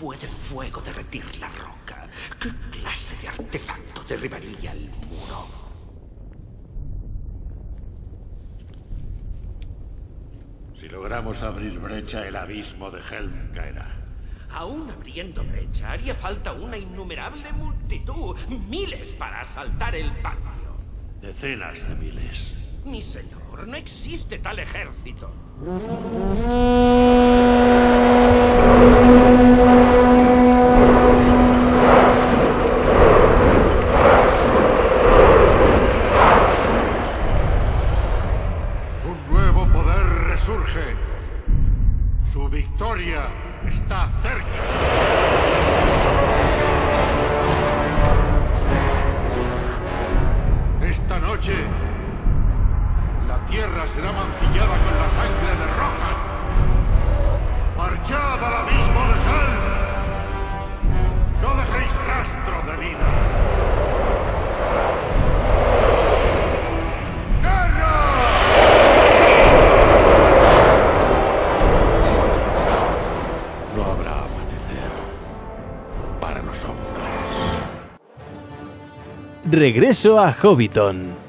puede el fuego derretir la roca? ¿Qué clase de artefacto derribaría el muro? Si logramos abrir brecha, el abismo de Helm caerá. Aún abriendo brecha, haría falta una innumerable multitud, miles para asaltar el patio. Decenas de miles. Mi señor, no existe tal ejército. regreso a Hobbiton.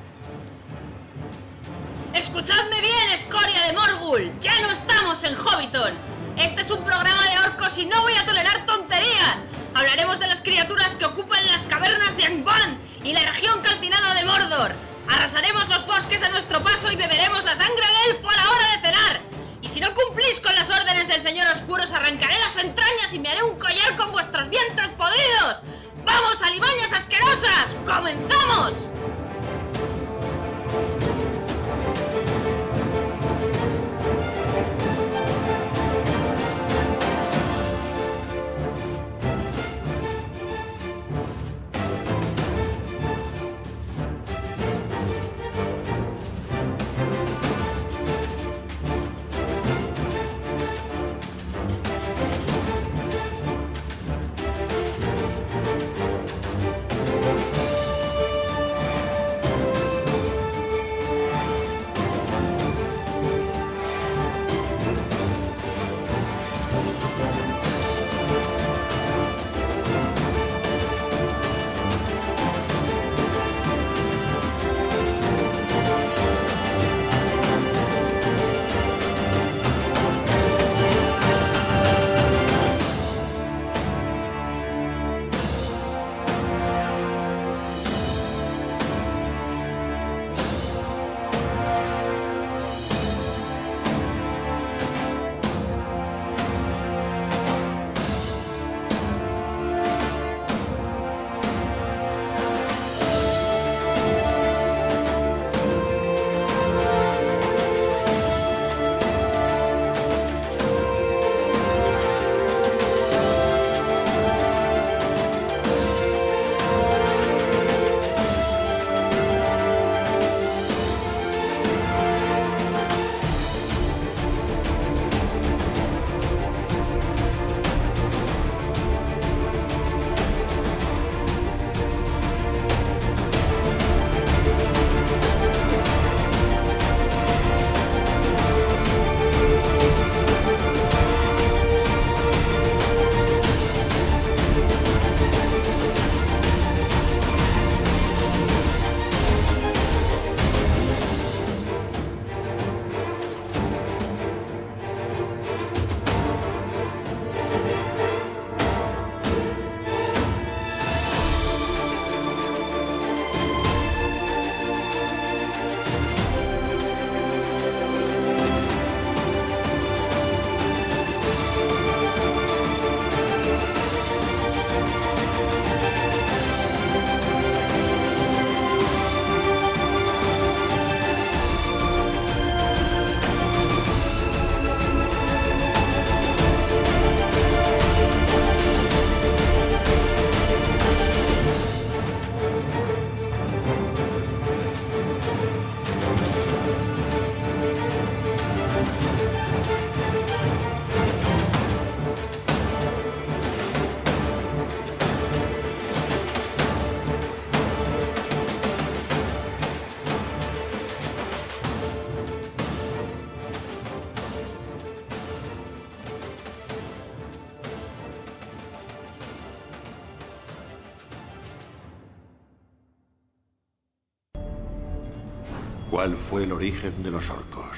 ¿Cuál fue el origen de los orcos?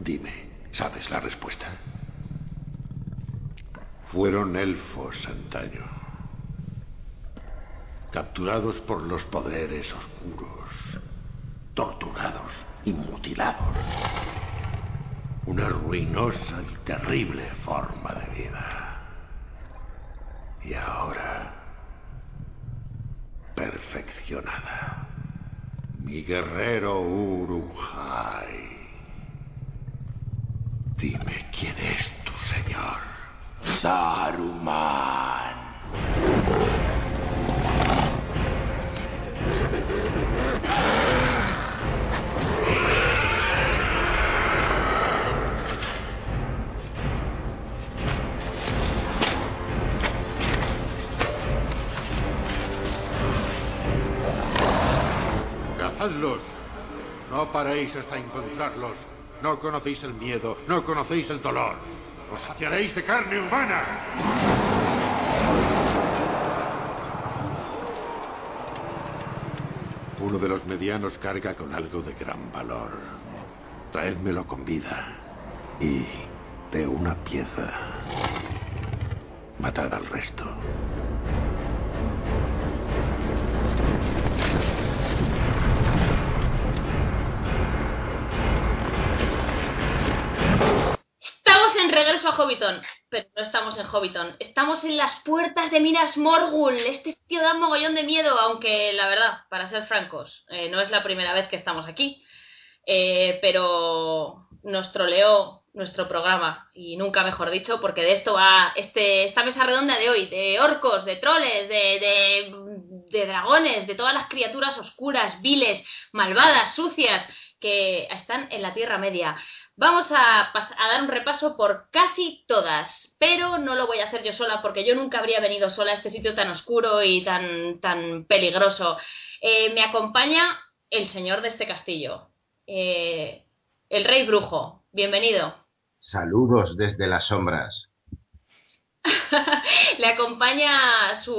Dime, ¿sabes la respuesta? Fueron elfos antaño, capturados por los poderes oscuros, torturados y mutilados. Una ruinosa y terrible forma de vida. Y ahora, perfeccionada. Mi guerrero Urujai. Dime quién es tu señor. Saruman. No paréis hasta encontrarlos. No conocéis el miedo, no conocéis el dolor. Os saciaréis de carne humana. Uno de los medianos carga con algo de gran valor. Traédmelo con vida. Y de una pieza. Matad al resto. Hobbiton, pero no estamos en Hobbiton. Estamos en las puertas de Minas Morgul. Este sitio da un mogollón de miedo, aunque la verdad, para ser francos, eh, no es la primera vez que estamos aquí. Eh, pero nos troleó nuestro programa, y nunca mejor dicho, porque de esto va este, esta mesa redonda de hoy, de orcos, de troles, de, de dragones, de todas las criaturas oscuras, viles, malvadas, sucias, que están en la Tierra Media. Vamos a, dar un repaso por casi todas, pero no lo voy a hacer yo sola porque yo nunca habría venido sola a este sitio tan oscuro y tan, tan peligroso. Eh, me acompaña el señor de este castillo, eh, el rey brujo. Bienvenido. Saludos desde las sombras. Le acompaña su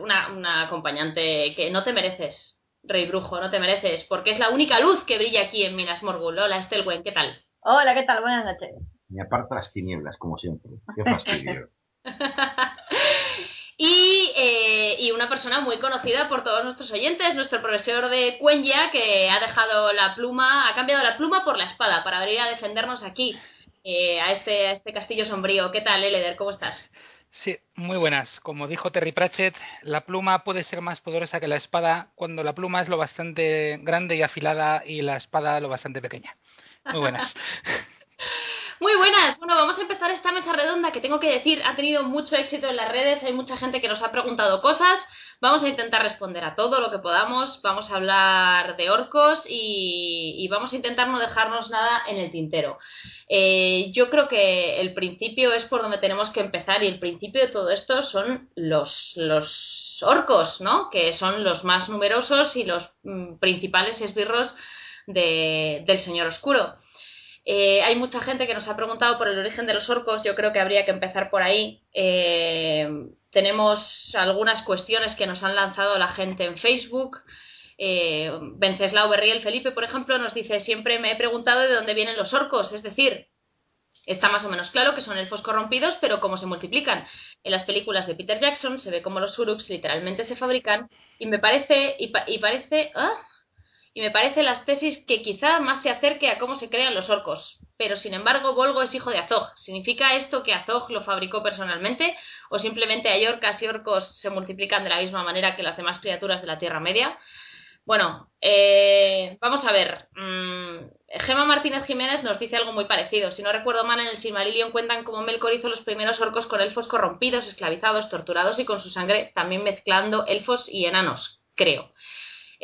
una acompañante que no te mereces, rey brujo, no te mereces, porque es la única luz que brilla aquí en Minas Morgul. Hola, Estelwen, ¿qué tal? Hola, ¿qué tal? Buenas noches. Me aparta las tinieblas, como siempre. Qué fastidio. y, eh, y una persona muy conocida por todos nuestros oyentes, nuestro profesor de Cuenya, que ha dejado la pluma, ha cambiado la pluma por la espada para venir a defendernos aquí, eh, a, este, a este castillo sombrío. ¿Qué tal, Eleder? ¿Cómo estás? Sí, muy buenas. Como dijo Terry Pratchett, la pluma puede ser más poderosa que la espada cuando la pluma es lo bastante grande y afilada y la espada lo bastante pequeña. Muy buenas. Muy buenas. Bueno, vamos a empezar esta mesa redonda que tengo que decir ha tenido mucho éxito en las redes. Hay mucha gente que nos ha preguntado cosas. Vamos a intentar responder a todo lo que podamos. Vamos a hablar de orcos y, vamos a intentar no dejarnos nada en el tintero. Eh, yo creo que el principio es por donde tenemos que empezar y el principio de todo esto son los, los orcos, ¿no? Que son los más numerosos y los mm, principales esbirros de- del Señor Oscuro. Eh, hay mucha gente que nos ha preguntado por el origen de los orcos, yo creo que habría que empezar por ahí. Eh, tenemos algunas cuestiones que nos han lanzado la gente en Facebook. Eh, Venceslao Berriel Felipe, por ejemplo, nos dice, siempre me he preguntado de dónde vienen los orcos, es decir, está más o menos claro que son elfos corrompidos, pero cómo se multiplican. En las películas de Peter Jackson se ve cómo los uruks literalmente se fabrican y me parece, y, pa- y parece, ¿ah? Y me parece las tesis que quizá más se acerque a cómo se crean los orcos. Pero sin embargo, Volgo es hijo de Azog. ¿Significa esto que Azog lo fabricó personalmente? ¿O simplemente hay orcas y orcos se multiplican de la misma manera que las demás criaturas de la Tierra Media? Bueno, eh, vamos a ver. Mm, Gema Martínez Jiménez nos dice algo muy parecido. Si no recuerdo mal, en el Silmarillion cuentan cómo Melkor hizo los primeros orcos con elfos corrompidos, esclavizados, torturados y con su sangre también mezclando elfos y enanos, creo.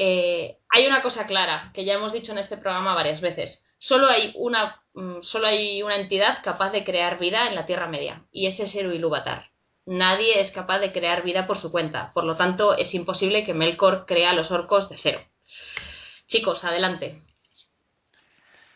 Eh, hay una cosa clara que ya hemos dicho en este programa varias veces. Solo hay una, mm, solo hay una entidad capaz de crear vida en la Tierra Media y ese es Eru Ilúvatar. Nadie es capaz de crear vida por su cuenta. Por lo tanto, es imposible que Melkor crea los orcos de cero. Chicos, adelante.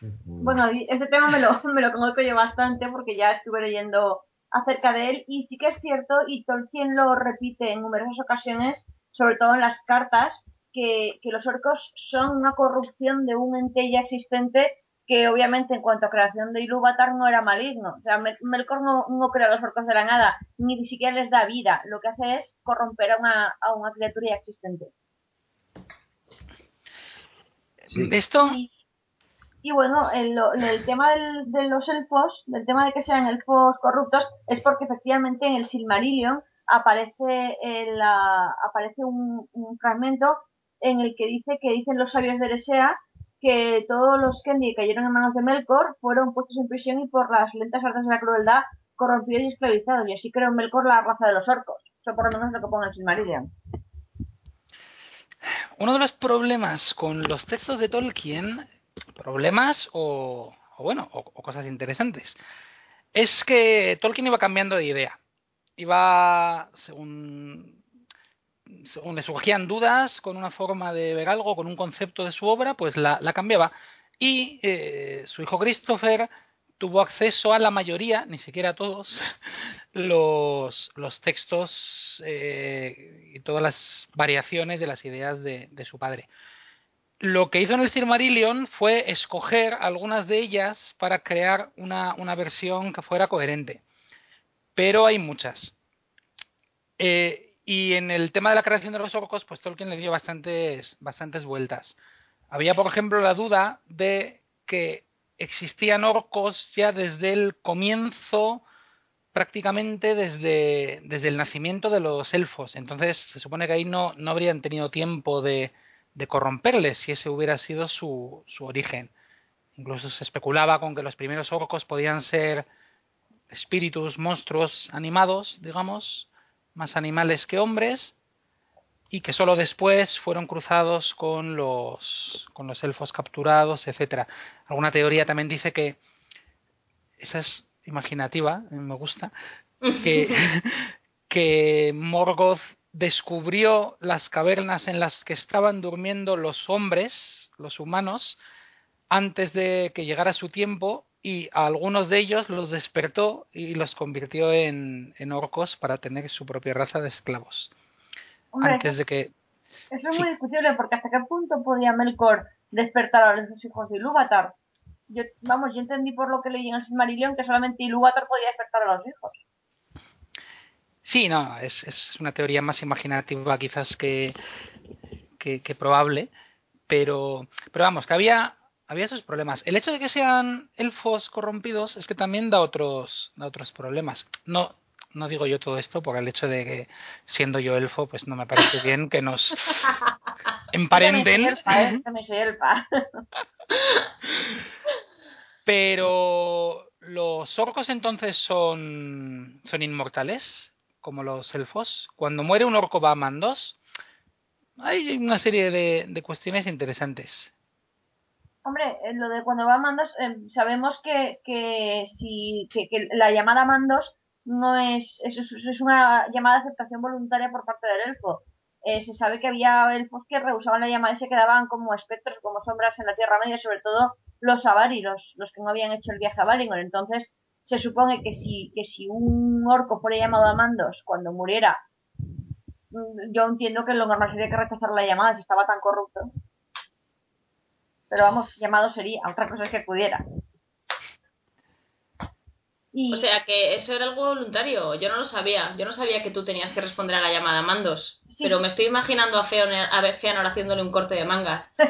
Bueno, este tema me lo, me lo conozco yo bastante porque ya estuve leyendo acerca de él y sí que es cierto y Tolkien lo repite en numerosas ocasiones, sobre todo en las cartas, que, que los orcos son una corrupción de un ente ya existente que obviamente en cuanto a creación de Ilúvatar no era maligno. O sea, Mel- Melkor no, no crea a los orcos de la nada, ni siquiera les da vida. Lo que hace es corromper a una, a una criatura ya existente. Sí. Esto, Y, y bueno, el, lo- el tema del- de los elfos, del tema de que sean elfos corruptos, es porque efectivamente en el Silmarillion aparece, en la- aparece un, un fragmento en el que dice que dicen los sabios de Eresea que todos los Kendi que cayeron en manos de Melkor fueron puestos en prisión y por las lentas artes de la crueldad corrompidos y esclavizados. Y así creó Melkor la raza de los orcos. Eso por lo menos es lo que pone el Silmarillion. uno de los problemas con los textos de Tolkien, problemas o, o bueno, o, o cosas interesantes, es que Tolkien iba cambiando de idea. Iba, según, según le surgían dudas con una forma de ver algo, con un concepto de su obra, pues la, la cambiaba. Y eh, su hijo Christopher tuvo acceso a la mayoría, ni siquiera a todos, los, los textos eh, y todas las variaciones de las ideas de, de su padre. Lo que hizo en el Silmarillion fue escoger algunas de ellas para crear una, una versión que fuera coherente. Pero hay muchas. Eh, y en el tema de la creación de los orcos, pues Tolkien le dio bastantes, bastantes vueltas. Había, por ejemplo, la duda de que existían orcos ya desde el comienzo, prácticamente desde, desde el nacimiento de los elfos. Entonces se supone que ahí no, no habrían tenido tiempo de, de corromperles si ese hubiera sido su, su origen. Incluso se especulaba con que los primeros orcos podían ser espíritus, monstruos animados, digamos, más animales que hombres, y que solo después fueron cruzados con los, con los elfos capturados, etcétera. Alguna teoría también dice que esa es imaginativa, me gusta, que, que Morgoth descubrió las cavernas en las que estaban durmiendo los hombres, los humanos, antes de que llegara su tiempo y a algunos de ellos los despertó y los convirtió en, en orcos para tener su propia raza de esclavos. Hombre, Antes de que... Eso es Sí. muy discutible porque hasta qué punto podía Melkor despertar a los hijos de Ilúvatar. Yo, vamos, yo entendí por lo que leí en el Silmarillion que solamente Ilúvatar podía despertar a los hijos. Sí, no, es, es una teoría más imaginativa quizás que, que, que probable, pero, pero vamos, que había, había esos problemas. El hecho de que sean elfos corrompidos es que también da otros, da otros problemas. No, no digo yo todo esto por el hecho de que siendo yo elfo, pues no me parece bien que nos emparenten. ¿eh? Pero los orcos entonces son, son inmortales, como los elfos. Cuando muere un orco va a mandos. Hay una serie de, de cuestiones interesantes. Hombre, en lo de cuando va a mandos, eh, sabemos que, que, si, que, la llamada a mandos no es, es, es- es una llamada de aceptación voluntaria por parte del elfo. Eh, se sabe que había elfos que rehusaban la llamada y se quedaban como espectros, como sombras en la Tierra Media, sobre todo los Avari, los, los que no habían hecho el viaje a Valinor. Entonces, se supone que si, que si un orco fuera llamado a mandos cuando muriera, mm, yo entiendo que lo normal sería que rechazar la llamada si estaba tan corrupto. Pero vamos, llamado sería, otra cosa es que pudiera. Y O sea que eso era algo voluntario. Yo no lo sabía. Yo no sabía que tú tenías que responder a la llamada a mandos. Sí. Pero me estoy imaginando a Feanor, a Feanor haciéndole un corte de mangas.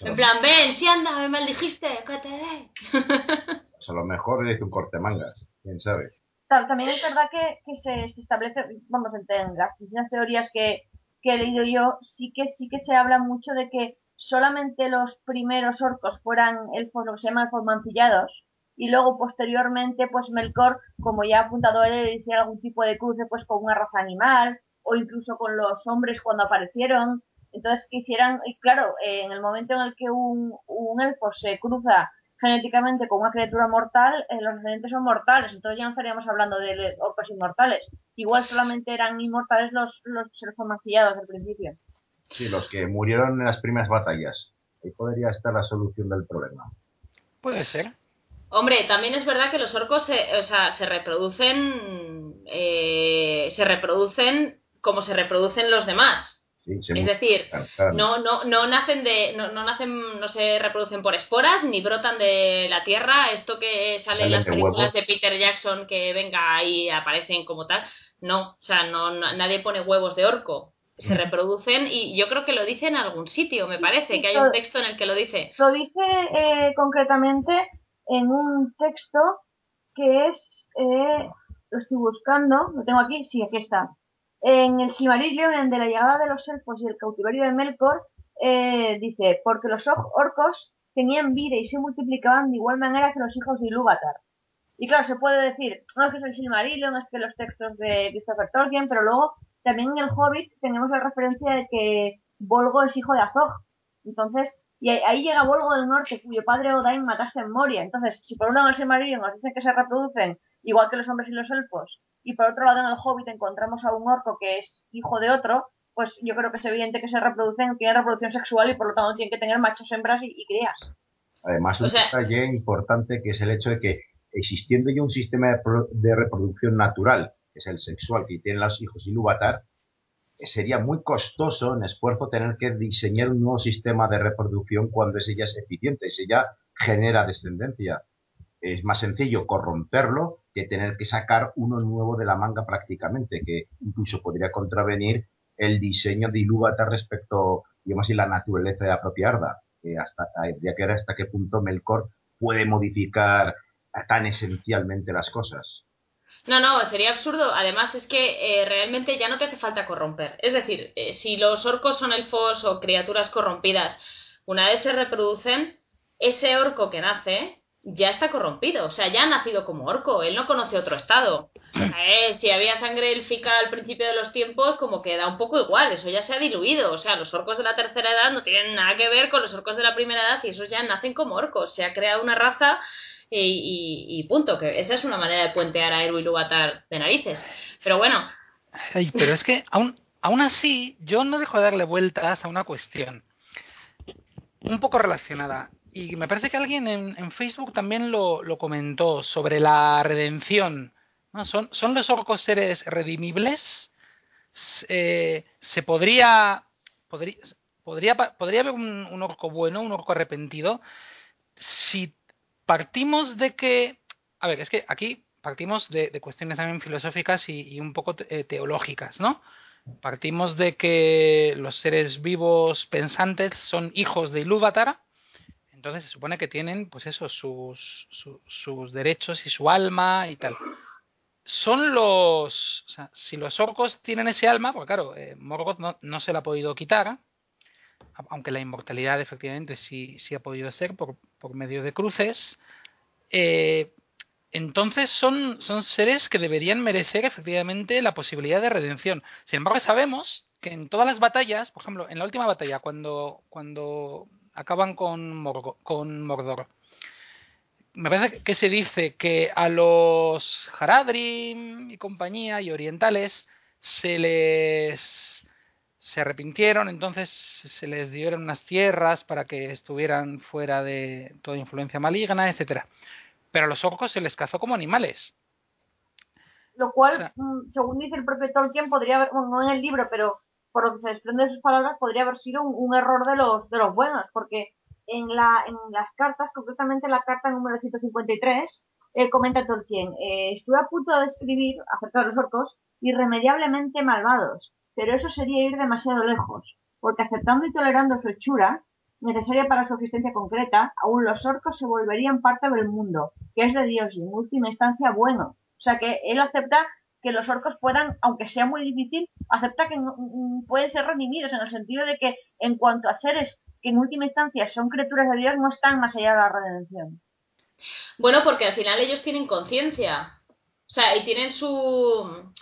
En plan, ven, si anda, me maldijiste, que te dé. Pues a lo mejor le hizo un corte mangas, quién sabe. ta- también es verdad que, que se, se establece, vamos, entre en las distintas teorías que, que he leído yo, sí que sí que se habla mucho de que solamente los primeros orcos fueran elfos, lo que se llama elfos mancillados, y luego posteriormente, pues Melkor, como ya ha apuntado él, hiciera algún tipo de cruce pues con una raza animal, o incluso con los hombres cuando aparecieron. Entonces, que hicieran, y claro, en el momento en el que un, un elfo se cruza genéticamente con una criatura mortal, eh, los descendientes son mortales, entonces ya no estaríamos hablando de orcos inmortales. Igual solamente eran inmortales los, los mancillados al principio. Sí, los que murieron en las primeras batallas. Ahí podría estar la solución del problema. Puede ser. Hombre, también es verdad que los orcos se, o sea, se reproducen, eh, se reproducen como se reproducen los demás. Sí, Es decir, claro, no, no, no nacen de, no, no nacen, no se reproducen por esporas, ni brotan de la tierra, esto que sale en las películas huevos. de Peter Jackson que venga ahí y aparecen como tal. No, o sea, no, no- nadie pone huevos de orco. Se Mm. reproducen y yo creo que lo dice en algún sitio, me parece, que hay un texto en el que lo dice. Lo dice eh, concretamente en un texto que es, eh, lo estoy buscando, lo tengo aquí, sí, aquí está. En el Silmarillion, en de la llegada de los elfos y el cautiverio de Melkor, eh, dice, porque los or- orcos tenían vida y se multiplicaban de igual manera que los hijos de Ilúvatar. Y claro, se puede decir, no es que es el Silmarillion, es que los textos de Christopher Tolkien, pero luego también en el Hobbit tenemos la referencia de que Volgo es hijo de Azog. Entonces, y ahí, llega Volgo del Norte, cuyo padre Odain mataste en Moria. Entonces, si por un lado el Silmarillion nos dicen que se reproducen igual que los hombres y los elfos, y por otro lado en el Hobbit encontramos a un orco que es hijo de otro, pues yo creo que es evidente que se reproducen, tienen reproducción sexual y por lo tanto tienen que tener machos, hembras y, y crías. Además, un O sea- detalle importante que es el hecho de que existiendo ya un sistema de reproducción natural, que es el sexual que tienen los hijos Ilúvatar, eh, sería muy costoso en esfuerzo tener que diseñar un nuevo sistema de reproducción cuando ese ya es eficiente, ese ya genera descendencia. Es más sencillo corromperlo que tener que sacar uno nuevo de la manga prácticamente, que incluso podría contravenir el diseño de Ilúvatar respecto, digamos la naturaleza de la propia Arda. Hasta, que ver hasta qué punto Melkor puede modificar tan esencialmente las cosas. No, no, sería absurdo. Además, es que eh, realmente ya no te hace falta corromper. Es decir, eh, si los orcos son elfos o criaturas corrompidas, una vez se reproducen, ese orco que nace ya está corrompido. O sea, ya ha nacido como orco. Él no conoce otro estado. Eh, si había sangre élfica al principio de los tiempos, como que da un poco igual. Eso ya se ha diluido. O sea, los orcos de la tercera edad no tienen nada que ver con los orcos de la primera edad y esos ya nacen como orcos. Se ha creado una raza y, y- y punto, que esa es una manera de puentear a Eru Ilúvatar de narices. Pero bueno, Ay, pero es que aún, aún así yo no dejo de darle vueltas a una cuestión un poco relacionada. Y me parece que alguien en, Facebook también lo, comentó sobre la redención. ¿Son, ¿Son los orcos seres redimibles? Eh, ¿Se podría, podría, podría, haber un, orco bueno, un orco arrepentido? Si partimos de que... A ver, es que aquí partimos de, cuestiones también filosóficas y, un poco eh, teológicas, ¿no? Partimos de que los seres vivos pensantes son hijos de Ilúvatar, entonces se supone que tienen, pues eso, sus, su- sus derechos y su alma y tal. Son los. O sea, si los orcos tienen ese alma, porque claro, eh, Morgoth no, se la ha podido quitar, aunque la inmortalidad efectivamente sí, sí ha podido ser por, por medio de cruces. eh, entonces son, son seres que deberían merecer efectivamente la posibilidad de redención. Sin embargo, sabemos que en todas las batallas, por ejemplo, en la última batalla, cuando, cuando acaban con, Morgo- con Mordor, me parece que se dice que a los Haradrim y compañía y orientales se les se arrepintieron, entonces se les dieron unas tierras para que estuvieran fuera de toda influencia maligna, etcétera. Pero a los orcos se les cazó como animales. Lo cual, O sea- mm, según dice el propio Tolkien, podría haber, bueno, no en el libro, pero por lo que se desprende de sus palabras, podría haber sido un, error de los, de los buenos, porque en, la, en las cartas, concretamente la carta número 153, eh, comenta Tolkien, eh, estuve a punto de escribir acerca de los orcos irremediablemente malvados, pero eso sería ir demasiado lejos, porque aceptando y tolerando su hechura, necesaria para su existencia concreta, aún los orcos se volverían parte del mundo, que es de Dios y en última instancia bueno. O sea que él acepta que los orcos puedan, aunque sea muy difícil, acepta que mm, pueden ser redimidos en el sentido de que en cuanto a seres que en última instancia son criaturas de Dios, no están más allá de la redención. Bueno, porque al final ellos tienen conciencia. O sea, y tienen su.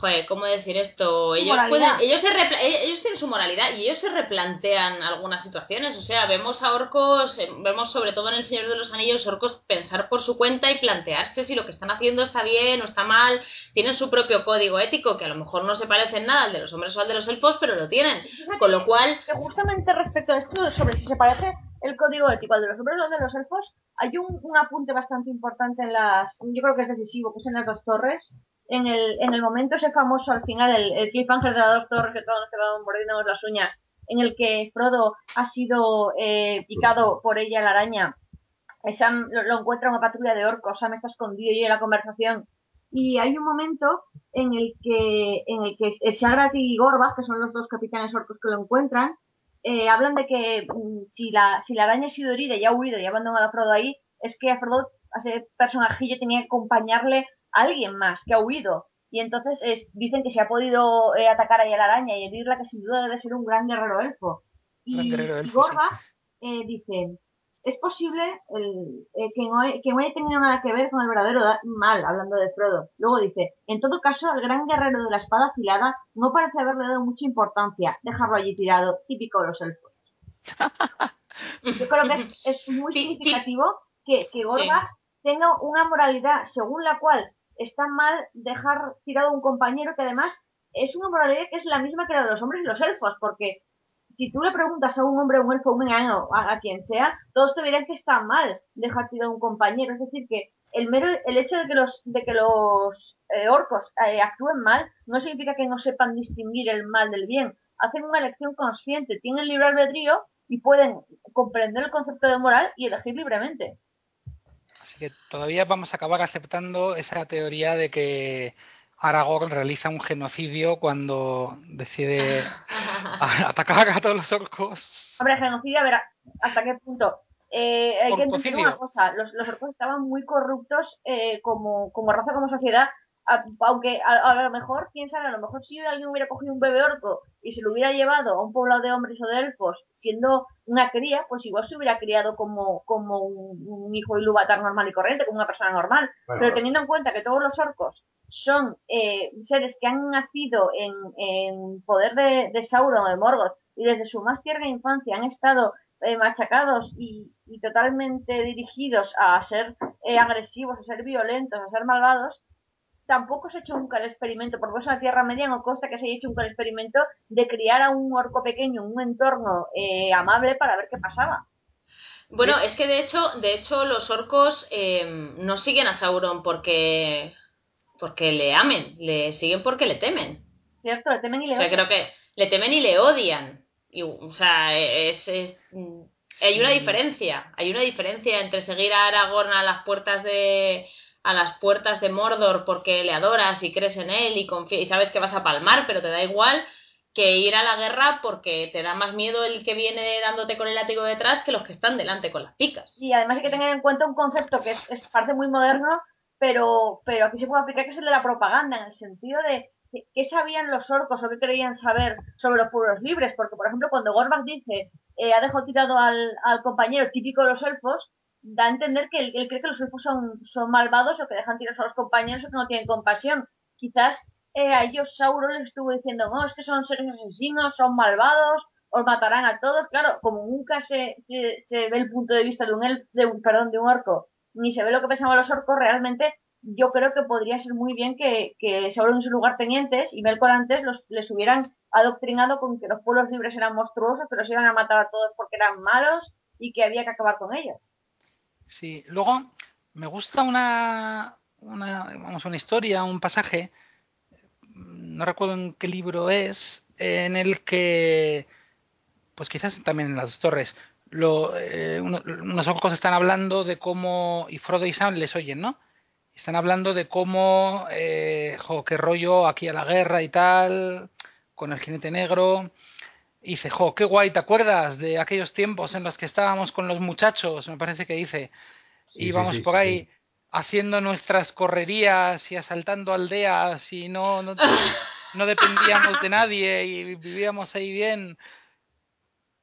Joder, ¿cómo decir esto? Ellos pueden, ellos, se eh, ellos tienen su moralidad y ellos se replantean algunas situaciones. O sea, vemos a orcos, eh, vemos sobre todo en El Señor de los Anillos, orcos pensar por su cuenta y plantearse si lo que están haciendo está bien o está mal. Tienen su propio código ético, que a lo mejor no se parece en nada al de los hombres o al de los elfos, pero lo tienen. Con lo cual, Que justamente respecto a esto, sobre si se parece el código ético al de los hombres o al de los elfos, hay un, un apunte bastante importante en las, yo creo que es decisivo, que es en las dos torres, en el, en el momento ese famoso al final, el, el cliffhanger de la Doctor, que todos nos quedamos mordiéndonos las uñas, en el que Frodo ha sido eh, picado por ella la araña. Eh, Sam lo, lo encuentra una patrulla de orcos, Sam está escondido y en la conversación. Y hay un momento en el que, en el que Shagrat y Gorbach, que son los dos capitanes orcos que lo encuentran, eh, hablan de que mm, si, la, si la araña ha sido herida y ha huido y ha abandonado a Frodo ahí, es que a Frodo, a ese personajillo, tenía que acompañarle alguien más que ha huido. Y entonces dicen que se ha podido eh, atacar ahí a la araña y herirla, que sin duda debe ser un gran guerrero elfo. Y, sí. Gorbach eh, dice, es posible el, eh, que, no, he- que no haya tenido nada que ver con el verdadero da- mal, hablando de Frodo. Luego dice, en todo caso, el gran guerrero de la espada afilada no parece haberle dado mucha importancia, dejarlo allí tirado, típico de los elfos. Yo creo que es, es muy significativo que, que Gorbach tenga una moralidad según la cual está mal dejar tirado a un compañero que además es una moralidad que es la misma que la de los hombres y los elfos, porque si tú le preguntas a un hombre, un elfo, un enano, a, a quien sea, todos te dirán que está mal dejar tirado a un compañero. Es decir, que el mero el hecho de que los de que los eh, orcos eh, actúen mal no significa que no sepan distinguir el mal del bien. Hacen una elección consciente, tienen libre albedrío y pueden comprender el concepto de moral y elegir libremente. Que todavía vamos a acabar aceptando esa teoría de que Aragorn realiza un genocidio cuando decide atacar a todos los orcos. Hombre, genocidio, a ver, ¿hasta qué punto? Eh, hay que entender una cosa, los, los orcos estaban muy corruptos eh, como, como raza, como sociedad, a- aunque a, a lo mejor, quién sabe, a lo mejor si alguien hubiera cogido un bebé orco y se lo hubiera llevado a un poblado de hombres o de elfos siendo una cría, pues igual se hubiera criado como, como un, un hijo ilúvatar normal y corriente, como una persona normal. Bueno, Pero teniendo en cuenta que todos los orcos son eh, seres que han nacido en, en poder de, de Sauron o de Morgoth y desde su más tierna infancia han estado eh, machacados y, y totalmente dirigidos a ser eh, agresivos, a ser violentos, a ser malvados, tampoco se ha hecho nunca el experimento, porque es una tierra media, no consta que se haya hecho nunca el experimento de criar a un orco pequeño en un entorno eh, amable para ver qué pasaba. Bueno, es que de hecho, de hecho los orcos eh, no siguen a Sauron porque porque le amen, le siguen porque le temen. ¿Cierto? Le temen y le O sea, odian. creo que le temen y le odian. Y, o sea, es, es- mm, hay una diferencia, hay una diferencia entre seguir a Aragorn a las puertas de a las puertas de Mordor porque le adoras y crees en él y y sabes que vas a palmar, pero te da igual que ir a la guerra porque te da más miedo el que viene dándote con el látigo detrás que los que están delante con las picas. Y además hay que tener en cuenta un concepto que es, parte muy moderno, pero, pero aquí se puede aplicar, que es el de la propaganda, en el sentido de qué sabían los orcos o qué creían saber sobre los pueblos libres. Porque, por ejemplo, cuando Gorbach dice eh, ha dejado tirado al compañero típico de los elfos, da a entender que él, cree que los elfos son, son malvados o que dejan tirados a los compañeros o que no tienen compasión. Quizás eh, a ellos Sauron les estuvo diciendo, no, es que son seres asesinos, son malvados, os matarán a todos. Claro, como nunca se, se, se ve el punto de vista de un, elf, de un perdón, de un orco, ni se ve lo que pensaban los orcos, realmente yo creo que podría ser muy bien que, que Sauron en su lugar tenientes y Melkor antes los, les hubieran adoctrinado con que los pueblos libres eran monstruosos, que los iban a matar a todos porque eran malos y que había que acabar con ellos. Sí, luego me gusta una, una, vamos, una historia, un pasaje, no recuerdo en qué libro es, en el que, pues quizás también en las dos torres, lo, eh, uno- unos orcos están hablando de cómo, y Frodo y Sam les oyen, ¿no? Están hablando de cómo, eh, jo, qué rollo aquí a la guerra y tal, con el jinete negro. Y dice, jo, qué guay, ¿te acuerdas de aquellos tiempos en los que estábamos con los muchachos? Me parece que dice. Sí, y sí, vamos sí, por ahí haciendo nuestras correrías y asaltando aldeas y no, no, no dependíamos de nadie y vivíamos ahí bien.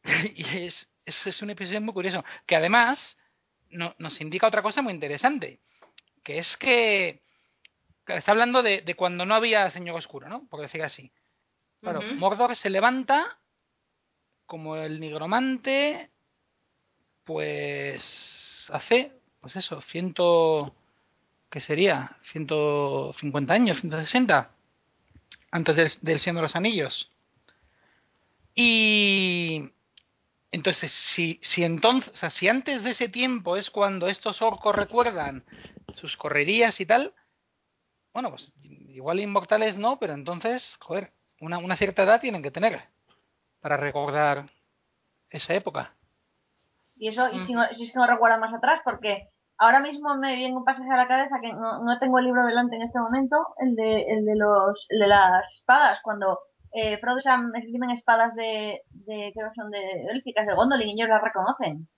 Y es, es, es un episodio muy curioso, que además no- nos indica otra cosa muy interesante, que es que, está hablando de, de cuando no había Señor Oscuro, ¿no? Por decir así. Claro. Mordor se levanta como el nigromante, pues hace, pues eso, ciento, ¿qué sería? 150 años, 160, antes del, del de los Anillos. Y entonces, si, si entonces, si antes de ese tiempo es cuando estos orcos recuerdan sus correrías y tal, bueno, pues igual inmortales no, pero entonces, joder, una, una cierta edad tienen que tener para recordar esa época. Y eso, y si, no, si es que no recuerdo más atrás, porque ahora mismo me viene un pasaje a la cabeza que no, no tengo el libro delante en este momento, el de, el de, los, el de las espadas, cuando eh, Frodo y Sam escriben espadas de, de creo que son de élficas de Gondolin y ellos las reconocen.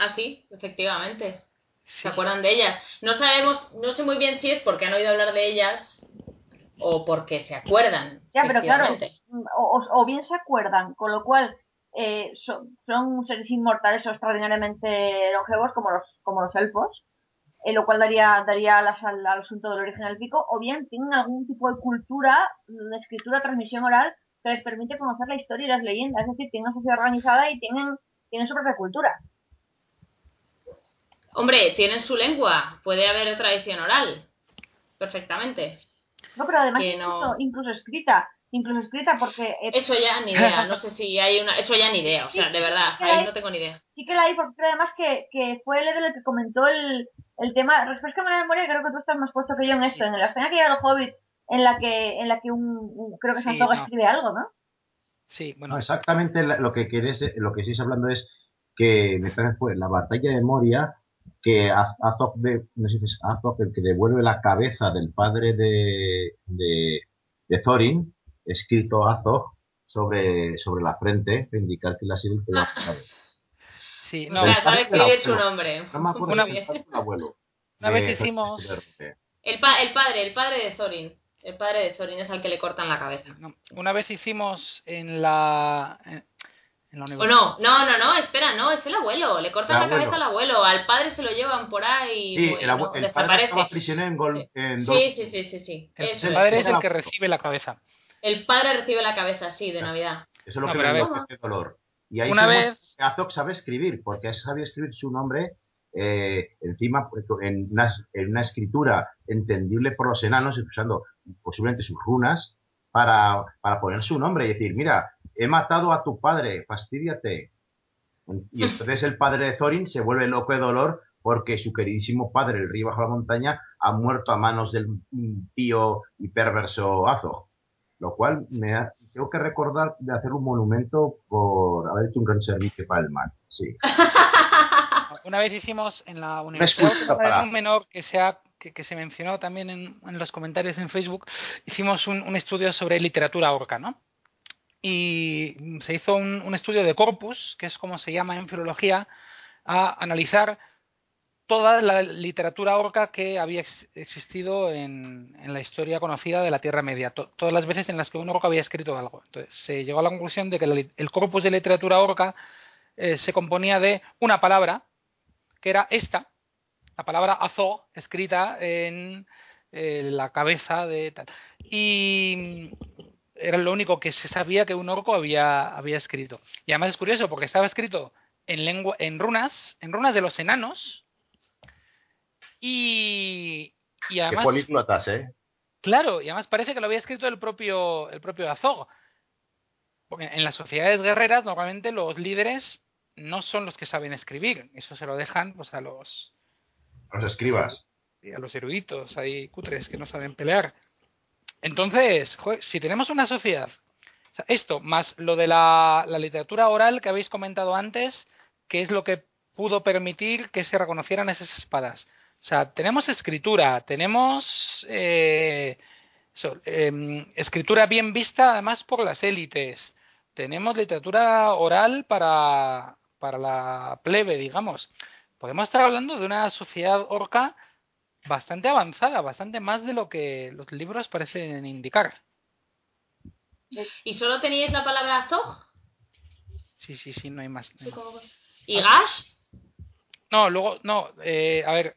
Ah, sí, efectivamente. Sí. ¿Se acuerdan de ellas? No sabemos, no sé muy bien si es porque han oído hablar de ellas o porque se acuerdan. Ya, pero claro, efectivamente. o, bien se acuerdan, con lo cual eh, son, son seres inmortales o extraordinariamente longevos como los, como los elfos, eh, lo cual daría, daría alas al, al asunto del origen élfico, o bien tienen algún tipo de cultura, de escritura, transmisión oral, que les permite conocer la historia y las leyendas, es decir, tienen una sociedad organizada y tienen, tienen su propia cultura. Hombre, tienen su lengua, puede haber tradición oral. Perfectamente. No, pero además Que incluso, no- incluso escrita, incluso escrita porque Eso ya ni idea, no sé si hay una. Eso ya ni idea, o sea, de verdad, Sí, ahí hay- no tengo ni idea. sí que la hay, porque además que, que fue él el que comentó el, el tema, refrescame la memoria, creo que tú estás más puesto que yo en esto, en la escena que hay del Hobbit, en la que, en la que un, un- creo que Sí, Santoga no. escribe algo, ¿no? Sí, No, bueno, exactamente lo que quieres, lo que estáis hablando es que me parece fue la batalla de Moria que Az- Azog, de, no sé si es Azog el que devuelve la cabeza del padre de, de, de Thorin, escrito Azog sobre, sobre la frente, para indicar que le ha sido el que lo ha sí, O no, sea, el sabe escribir su abuelo. nombre. No me acuerdo Una vez- es el abuelo. una vez Eh, hicimos- El, pa- el padre, el padre de Thorin. El padre de Thorin es al que le cortan la cabeza. no, una vez hicimos en la en, en la O universidad. no, no, no, no, espera, no, es el abuelo. Le cortan la abuelo. cabeza al abuelo. Al padre se lo llevan por ahí Sí, el, no, abue- el padre estaba prisionero en, Gol, en Sí, sí, sí, sí, sí. El, Eso el es. padre es el que recibe la cabeza. El padre recibe la cabeza, sí, de Navidad. Eso es lo No, que ver. dio este dolor. Y ahí Una vez- Azog sabe escribir, porque sabía escribir su nombre eh, encima pues, en una, en una escritura entendible por los enanos, usando posiblemente sus runas, para, para poner su nombre y decir, mira, he matado a tu padre, fastídiate. Y entonces el padre de Thorin se vuelve loco de dolor porque su queridísimo padre, el río bajo la montaña, ha muerto a manos del tío y perverso Azog. Lo cual me ha- tengo que recordar de hacer un monumento por haber hecho un gran servicio para el mal. Sí. Una vez hicimos en la Universidad para- un menor que se, ha- que, que se mencionó también en, en los comentarios en Facebook, hicimos un, un estudio sobre literatura orca, ¿no? Y se hizo un, estudio de corpus, que es como se llama en filología, a analizar toda la literatura orca que había ex- existido en, en la historia conocida de la Tierra Media, to- todas las veces en las que un orca había escrito algo. Entonces se llegó a la conclusión de que el corpus de literatura orca eh, se componía de una palabra, que era esta, la palabra azo, escrita en eh, la cabeza de tal. Y era lo único que se sabía que un orco había, había escrito. Y además es curioso porque estaba escrito en lengua, en runas, en runas de los enanos. Y, y además, políglotas, ¿eh? claro, y además parece que lo había escrito el propio, el propio Azog. Porque en las sociedades guerreras normalmente los líderes no son los que saben escribir. Eso se lo dejan pues a los, Los escribas. y a los eruditos ahí cutres que no saben pelear. Entonces, si tenemos una sociedad, esto más lo de la, literatura oral que habéis comentado antes, que es lo que pudo permitir que se reconocieran esas espadas. O sea, tenemos escritura, tenemos eh, em, escritura bien vista además por las élites, tenemos literatura oral para, para la plebe, digamos. Podemos estar hablando de una sociedad orca bastante avanzada, bastante más de lo que los libros parecen indicar. ¿Y solo teníais la palabra Azog? Sí, sí, sí, no hay más. no hay Sí, más. como- ¿Y Gash? No, luego, no, eh, a ver,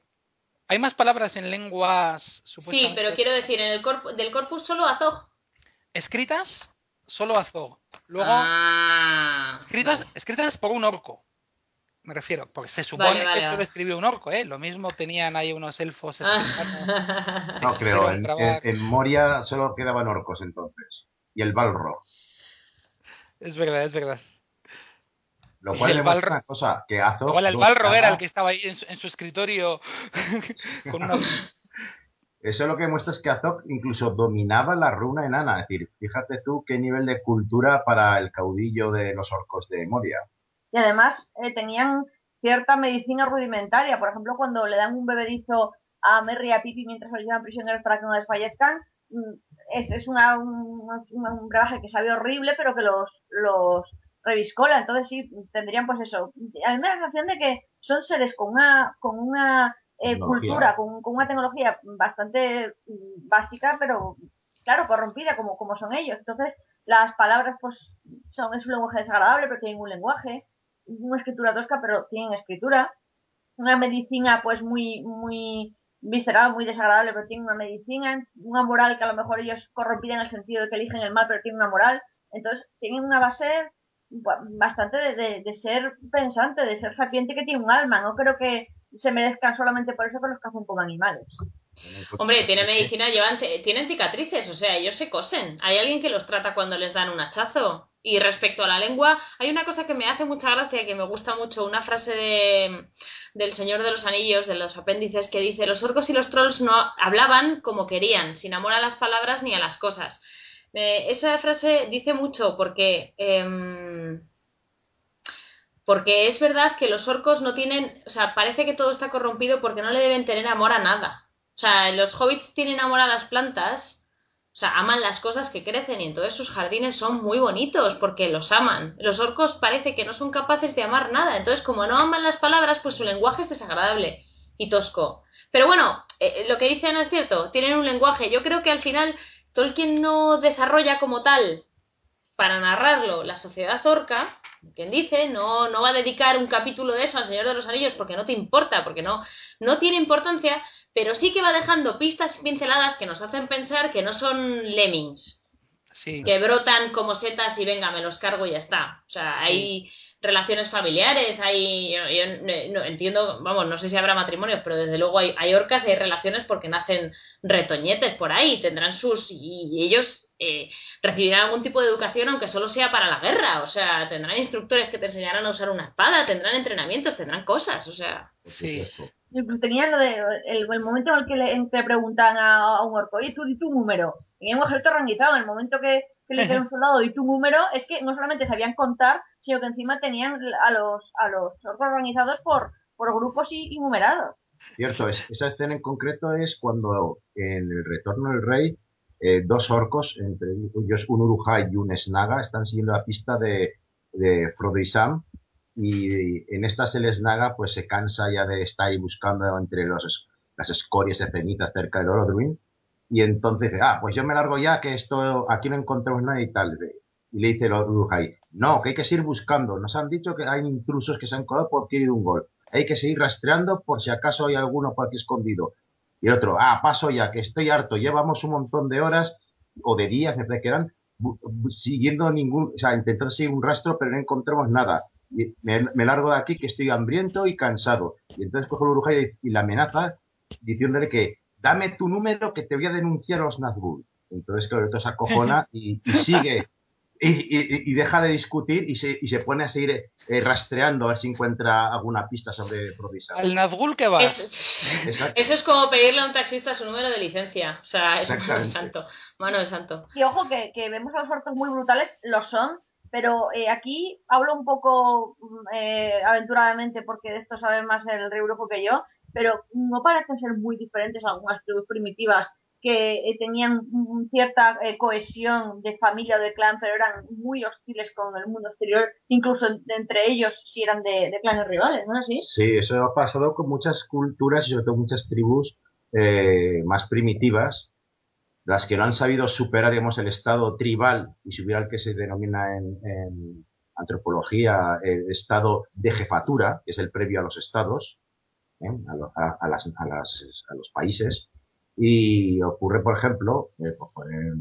hay más palabras en lenguas Sí, supuestamente pero quiero decir, en el corpu- del corpus solo Azog. escritas, solo Azog. Luego, ah, escritas, vale. escritas por un orco. Me refiero, porque se supone Vale, vale, que esto lo escribió un orco, ¿eh? Lo mismo tenían ahí unos elfos Ah. No creo. En, en- en Moria solo quedaban orcos entonces. Y el Balrog. Es verdad, es verdad. Lo cual El demuestra Balrog- una cosa, que Azog... Igual el Balrog era el que estaba ahí en su, en su escritorio con unos... Eso lo que muestra es que Azog incluso dominaba la runa enana. Es decir, fíjate tú qué nivel de cultura para el caudillo de los orcos de Moria. Y además eh, tenían cierta medicina rudimentaria. Por ejemplo, cuando le dan un bebedizo a Merry y a Pipi mientras los llevan prisioneros para que no desfallezcan, mm, es, es una, un, un brebaje que sabe horrible, pero que los, los reviscola. Entonces sí, tendrían pues eso. A mí me da la sensación de que son seres con una, con una eh, cultura, con, con, una tecnología bastante mm, básica, pero claro, corrompida como, como son ellos. Entonces, las palabras pues son, es un lenguaje desagradable, pero tienen un lenguaje, una escritura tosca, pero tienen escritura. Una medicina pues muy, muy visceral, muy desagradable, pero tienen una medicina. Una moral que a lo mejor ellos corrompida en el sentido de que eligen el mal, pero tienen una moral. Entonces, tienen una base bastante de, de, ser pensante, de ser sapiente que tiene un alma. No creo que se merezcan solamente por eso que los cazan como animales. Hombre, tiene medicina, llevan, tienen cicatrices, o sea, ellos se cosen. Hay alguien que los trata cuando les dan un hachazo. Y respecto a la lengua, hay una cosa que me hace mucha gracia, que me gusta mucho, una frase de, del Señor de los Anillos, de los apéndices, que dice, los orcos y los trolls no hablaban como querían, sin amor a las palabras ni a las cosas. esa frase dice mucho porque... Em, porque es verdad que los orcos no tienen, o sea, parece que todo está corrompido porque no le deben tener amor a nada. O sea, los hobbits tienen amor a las plantas, o sea, aman las cosas que crecen y entonces sus jardines son muy bonitos porque los aman. Los orcos parece que no son capaces de amar nada, entonces como no aman las palabras, pues su lenguaje es desagradable y tosco. Pero bueno, eh, eh, lo que dice Ana es cierto, tienen un lenguaje. Yo creo que al final Tolkien no desarrolla como tal para narrarlo la sociedad orca, quien dice, no, no va a dedicar un capítulo de eso al Señor de los Anillos porque no te importa, porque no, no tiene importancia, pero sí que va dejando pistas pinceladas que nos hacen pensar que no son lemmings. Que brotan como setas y venga, me los cargo y ya está. O sea, hay relaciones familiares, hay. Yo, no, entiendo, vamos, no sé si habrá matrimonios, pero desde luego hay, hay orcas y hay relaciones porque nacen retoñetes por ahí, tendrán sus. y ellos eh, recibirán algún tipo de educación aunque solo sea para la guerra, o sea, tendrán instructores que te enseñarán a usar una espada, tendrán entrenamientos, tendrán cosas, o sea. Sí. Tenían lo de el, momento en el que le, preguntan a, un orco, ¿y tú di tu número? Tenían un ejército organizado, en el momento que, le dijeron un soldado, ¿y tu número? Es que no solamente sabían contar, sino que encima tenían a los, a los orcos organizados por, por grupos y, numerados. Cierto, esa escena en concreto es cuando en el retorno del rey eh, dos orcos, entre ellos un Urujai y un Snaga, están siguiendo la pista de, de Frodo y Sam. Y en esta el Snaga pues se cansa ya de estar ahí buscando entre los, las escorias de cenizas cerca del Orodruin. Y entonces dice, ah, pues yo me largo ya, que esto aquí no encontramos nada y tal. Y le dice el Urujai, no, que hay que seguir buscando. Nos han dicho que hay intrusos que se han colado por querer un gol. Hay que seguir rastreando por si acaso hay alguno por aquí escondido. Y el otro, ah, paso ya, que estoy harto, llevamos un montón de horas o de días, me parece que eran, siguiendo ningún, o sea, intentando seguir un rastro, pero no encontramos nada. Y me, largo de aquí que estoy hambriento y cansado. Y entonces cojo el Uruja y, la amenaza diciéndole que dame tu número que te voy a denunciar a los Nazgûl. Entonces, claro, el otro se acojona y, y sigue y, deja de discutir y se, y se pone a seguir eh, rastreando a ver si encuentra alguna pista sobre Prodisa. Al Nazgul que va. Eso, es como pedirle a un taxista su número de licencia. O sea, es mano de santo. Mano de santo. Y ojo que, que vemos a los orcos muy brutales, lo son, pero eh, aquí hablo un poco eh, aventuradamente porque de esto sabe más el rey brujo que yo, pero no parecen ser muy diferentes algunas tribus primitivas que eh, tenían cierta eh, cohesión de familia o de clan, pero eran muy hostiles con el mundo exterior, incluso entre ellos si eran de, clanes rivales, ¿no es así? Sí, eso ha pasado con muchas culturas y sobre todo muchas tribus más primitivas, las que no han sabido superar, digamos, el estado tribal y subir al que se denomina en, antropología el estado de jefatura, que es el previo a los estados, a, las, a los países, y ocurre, por ejemplo, eh, por, poner,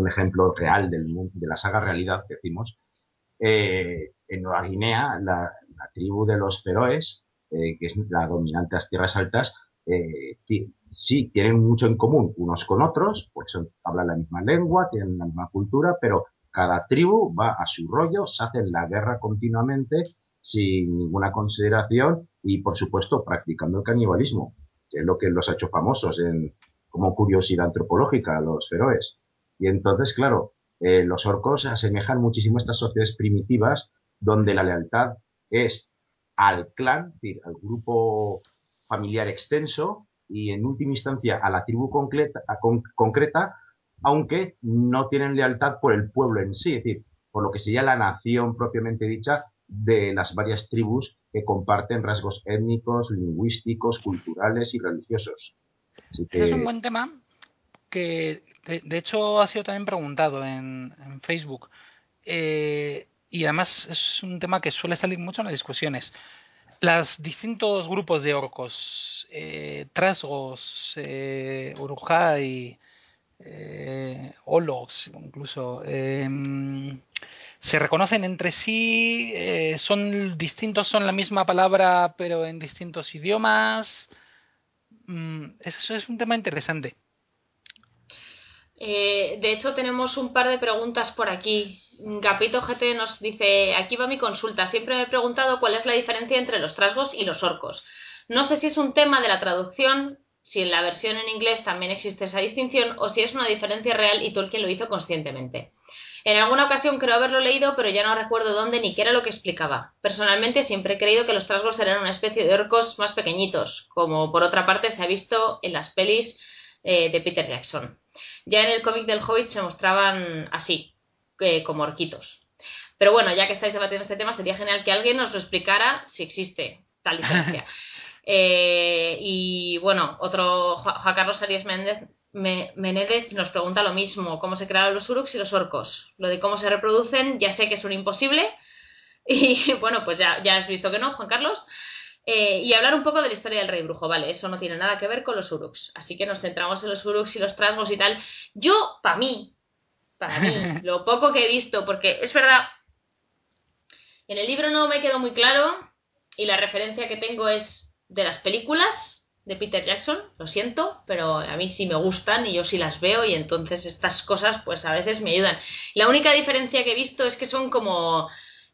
un ejemplo real del, de la saga realidad decimos, eh, en Nueva Guinea, la, tribu de los feroes, eh, que es la dominante de las tierras altas, sí, tienen mucho en común unos con otros, porque hablan la misma lengua, tienen la misma cultura, pero cada tribu va a su rollo, se hacen la guerra continuamente sin ninguna consideración y, por supuesto, practicando el canibalismo. que es lo que los ha hecho famosos en, como curiosidad antropológica, los feroes. Y entonces, claro, eh, los orcos asemejan muchísimo a estas sociedades primitivas donde la lealtad es al clan, al grupo familiar extenso y en última instancia a la tribu concreta, concreta, aunque no tienen lealtad por el pueblo en sí, es decir, por lo que sería la nación propiamente dicha de las varias tribus que comparten rasgos étnicos, lingüísticos, culturales y religiosos. es un buen tema que, de, hecho, ha sido también preguntado en, Facebook. Eh, y además es un tema que suele salir mucho en las discusiones. Los distintos grupos de orcos, eh, trasgos, eh, urujai, eh, ologs, incluso, em, se reconocen entre sí, eh, son distintos, son la misma palabra, pero en distintos idiomas. Mm, eso es un tema interesante. Eh, de hecho, tenemos un par de preguntas por aquí. Gapito GT nos dice, aquí va mi consulta. Siempre me he preguntado cuál es la diferencia entre los trasgos y los orcos. No sé si es un tema de la traducción, si en la versión en inglés también existe esa distinción o si es una diferencia real y Tolkien lo hizo conscientemente. En alguna ocasión creo haberlo leído, pero ya no recuerdo dónde ni qué era lo que explicaba. Personalmente siempre he creído que los trasgos eran una especie de orcos más pequeñitos, como por otra parte se ha visto en las pelis eh, de Peter Jackson. Ya en el cómic del Hobbit se mostraban así, como orquitos. Pero bueno, ya que estáis debatiendo este tema, sería genial que alguien nos lo explicara si existe tal diferencia. Eh, y bueno, otro, Juan Carlos Arias Méndez, Menédez nos pregunta lo mismo, cómo se crearon los uruks y los orcos. Lo de cómo se reproducen, ya sé que es un imposible. Y bueno, pues ya, ya has visto que no, Juan Carlos. Eh, y hablar un poco de la historia del rey brujo, ¿vale? Eso no tiene nada que ver con los uruks. Así que nos centramos en los uruks y los trasgos y tal. Yo, para mí, para mí, lo poco que he visto, porque es verdad, en el libro no me quedó muy claro y la referencia que tengo es de las películas de Peter Jackson, lo siento, pero a mí sí me gustan y yo sí las veo y entonces estas cosas pues a veces me ayudan. La única diferencia que he visto es que son como...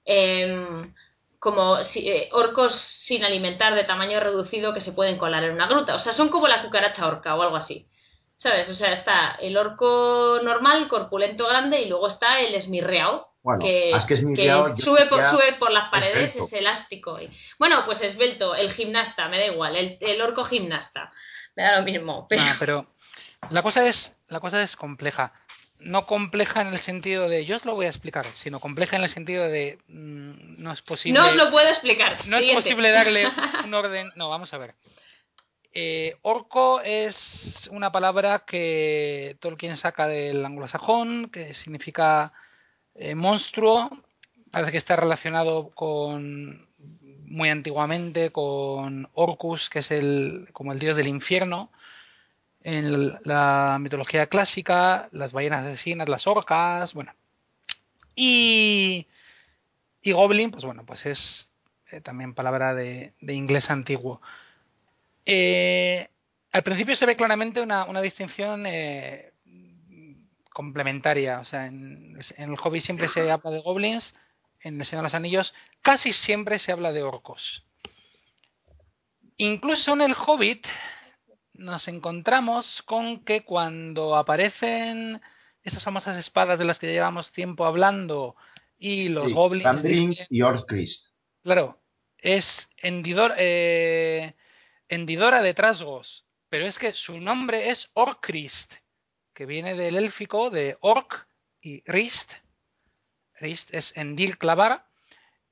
Em, como eh, orcos sin alimentar de tamaño reducido que se pueden colar en una gruta. O sea, son como la cucaracha orca o algo así. ¿Sabes? O sea, está el orco normal, corpulento grande, y luego está el esmirreado. que, sube, por, sube por las paredes, es elástico. Bueno, pues esbelto, el gimnasta, me da igual, el, orco gimnasta. Me da lo mismo. Ah, pero la cosa es, la cosa es compleja no compleja en el sentido de yo os lo voy a explicar, sino compleja en el sentido de mm, no es posible. No os lo puedo explicar. No es posible darle un orden. No, vamos a ver. Eh, orco es una palabra que Tolkien saca del anglosajón, que significa eh, monstruo. Parece que está relacionado con muy antiguamente con Orcus, que es el como el dios del infierno en la mitología clásica, las ballenas asesinas, las orcas, bueno. Y, y goblin, pues bueno, pues es eh, también palabra de, inglés antiguo. Eh, al principio se ve claramente una, distinción eh, complementaria. O sea, en, el Hobbit siempre se habla de goblins, en el Señor de los Anillos casi siempre se habla de orcos. Incluso en el Hobbit nos encontramos con que cuando aparecen esas famosas espadas de las que llevamos tiempo hablando y los goblins... y Orchrist. Claro, es hendidor, eh, hendidora de trasgos, pero es que su nombre es Orcrist, que viene del élfico de Orc y Rist. Rist es hendil clavar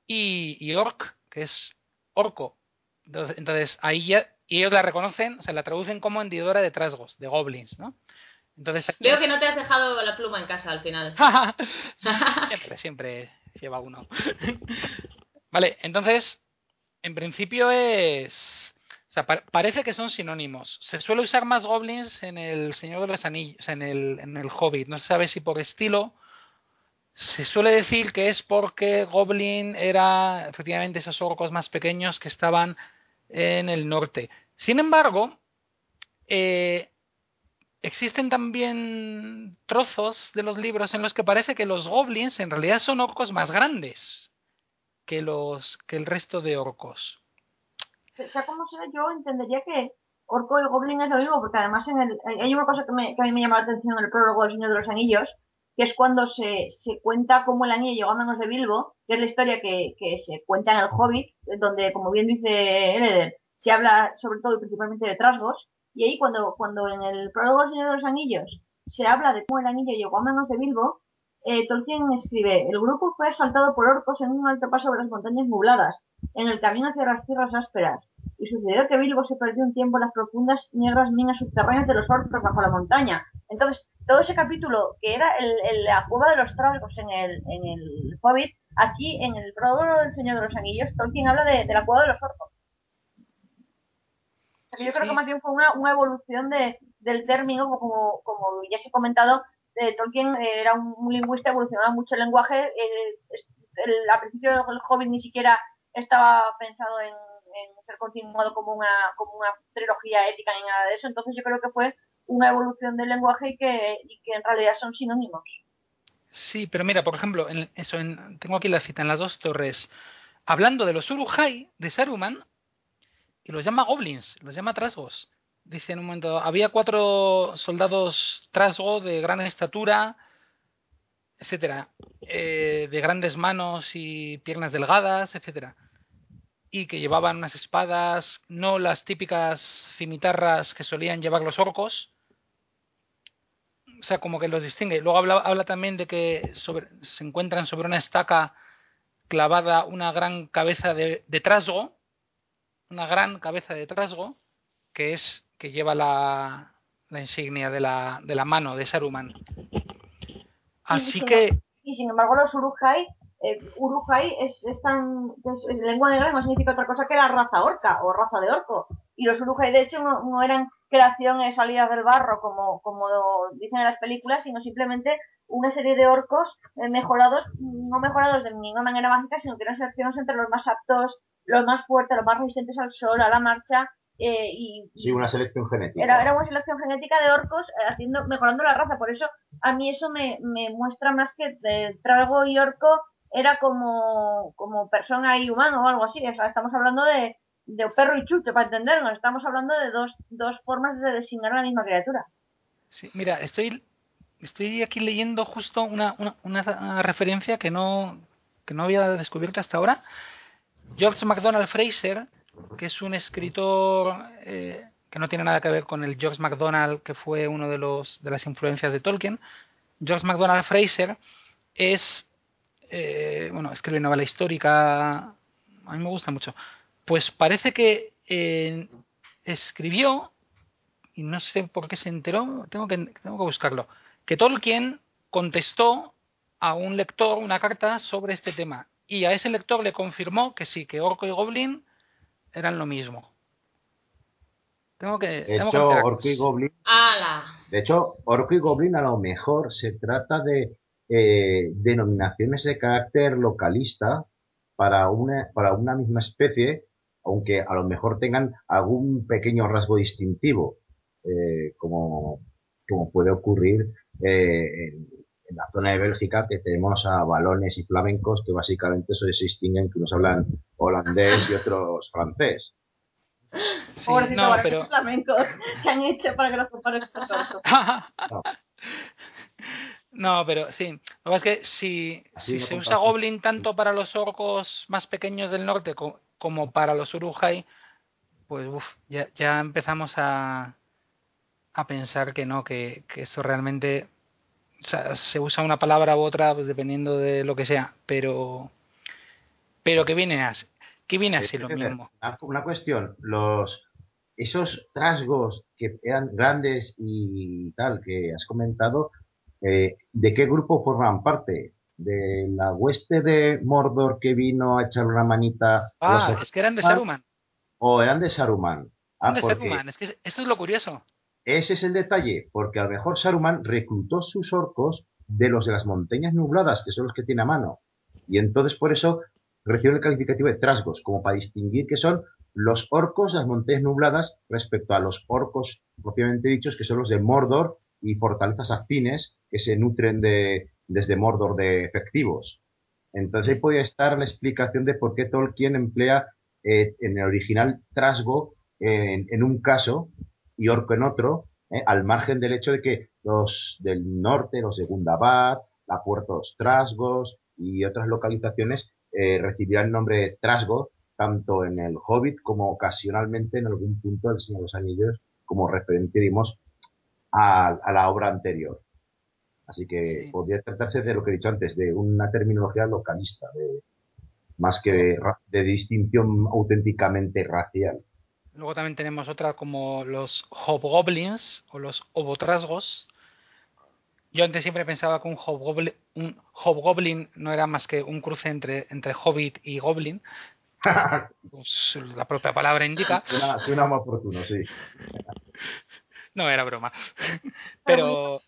y, y Orc, que es orco. Entonces, ahí ya y ellos la reconocen, o sea, la traducen como hendidora de trasgos, de goblins, ¿no? Entonces, Veo que no te has dejado la pluma en casa al final. siempre, siempre lleva uno. vale, entonces, en principio es... Parece que son sinónimos. Se suele usar más goblins en el Señor de los Anillos, en el, en el Hobbit. No se sabe si por estilo. Se suele decir que es porque Goblin era efectivamente esos orcos más pequeños que estaban en el norte. Sin embargo, eh, existen también trozos de los libros en los que parece que los goblins en realidad son orcos más grandes que los que el resto de orcos. Sea, como sea, yo entendería que Orco y Goblin es lo mismo, porque además en el, hay una cosa que, me, que a mí me llama la atención en el prólogo del Señor de los Anillos, que es cuando se, se cuenta cómo el anillo llegó a manos de Bilbo, que es la historia que, que se cuenta en el Hobbit, donde, como bien dice Eleder, se habla sobre todo y principalmente de trasgos, y ahí cuando, cuando en el prólogo del Señor de los Anillos se habla de cómo el anillo llegó a manos de Bilbo, eh, Tolkien escribe, el grupo fue asaltado por orcos en un alto paso sobre las montañas nubladas, en el camino hacia las tierras ásperas, y sucedió que Bilbo se perdió un tiempo en las profundas negras minas subterráneas de los orcos bajo la montaña. Entonces, todo ese capítulo que era el, el- la cueva de los trasgos en el, en el Hobbit, aquí en el prólogo del Señor de los Anillos, Tolkien habla de, de la cueva de los orcos. Que yo creo Sí. que más bien fue una, una evolución de, del término, como, como ya se ha comentado, de Tolkien eh, era un, un lingüista, evolucionaba mucho el lenguaje. eh, al principio el Hobbit ni siquiera estaba pensado en, en ser continuado como una, como una trilogía ética ni nada de eso. Entonces yo creo que fue una evolución del lenguaje y que, y que en realidad son sinónimos. Sí, pero mira, por ejemplo, en eso en- tengo aquí la cita en las dos torres, hablando de los Urujai de Saruman, y los llama goblins, los llama trasgos. Dice en un momento, había cuatro soldados trasgo de gran estatura, etcétera, eh, de grandes manos y piernas delgadas, etcétera, y que llevaban unas espadas, no las típicas cimitarras que solían llevar los orcos, o sea, como que los distingue. Luego habla, habla también de que sobre, se encuentran sobre una estaca clavada una gran cabeza de, de trasgo, una gran cabeza de trasgo, que es que lleva la, la insignia de la, de la mano de Saruman. Así sí, que, Y sin embargo los Urujai, eh, Urujai es, es tan, es, es lengua negra no significa otra cosa que la raza orca o raza de orco. Y los Urujai de hecho no, no eran creaciones salidas del barro como, como dicen en las películas, sino simplemente una serie de orcos eh, mejorados, no mejorados de ninguna manera mágica, sino que eran seleccionados entre los más aptos, los más fuertes, los más resistentes al sol, a la marcha, eh, y, Sí, una selección genética. era, era una selección genética de orcos eh, haciendo mejorando la raza por eso a mí eso me, me muestra más que de trago y orco era como como persona y humano o algo así estamos hablando de, de perro y chute para entendernos estamos hablando de dos, dos formas de designar a la misma criatura sí, mira, estoy, estoy aquí leyendo justo una, una, una referencia que no, que no había descubierto hasta ahora. George MacDonald Fraser, que es un escritor eh, que no tiene nada que ver con el George MacDonald que fue uno de los de las influencias de Tolkien. George MacDonald Fraser es eh, bueno escribe novela histórica, a mí me gusta mucho. Pues parece que eh, escribió y no sé por qué se enteró, tengo que tengo que buscarlo, que Tolkien contestó a un lector una carta sobre este tema y a ese lector le confirmó que sí, que Orco y Goblin eran lo mismo. Tengo que. De tengo que hecho, enterarnos. Orco y Goblin, ¡Hala! de hecho, Orco y Goblin a lo mejor se trata de eh, denominaciones de carácter localista para una, para una misma especie, aunque a lo mejor tengan algún pequeño rasgo distintivo, eh, como, como puede ocurrir eh, en, en la zona de Bélgica, que tenemos a balones y flamencos que básicamente se distinguen, que unos hablan holandés y otros francés. Sí, Pobrecito, no, pero. flamencos han hecho para que los compares con orcos. no, pero sí. Lo que pasa es que si, si no se usa. Goblin tanto para los orcos más pequeños del norte co- como para los Urujai, pues uf, ya, ya empezamos a, a pensar que no, que, que esto realmente. O sea, se usa una palabra u otra pues dependiendo de lo que sea, pero. Pero que viene así. Que viene así lo mismo. Una, cuestión, los esos rasgos que eran grandes y tal que has comentado, eh, ¿de qué grupo forman parte? ¿De la hueste de Mordor que vino a echar una manita Ah, los es que eran de Saruman. o eran de Saruman? Ah, de Saruman. Es que esto es lo curioso. ese es el detalle, porque a lo mejor Saruman reclutó sus orcos de los de las montañas nubladas, que son los que tiene a mano. Y entonces por eso recibe el calificativo de trasgos, como para distinguir que son los orcos de las montañas nubladas respecto a los orcos propiamente dichos, que son los de Mordor y fortalezas afines que se nutren de, desde Mordor de efectivos. Entonces ahí podría estar la explicación de por qué Tolkien emplea eh, en el original trasgo en, un caso y orco en otro, ¿eh? al margen del hecho de que los del norte, los de Gundabad, la Puerta Trasgos y otras localizaciones eh, recibirán el nombre de Trasgo, tanto en el Hobbit como ocasionalmente en algún punto del Señor de los Anillos, como referente, digamos, a, la obra anterior. Así que podría tratarse de lo que he dicho antes, de una terminología localista, de, más que de distinción auténticamente racial. Luego también tenemos otra como los hobgoblins o los obotrasgos. Yo antes siempre pensaba que un hobgoblin, un hobgoblin no era más que un cruce entre, entre hobbit y goblin. Pues, la propia palabra indica. Suena, más oportuno, sí. No, era broma. Pero.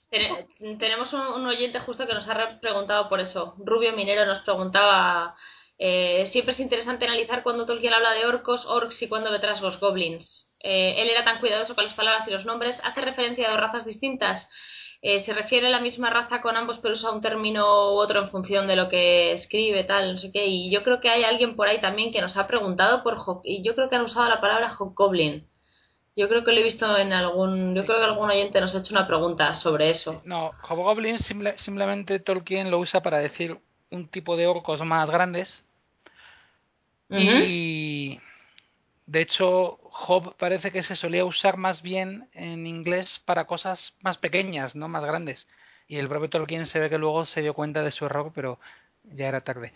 tenemos un, oyente justo que nos ha preguntado por eso. Rubio Minero nos preguntaba eh, siempre es interesante analizar cuando Tolkien habla de orcos, orcs y cuando detrás los goblins. Eh, él era tan cuidadoso con las palabras y los nombres. Hace referencia a dos razas distintas. Eh, se refiere a la misma raza con ambos, pero usa un término u otro en función de lo que escribe, tal, no sé qué. Y yo creo que hay alguien por ahí también que nos ha preguntado por y yo creo que han usado la palabra Hobgoblin. Yo creo que lo he visto en algún. Yo creo que algún oyente nos ha hecho una pregunta sobre eso. No, Hobgoblin simplemente Tolkien lo usa para decir un tipo de orcos más grandes y de hecho, Job parece que se solía usar más bien en inglés para cosas más pequeñas, no más grandes. Y el propio Tolkien se ve que luego se dio cuenta de su error, pero ya era tarde.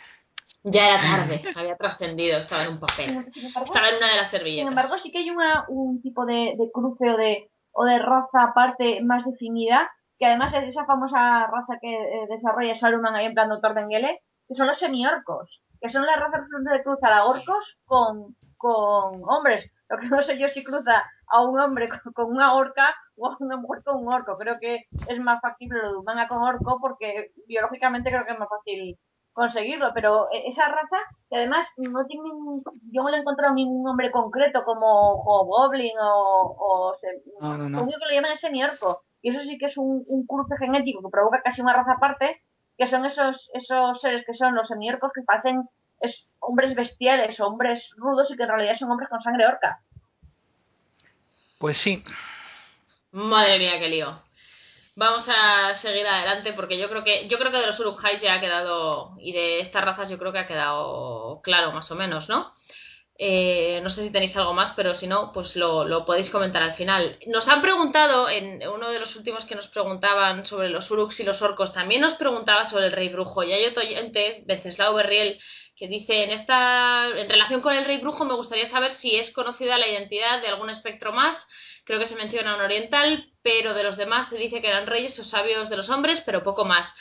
Ya era tarde, había trascendido, estaba en un papel. estaba en una de las servilletas. Sin embargo, sí que hay una, un tipo de, cruce o de, o de raza aparte más definida, que además es esa famosa raza que eh, desarrolla Saruman ahí en plan Doctor Mengele, que son los semiorcos que son las razas que cruzar a orcos con, con hombres. Lo que no sé yo si cruza a un hombre con, una orca o a una mujer con un orco. Creo que es más factible lo de humana con orco porque biológicamente creo que es más fácil conseguirlo, pero e, esa raza, que además no tiene, yo no le he encontrado ningún nombre concreto como Goblin o, o lo único que lo llaman es semiorco, y eso sí que es un, un cruce genético que provoca casi una raza aparte, que son esos, esos seres que son los semiorcos que parecen es, hombres bestiales, hombres rudos y que en realidad son hombres con sangre orca. Pues sí. Madre mía, qué lío. Vamos a seguir adelante porque yo creo que yo creo que de los uruk ya ha quedado y de estas razas yo creo que ha quedado claro más o menos, ¿no? Eh, no sé si tenéis algo más, pero si no, pues lo, podéis comentar al final. Nos han preguntado, en uno de los últimos que nos preguntaban sobre los Uruks y los orcos, también nos preguntaba sobre el rey brujo. Y hay otro oyente, Venceslao Berriel, que dice, en, esta, en relación con el rey brujo me gustaría saber si es conocida la identidad de algún espectro más. Creo que se menciona un oriental, pero de los demás se dice que eran reyes o sabios de los hombres, pero poco más.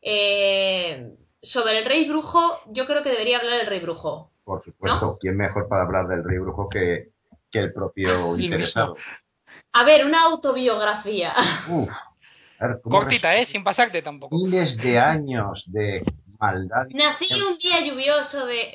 Eh, sobre el rey brujo, yo creo que debería hablar el rey brujo. Por supuesto, ¿quién mejor para hablar del rey brujo que, el propio interesado? A ver, una autobiografía. Uf, Cortita, ¿eh? Sin pasarte tampoco. Miles de años de maldad. Nací un día lluvioso de...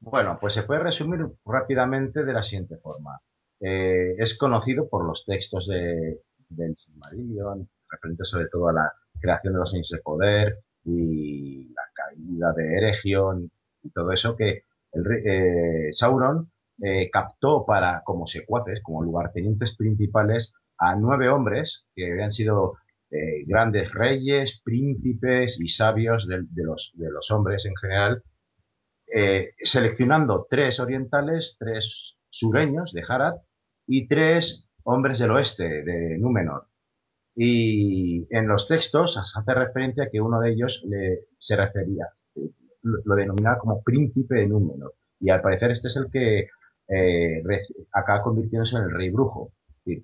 bueno, pues se puede resumir rápidamente de la siguiente forma. Eh, es conocido por los textos de, del Silmarillion, referente sobre todo a la creación de los años de poder y la caída de Eregion y todo eso que el, eh, Sauron eh, captó para, como secuaces, como lugartenientes principales, a nueve hombres que habían sido eh, grandes reyes, príncipes y sabios de, los, de los, hombres en general, seleccionando tres orientales, tres sureños de Harad y tres hombres del oeste, de Númenor. Y en los textos hace referencia a que uno de ellos se refería, lo denominaba como príncipe de Númenor. Y al parecer este es el que eh, acaba convirtiéndose en el rey brujo.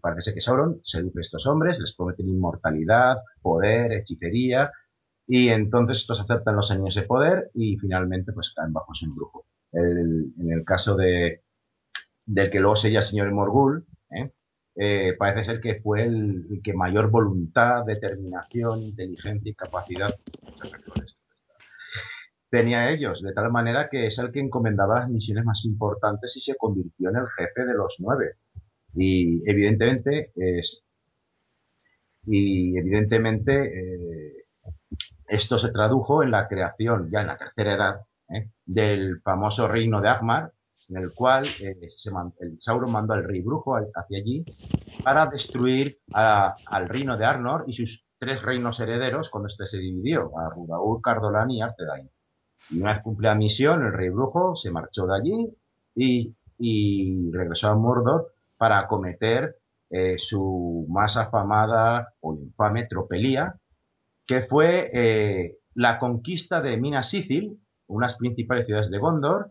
Parece que Sauron seduce a estos hombres, les prometen inmortalidad, poder, hechicería, y entonces estos aceptan los años de poder y finalmente pues caen bajo su embrujo. en el caso de del que luego sería señor Morgul, ¿eh? Eh, parece ser que fue el, el, que mayor voluntad, determinación, inteligencia y capacidad tenía ellos, de tal manera que es el que encomendaba las misiones más importantes y se convirtió en el jefe de los nueve. Y evidentemente y evidentemente eh, esto se tradujo en la creación ya en la tercera edad del famoso reino de Agmar en el cual eh, el Sauron mandó al rey brujo hacia allí para destruir al reino de Arnor y sus tres reinos herederos cuando este se dividió, a Rudaur, Cardolan y Arthedain. Y una vez cumplida la misión, el rey brujo se marchó de allí y, y regresó a Mordor para acometer eh, su más afamada o infame tropelía, que fue eh, la conquista de Minas Sithil, unas principales ciudades de Gondor,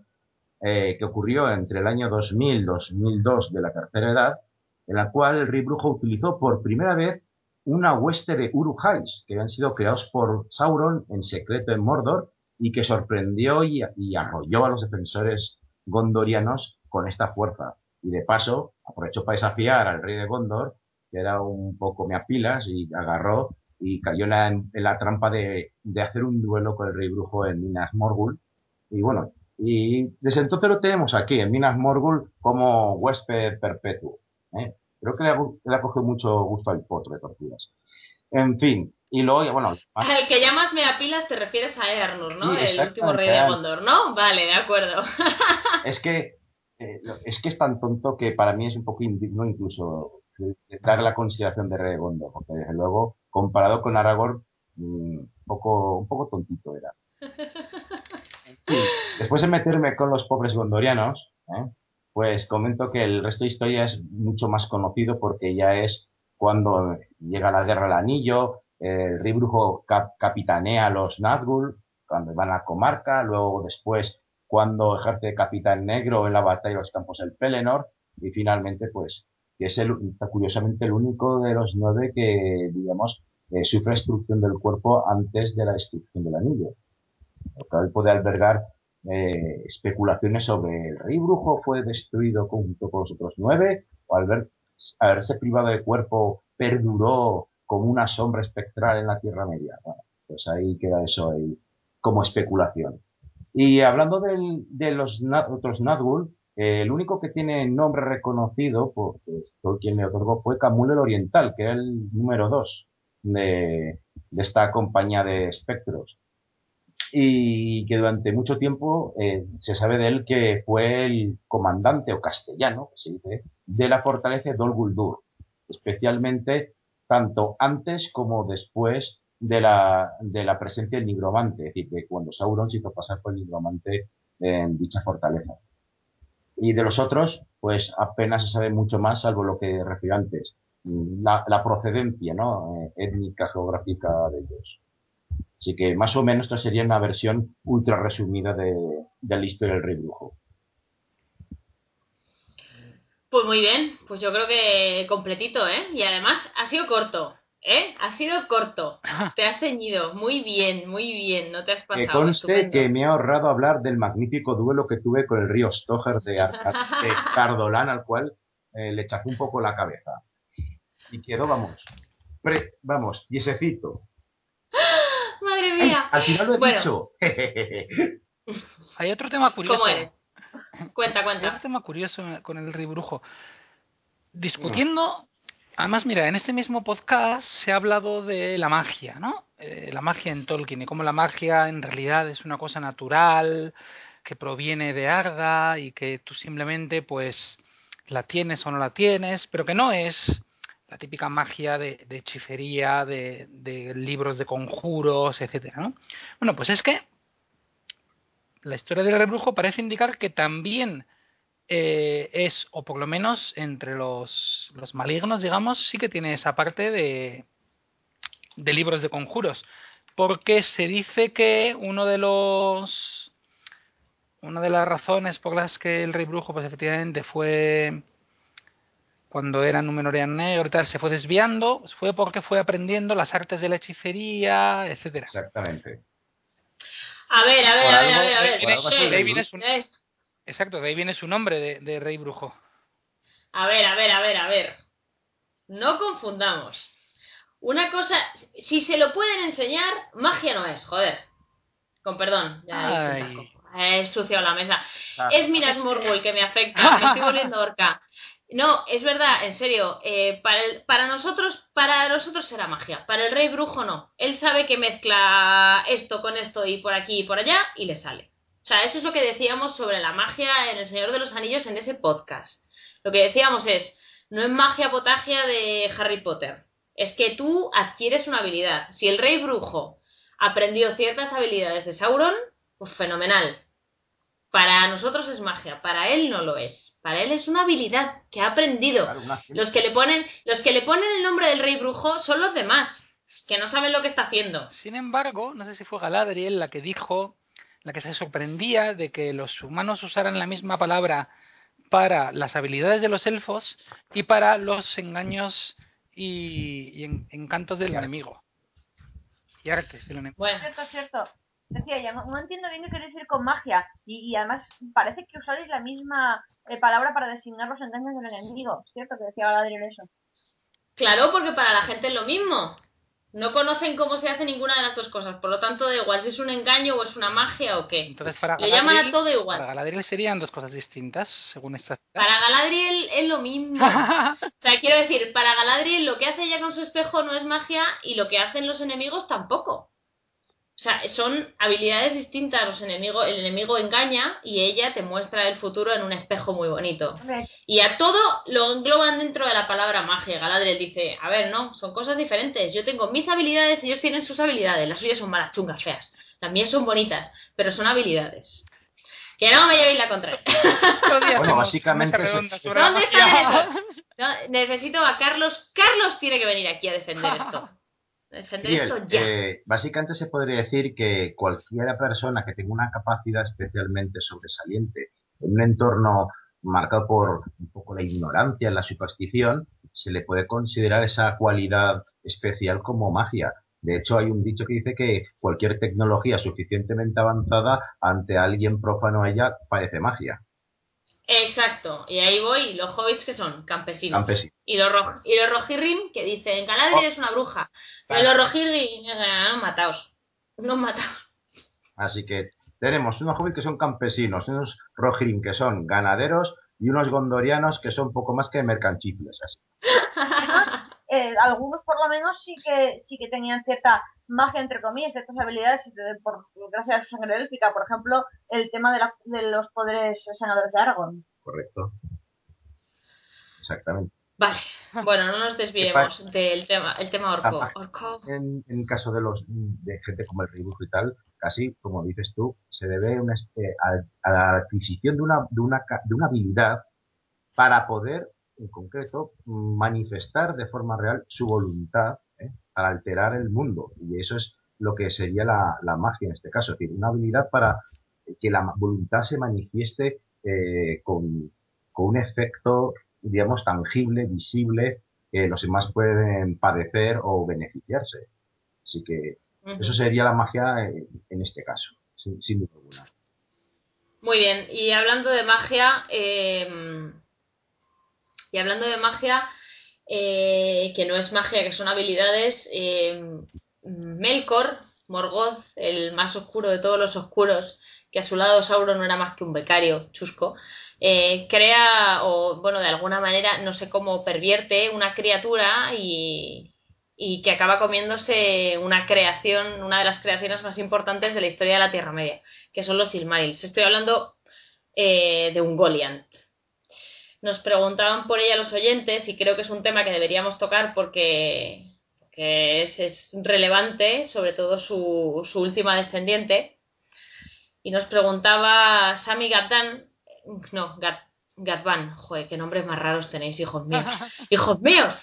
eh, que ocurrió entre el año 2000 y 2002 de la Tercera Edad, en la cual el rey brujo utilizó por primera vez una hueste de Uruk-hais, que habían sido creados por Sauron en secreto en Mordor y que sorprendió y, y arrolló a los defensores gondorianos con esta fuerza. Y de paso, aprovechó para desafiar al rey de Gondor, que era un poco me apilas, y agarró y cayó en la, en la trampa de, de hacer un duelo con el rey brujo en Minas Morgul. Y bueno, y desde entonces lo tenemos aquí, en Minas Morgul, como huésped perpetuo. ¿eh? Creo que le ha, gu- le ha cogido mucho gusto al potro de tortugas. En fin, y luego, bueno, más- Al que llamas Meapilas te refieres a Ernur, ¿no? Sí, el último rey de. Gondor, ¿no? Vale, de acuerdo. es que eh, es que es tan tonto que para mí es un poco indigno incluso eh, darle la consideración de rey de Gondor, porque desde luego, comparado con Aragorn, mm, un poco, un poco tontito era. Después de meterme con los pobres gondorianos, ¿eh? pues comento que el resto de historia es mucho más conocido porque ya es cuando llega la guerra del anillo, el rey cap- capitanea a los Nazgûl, cuando van a la comarca, luego después cuando ejerce de capitán negro en la batalla de los campos del Pelennor, y finalmente, pues, que es el, curiosamente el único de los nueve que, digamos, eh, sufre destrucción del cuerpo antes de la destrucción del anillo. Lo cual puede albergar eh, especulaciones sobre el rey brujo fue destruido junto con los otros nueve, o al ver, haberse privado de cuerpo perduró como una sombra espectral en la Tierra Media. Bueno, pues ahí queda eso como especulación. Y hablando del- de los otros Nazgûl, eh, el único que tiene nombre reconocido, por pues, Tolkien le otorgó, fue Camul el Oriental, que era el número dos de, de esta compañía de espectros. Y que durante mucho tiempo eh, se sabe de él que fue el comandante o castellano, que se dice, de la fortaleza de Dol Guldur, especialmente tanto antes como después de la, de la presencia del nigromante, es decir, de cuando Sauron se hizo pasar por el nigromante en dicha fortaleza. Y de los otros, pues apenas se sabe mucho más, salvo lo que refiero antes, la, la procedencia ¿no? Eh, étnica, geográfica de ellos. Así que más o menos esta sería una versión ultra resumida de, de la historia del rey brujo. Pues muy bien, pues yo creo que completito, ¿eh? Y además ha sido corto, ¿eh? Ha sido corto. Te has ceñido, muy bien, muy bien, no te has Que pasado. conste estupendo. que me he ahorrado hablar del magnífico duelo que tuve con el río Stoger de, Ar- de Cardolán, al cual eh, le chafé un poco la cabeza. Y quedó, vamos, pre- vamos, piececito. Madre ¡Ay! mía. al final lo he Bueno. dicho. Hay otro tema curioso. ¿Cómo eres? Cuenta, Hay otro cuenta. tema curioso con el rey brujo. Discutiendo, además, mira, en este mismo podcast se ha hablado de la magia, ¿no? Eh, la magia en Tolkien y cómo la magia en realidad es una cosa natural que proviene de Arda y que tú simplemente, pues, la tienes o no la tienes, pero que no es la típica magia de, hechicería, de, de libros de conjuros, etcétera, ¿no? Bueno, pues es que la historia del rebrujo parece indicar que también eh, es, o por lo menos entre los, los malignos, digamos, sí que tiene esa parte de, de libros de conjuros. Porque se dice que uno de los. Una de las razones por las que el rey brujo, pues efectivamente fue. Cuando era Númenorian negro y tal, se fue desviando, fue porque fue aprendiendo las artes de la hechicería, etcétera. Exactamente. A ver, a ver, Por a ver, algo- a ver, a ver. Exacto, de ahí viene su nombre de, de rey brujo. A ver, a ver, a ver, a ver. No confundamos. Una cosa, si se lo pueden enseñar, magia no es, joder. Con perdón, ya he dicho un Ay. taco. He ensuciado la mesa. Ah, Es Minas Morgul que me afecta, me estoy volviendo orca. No, es verdad, en serio, eh, para, el- para nosotros, para nosotros será magia, para el rey brujo no. Él sabe que mezcla esto con esto y por aquí y por allá y le sale. O sea, eso es lo que decíamos sobre la magia en El Señor de los Anillos en ese podcast. Lo que decíamos es, no es magia potagia de Harry Potter. Es que tú adquieres una habilidad. Si el rey brujo aprendió ciertas habilidades de Sauron, pues fenomenal. Para nosotros es magia, para él no lo es. Para él es una habilidad que ha aprendido. Claro, Los que le ponen, los que le ponen el nombre del rey brujo son los demás, que no saben lo que está haciendo. Sin embargo, no sé si fue Galadriel la que dijo, la que se sorprendía de que los humanos usaran la misma palabra para las habilidades de los elfos y para los engaños y, y en- encantos del enemigo. Y artes del enemigo. Bueno, Cierto, cierto. Decía ella, no, no entiendo bien qué queréis decir con magia. Y, y además parece que usáis la misma eh, palabra para designar los engaños del enemigo. ¿Cierto? Que decía Galadriel eso. claro, porque para la gente es lo mismo. No conocen cómo se hace ninguna de las dos cosas, por lo tanto da igual si es un engaño o es una magia o qué. Entonces para Le llaman a Galadriel- todo Para igual. Galadriel serían dos cosas distintas, según esta. Para Galadriel es lo mismo. O sea, quiero decir, para Galadriel lo que hace ella con su espejo no es magia y lo que hacen los enemigos tampoco. O sea, son habilidades distintas. Los enemigos, el enemigo engaña y ella te muestra el futuro en un espejo muy bonito. Y a todo lo engloban dentro de la palabra magia. Galadriel dice, a ver, no, son cosas diferentes. Yo tengo mis habilidades, ellos tienen sus habilidades. Las suyas son malas, chungas, feas. Las mías son bonitas, pero son habilidades. Que no me llevéis la contraria. Bueno, básicamente ¿Dónde está el No, necesito a Carlos. Carlos tiene que venir aquí a defender esto. Esto ya. eh, básicamente se podría decir que cualquier persona que tenga una capacidad especialmente sobresaliente en un entorno marcado por un poco la ignorancia, la superstición, se le puede considerar esa cualidad especial como magia. De hecho, hay un dicho que dice que cualquier tecnología suficientemente avanzada ante alguien profano a ella parece magia. Exacto. Y ahí voy. Los hobbits que son campesinos. Campesino. Y los, ro- y los rojirrim que dicen, Galadriel es una bruja. Y Claro. los rojirrim, no, mataos. No mataos. Así que tenemos unos hobbits que son campesinos, unos rohirrim que son ganaderos y unos gondorianos que son poco más que mercanchifles. Así. eh, algunos por lo menos sí que sí que tenían cierta magia entre comillas, ciertas habilidades de- por, gracias a su sangre élfica. Por ejemplo, el tema de, la- de los poderes sanadores de Aragorn. Correcto. Exactamente. Vale. Bueno, no nos desviemos del tema, el tema orco. En, en el caso de los de gente como el dibujo y tal, casi, como dices tú, se debe una, espe- a, a la adquisición de una, de, una, ca- de una habilidad para poder, en concreto, manifestar de forma real su voluntad para alterar el mundo. Y eso es lo que sería la, la magia en este caso, es decir, una habilidad para que la voluntad se manifieste eh, con, con un efecto, digamos, tangible, visible, que los demás pueden padecer o beneficiarse. Así que eso sería la magia eh, en este caso, sin, sin duda alguna. Muy bien, y hablando de magia, eh, y hablando de magia, eh, que no es magia, que son habilidades, eh, Melkor, Morgoth, el más oscuro de todos los oscuros, que a su lado Sauron no era más que un becario chusco, eh, crea, o bueno, de alguna manera, no sé cómo, pervierte una criatura y, y que acaba comiéndose una creación, una de las creaciones más importantes de la historia de la Tierra Media que son los Silmarils. Estoy hablando de un Goliant. Nos preguntaban por ella los oyentes y creo que es un tema que deberíamos tocar porque, porque es, es relevante, sobre todo su, su última descendiente. Y nos preguntaba Sami Gatdan, no, Gat, Gatvan, joder, qué nombres más raros tenéis, hijos míos. hijos míos.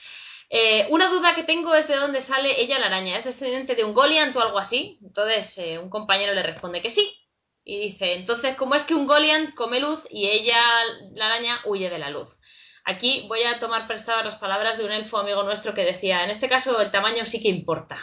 Eh, una duda que tengo es de dónde sale ella la araña. ¿Es descendiente de un Goliant o algo así? Entonces eh, un compañero le responde que sí. Y dice, entonces, ¿cómo es que un Goliant come luz y ella, la araña, huye de la luz? Aquí voy a tomar prestadas las palabras de un elfo amigo nuestro que decía, en este caso el tamaño sí que importa.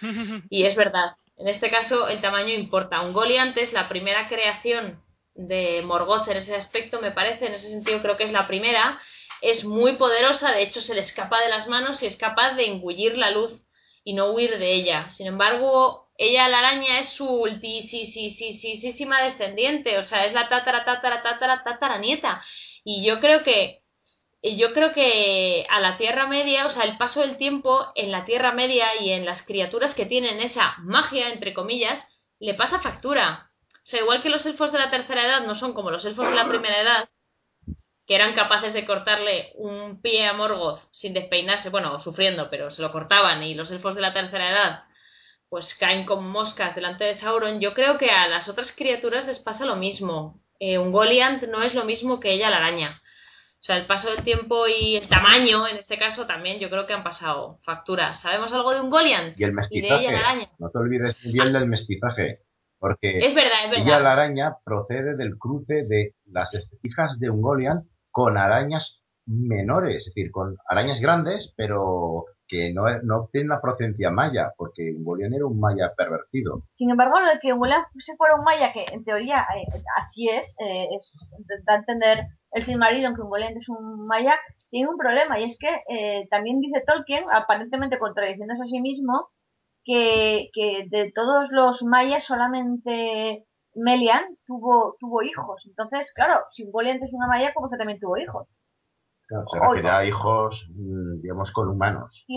Y es verdad, en este caso el tamaño importa. Un Goliant es la primera creación de Morgoth en ese aspecto, me parece, en ese sentido creo que es la primera. Es muy poderosa, de hecho se le escapa de las manos y es capaz de engullir la luz y no huir de ella. Sin embargo, ella, la araña, es su ultisísima descendiente, o sea, es la tatara, tatara, tatara, tatara nieta. Y yo creo que yo creo que a la Tierra Media, o sea, el paso del tiempo en la Tierra Media y en las criaturas que tienen esa magia, entre comillas, le pasa factura. O sea, igual que los elfos de la tercera edad no son como los elfos de la primera edad, que eran capaces de cortarle un pie a Morgoth sin despeinarse, bueno, sufriendo, pero se lo cortaban y los elfos de la tercera edad pues caen como moscas delante de Sauron, yo creo que a las otras criaturas les pasa lo mismo. Eh, un Goliant no es lo mismo que ella la araña. O sea, el paso del tiempo y el tamaño, en este caso, también yo creo que han pasado facturas. ¿Sabemos algo de un Goliant? Y el mestizaje. de ella, la araña. No te olvides bien del mestizaje. Porque Es verdad, es ella, la araña, procede del cruce de las hijas de Ungoliant con arañas menores, es decir, con arañas grandes, pero que no, no la procedencia maya, porque Ungoliant era un maya pervertido. Sin embargo, lo de que William se fuera un maya, que en teoría eh, así es, eh, es, da entender el Silmarillion que un Goliath es un maya, tiene un problema, y es que eh, también dice Tolkien, aparentemente contradiciéndose a sí mismo, que, que de todos los mayas solamente Melian tuvo, tuvo hijos. Entonces, claro, si un Goliath es una maya, como que también tuvo hijos. Claro, se refiere a hijos, mm, digamos, con humanos. Y,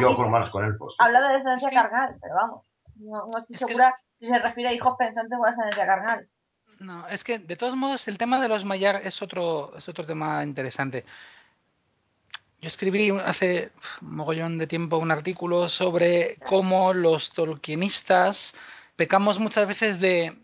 Yo con humanos, con elfos. habla de descendencia carnal, pero vamos, no, no estoy Es que- segura si se refiere a hijos pensantes o a descendencia carnal. No, es que de todos modos el tema de los Mayar es otro, es otro tema interesante. Yo escribí hace un mogollón de tiempo un artículo sobre cómo los tolkienistas pecamos muchas veces de,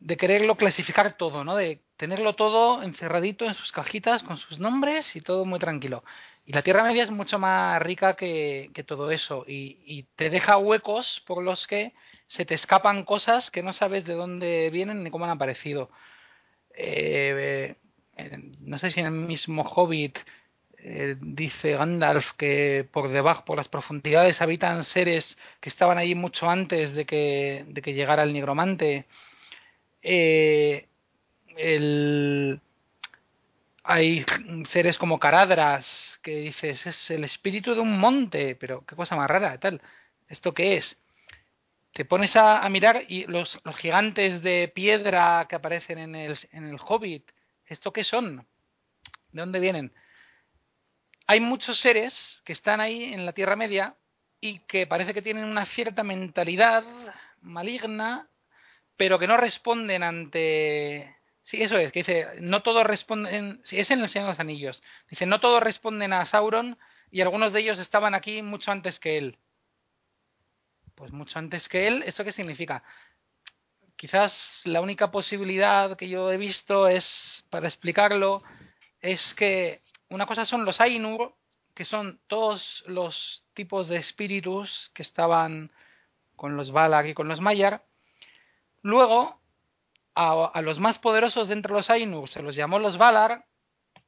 de quererlo clasificar todo, ¿no? De tenerlo todo encerradito en sus cajitas con sus nombres y todo muy tranquilo. Y la Tierra Media es mucho más rica que, que todo eso y, y te deja huecos por los que se te escapan cosas que no sabes de dónde vienen ni cómo han aparecido. Eh, eh, no sé si en el mismo Hobbit eh, dice Gandalf que por debajo, por las profundidades, habitan seres que estaban allí mucho antes de que, de que llegara el nigromante. Eh, hay seres como Caradras que dices es el espíritu de un monte, pero qué cosa más rara, tal. ¿Esto qué es? Te pones a, mirar y los, los gigantes de piedra que aparecen en el, en el Hobbit, ¿esto qué son? ¿De dónde vienen? Hay muchos seres que están ahí en la Tierra Media y que parece que tienen una cierta mentalidad maligna, pero que no responden ante... Sí, eso es, que dice, no todos responden... Sí, es en el Señor de los Anillos. Dice, no todos responden a Sauron y algunos de ellos estaban aquí mucho antes que él. Pues mucho antes que él, ¿esto qué significa? Quizás la única posibilidad que yo he visto es, para explicarlo, es que una cosa son los Ainur, que son todos los tipos de espíritus que estaban con los Valar y con los Maiar. Luego, a, los más poderosos de entre los Ainur se los llamó los Valar,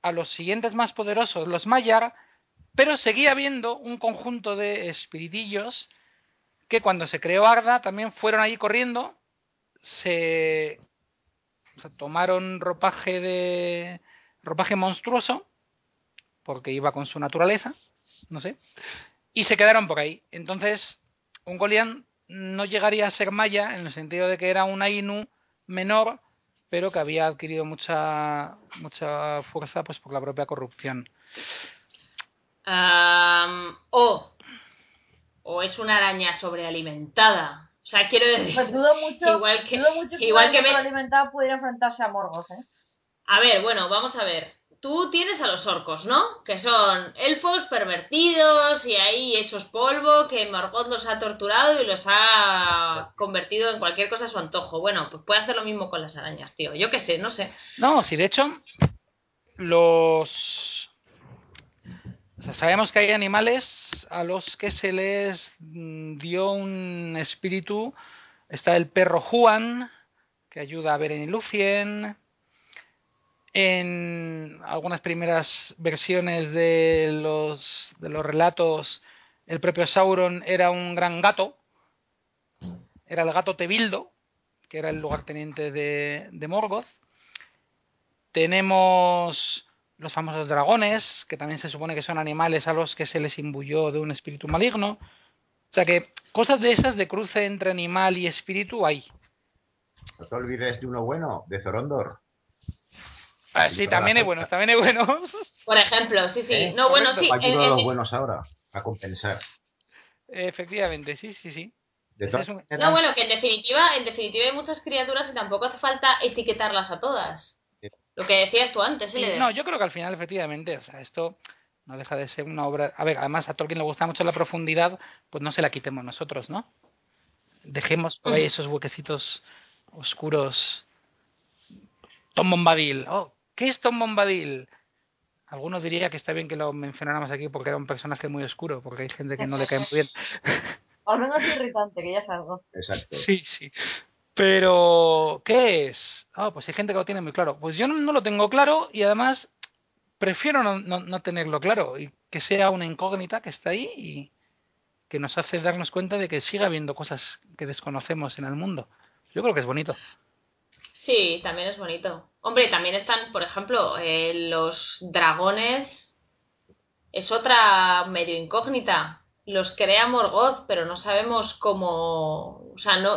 a los siguientes más poderosos los Maiar, pero seguía habiendo un conjunto de espiritillos que cuando se creó Arda también fueron ahí corriendo, se, o sea, tomaron ropaje de ropaje monstruoso porque iba con su naturaleza, no sé, y se quedaron por ahí. Entonces, un Golian no llegaría a ser maya en el sentido de que era un Ainu menor, pero que había adquirido mucha mucha fuerza pues por la propia corrupción. O, o es una araña sobrealimentada. O sea, quiero decir, Pues dudo mucho, igual que, dudo mucho que igual que me- pudiera enfrentarse a Morgoth, ¿eh? A ver, bueno, vamos a ver. Tú tienes a los orcos, ¿no? Que son elfos pervertidos y ahí hechos polvo, que Morgoth los ha torturado y los ha convertido en cualquier cosa a su antojo. Bueno, pues puede hacer lo mismo con las arañas, tío. Yo qué sé, no sé. No, si de hecho los sabemos que hay animales a los que se les mm, dio un espíritu. Está el perro Juan, que ayuda a Beren y Lucien. En algunas primeras versiones de los, de los relatos, el propio Sauron era un gran gato. Era el gato Tebildo, que era el lugarteniente de, de Morgoth. Tenemos los famosos dragones, que también se supone que son animales a los que se les imbuyó de un espíritu maligno. O sea que cosas de esas de cruce entre animal y espíritu hay. No te olvides de uno bueno, de Zorondor. Ah, sí, también hay buenos, también hay buenos. Por ejemplo, sí, sí. ¿Eh? No, bueno, sí. Hay en- uno de los en- buenos ahora, a compensar. Efectivamente, sí, sí, sí. De es un- No, bueno, que en definitiva, en definitiva hay muchas criaturas y tampoco hace falta etiquetarlas a todas. Lo que decías tú antes, ¿eh? No, yo creo que al final, efectivamente, o sea, esto no deja de ser una obra. A ver, además a Tolkien le gusta mucho la profundidad, pues no se la quitemos nosotros, ¿no? Dejemos por ahí esos huequecitos oscuros. Tom Bombadil. Oh, ¿qué es Tom Bombadil? Algunos diría que está bien que lo mencionáramos aquí porque era un personaje muy oscuro, porque hay gente que no le cae muy bien. Al menos irritante, que ya es algo. Exacto. Sí, sí. Pero, ¿qué es? Ah, pues hay gente que lo tiene muy claro. Pues yo no, lo tengo claro y además prefiero no, no, tenerlo claro y que sea una incógnita que está ahí y que nos hace darnos cuenta de que siga habiendo cosas que desconocemos en el mundo. Yo creo que es bonito. Sí, también es bonito. Hombre, también están, por ejemplo, eh, los dragones. Es otra medio incógnita. Los crea Morgoth, pero no sabemos cómo. O sea, no.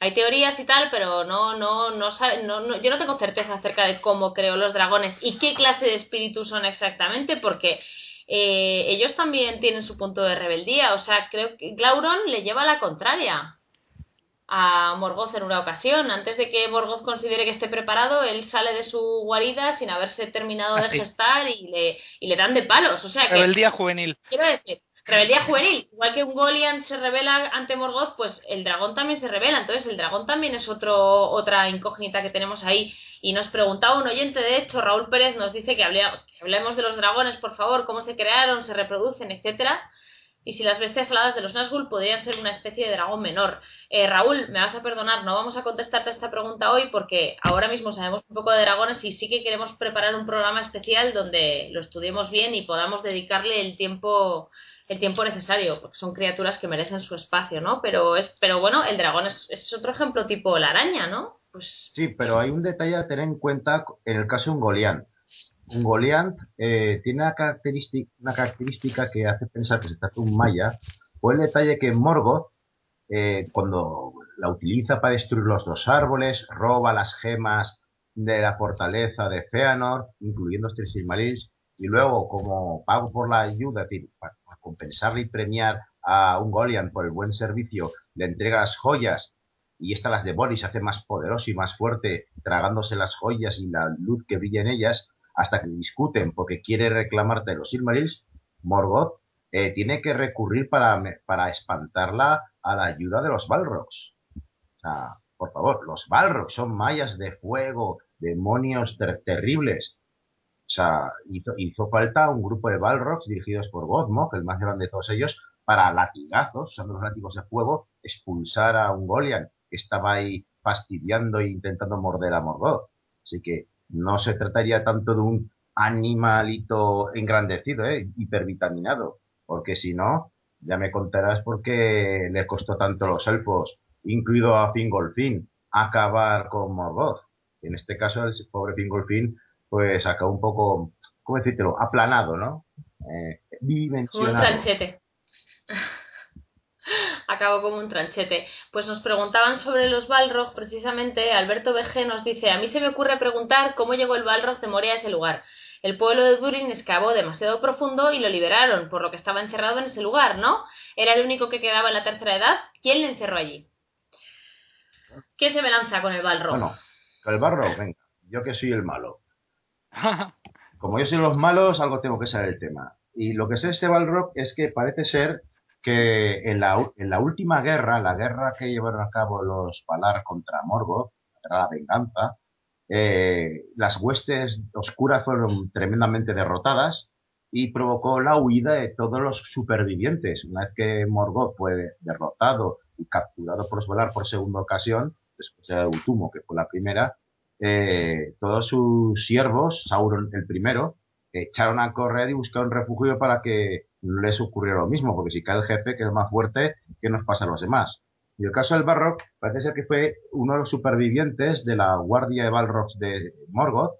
hay teorías y tal, pero no, no, no, no, yo no tengo certeza acerca de cómo creó los dragones y qué clase de espíritus son exactamente, porque eh, ellos también tienen su punto de rebeldía. O sea, creo que Glauron le lleva a la contraria a Morgoth en una ocasión. Antes de que Morgoth considere que esté preparado, él sale de su guarida sin haberse terminado de gestar y le, y le dan de palos. O sea que, rebeldía juvenil. Quiero decir, rebeldía juvenil. Igual que un Golian se revela ante Morgoth, pues el dragón también se revela. Entonces el dragón también es otro, otra incógnita que tenemos ahí. Y nos preguntaba un oyente, de hecho, Raúl Pérez nos dice que, que hablemos de los dragones, por favor, cómo se crearon, se reproducen, etcétera y si las bestias aladas de los Nazgûl podrían ser una especie de dragón menor. Eh, Raúl, me vas a perdonar, no vamos a contestarte esta pregunta hoy porque ahora mismo sabemos un poco de dragones y sí que queremos preparar un programa especial donde lo estudiemos bien y podamos dedicarle el tiempo el tiempo necesario, porque son criaturas que merecen su espacio, ¿no? Pero es, pero bueno, el dragón es, otro ejemplo tipo la araña, ¿no? Pues... Sí, pero hay un detalle a tener en cuenta en el caso de un Golián un Goliath eh, tiene una característica, que hace pensar que se trata de un maya, o el detalle que Morgoth, eh, cuando la utiliza para destruir los dos árboles, roba las gemas de la fortaleza de Feanor, incluyendo los Silmarils, y luego, como pago por la ayuda, para, compensarle y premiar a un Goliath por el buen servicio, le entrega las joyas y esta las devora y se hace más poderoso y más fuerte, tragándose las joyas y la luz que brilla en ellas, hasta que discuten porque quiere reclamarte los Silmarils, Morgoth eh, tiene que recurrir para, para espantarla a la ayuda de los Balrogs. O sea, por favor, los Balrogs son mayas de fuego, demonios terribles. O sea, hizo, falta un grupo de Balrogs dirigidos por Godmog, el más grande de todos ellos, para latigazos, usando los látigos de fuego, expulsar a un Golian que estaba ahí fastidiando e intentando morder a Morgoth. Así que no se trataría tanto de un animalito engrandecido, ¿eh? hipervitaminado, porque si no, ya me contarás por qué le costó tanto a los elfos, incluido a Fingolfin, acabar con Morgoth. En este caso, el pobre Fingolfin, pues acabó un poco, ¿cómo decírtelo?, aplanado, ¿no? Eh, dimensionado. Acabo como un tranchete. Pues nos preguntaban sobre los Balrog, precisamente Alberto BG nos dice, a mí se me ocurre preguntar cómo llegó el Balrog de Moria a ese lugar. El pueblo de Durin excavó demasiado profundo y lo liberaron, por lo que estaba encerrado en ese lugar, ¿no? Era el único que quedaba en la tercera edad. ¿Quién le encerró allí? ¿Quién se me lanza con el Balrog? Bueno, el Balrog, venga, yo que soy el malo. Como yo soy los malos, algo tengo que saber el tema. Y lo que sé de este Balrog es que parece ser que en la, en la última guerra, la guerra que llevaron a cabo los Valar contra Morgoth, contra la venganza, eh, las huestes oscuras fueron tremendamente derrotadas y provocó la huida de todos los supervivientes. Una vez que Morgoth fue derrotado y capturado por los Valar por segunda ocasión, después de Utumo, que fue la primera, eh, todos sus siervos, Sauron el primero, echaron a correr y buscaron refugio para que les ocurriera lo mismo, porque si cae el jefe, que es más fuerte, ¿qué nos pasa a los demás? Y el caso del Balrog parece ser que fue uno de los supervivientes de la guardia de Balrogs de Morgoth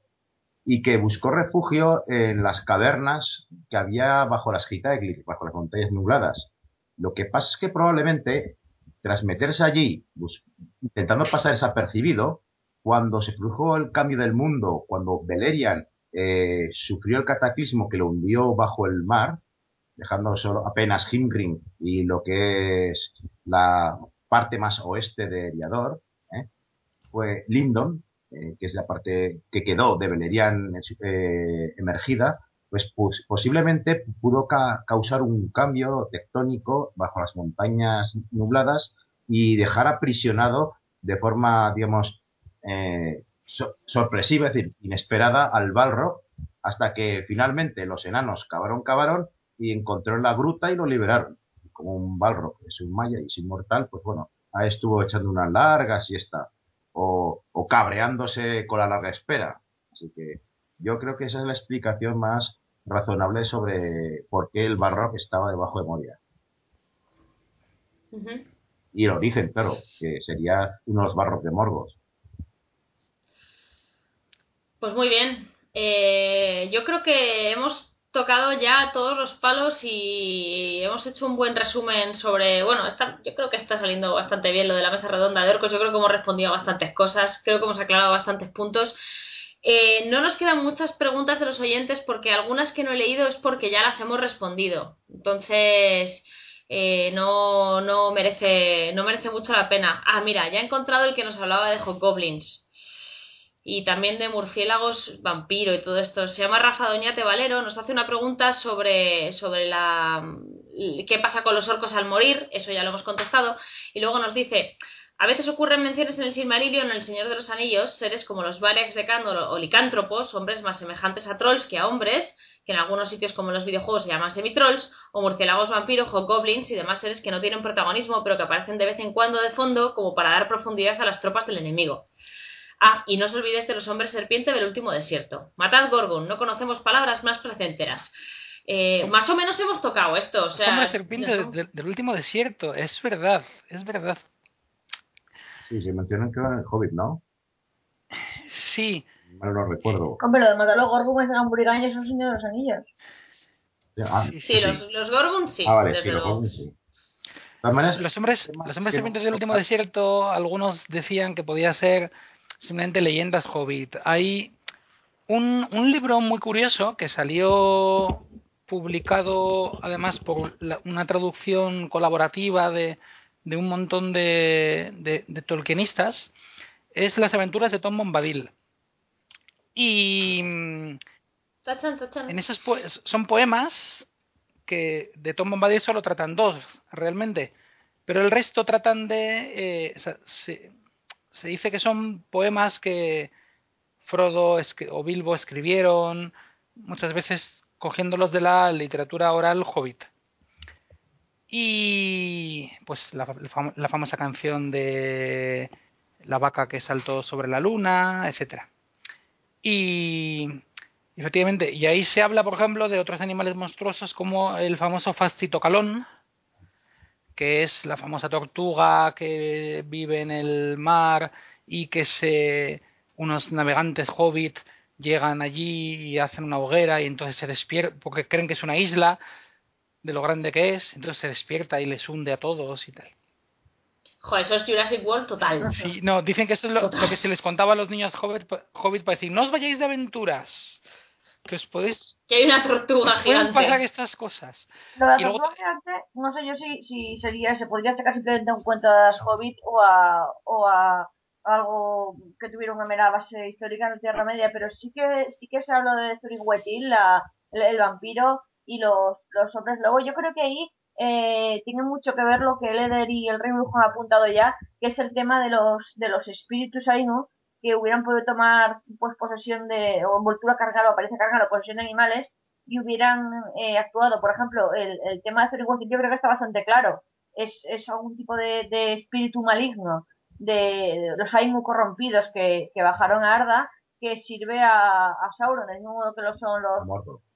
y que buscó refugio en las cavernas que había bajo las Gitaeglyphs, bajo las montañas nubladas. Lo que pasa es que probablemente, tras meterse allí, intentando pasar desapercibido, cuando se produjo el cambio del mundo, cuando Beleriand eh, sufrió el cataclismo que lo hundió bajo el mar, dejando solo apenas Himgrim y lo que es la parte más oeste de Eriador, ¿eh? fue Lindon, eh, que es la parte que quedó de Beleriand eh, emergida, pues, posiblemente pudo causar un cambio tectónico bajo las montañas nubladas y dejar aprisionado de forma, digamos, sorpresiva, es decir, inesperada al Balrog, hasta que finalmente los enanos cavaron, cavaron y encontraron la gruta y lo liberaron. como un Balrog es un maya y es inmortal, pues bueno, ahí estuvo echando una larga siesta o, o cabreándose con la larga espera. Así que yo creo que esa es la explicación más razonable sobre por qué el Balrog estaba debajo de Moria. Y el origen, claro, que sería unos barros de Morgos. Pues muy bien. Eh, yo creo que hemos tocado ya todos los palos y hemos hecho un buen resumen sobre, bueno, yo creo que está saliendo bastante bien lo de la mesa redonda de Orcos, yo creo que hemos respondido a bastantes cosas, creo que hemos aclarado bastantes puntos. Eh, no nos quedan muchas preguntas de los oyentes porque algunas que no he leído es porque ya las hemos respondido. Entonces, eh, no, no, merece, no merece mucho la pena. Ah, mira, ya he encontrado el que nos hablaba de Hobgoblins y también de murciélagos vampiro y todo esto. Se llama Rafa Doñate Valero, nos hace una pregunta sobre, sobre la qué pasa con los orcos al morir, eso ya lo hemos contestado, y luego nos dice, a veces ocurren menciones en el Silmarillion, en El Señor de los Anillos, seres como los Varex de Candor o licántropos, hombres más semejantes a trolls que a hombres, que en algunos sitios como los videojuegos se llaman semitrolls, o murciélagos vampiros, o goblins y demás seres que no tienen protagonismo, pero que aparecen de vez en cuando de fondo como para dar profundidad a las tropas del enemigo. Ah, y no os olvidéis de los hombres serpiente del último desierto. Matad Gorgon, no conocemos palabras más placenteras. Eh, más o menos hemos tocado esto. O sea, hombres serpiente del, último desierto, es verdad, es verdad. Sí, se mencionan que eran el Hobbit, ¿no? Sí. No lo recuerdo. Hombre, lo de matar a los Gorgon es Gamburigan y esos señores de los anillos. Ah, sí, Los, los, Gorgon sí. Ah, vale, sí, los Gorgon sí. Los hombres, los hombres serpientes del último desierto, algunos decían que podía ser simplemente leyendas Hobbit. Hay un, un libro muy curioso que salió publicado además por una traducción colaborativa de, de un montón de, de, Tolkienistas, es Las aventuras de Tom Bombadil. Y en esos son poemas que de Tom Bombadil solo tratan dos, realmente, pero el resto tratan de... Eh, se dice que son poemas que Frodo o Bilbo escribieron, muchas veces cogiéndolos de la literatura oral hobbit. Y pues la, famosa canción de la vaca que saltó sobre la luna, etcétera. Y efectivamente, y ahí se habla, por ejemplo, de otros animales monstruosos como el famoso Fastito Calón, que es la famosa tortuga que vive en el mar y que se unos navegantes hobbit llegan allí y hacen una hoguera y entonces se despierta porque creen que es una isla de lo grande que es, entonces se despierta y les hunde a todos y tal. Joder, eso es Jurassic World total. Sí, no, dicen que eso es lo, que se les contaba a los niños hobbit, hobbit para decir, no os vayáis de aventuras que os podéis... Que hay una tortuga gigante. pasar estas cosas. Lo de la tortuga gigante, no sé yo si, si sería, se podría sacar simplemente un cuento de las Hobbit o a, o a algo que tuviera una mera base histórica en la Tierra Media, pero sí que sí que se habla de Thurin la, el, vampiro y los, los hombres lobo. Yo creo que ahí eh, tiene mucho que ver lo que Leder y el Rey Brujo han apuntado ya, que es el tema de los de los espíritus ahí, ¿no? Que hubieran podido tomar pues posesión de, o envoltura cargar o aparece cargar o posesión de animales y hubieran eh, actuado. Por ejemplo, el, el tema de Walking yo creo que está bastante claro. Es, es algún tipo de, de espíritu maligno de, los Aimu corrompidos que, que, bajaron a Arda que sirve a, a Sauron, del mismo modo que lo son los...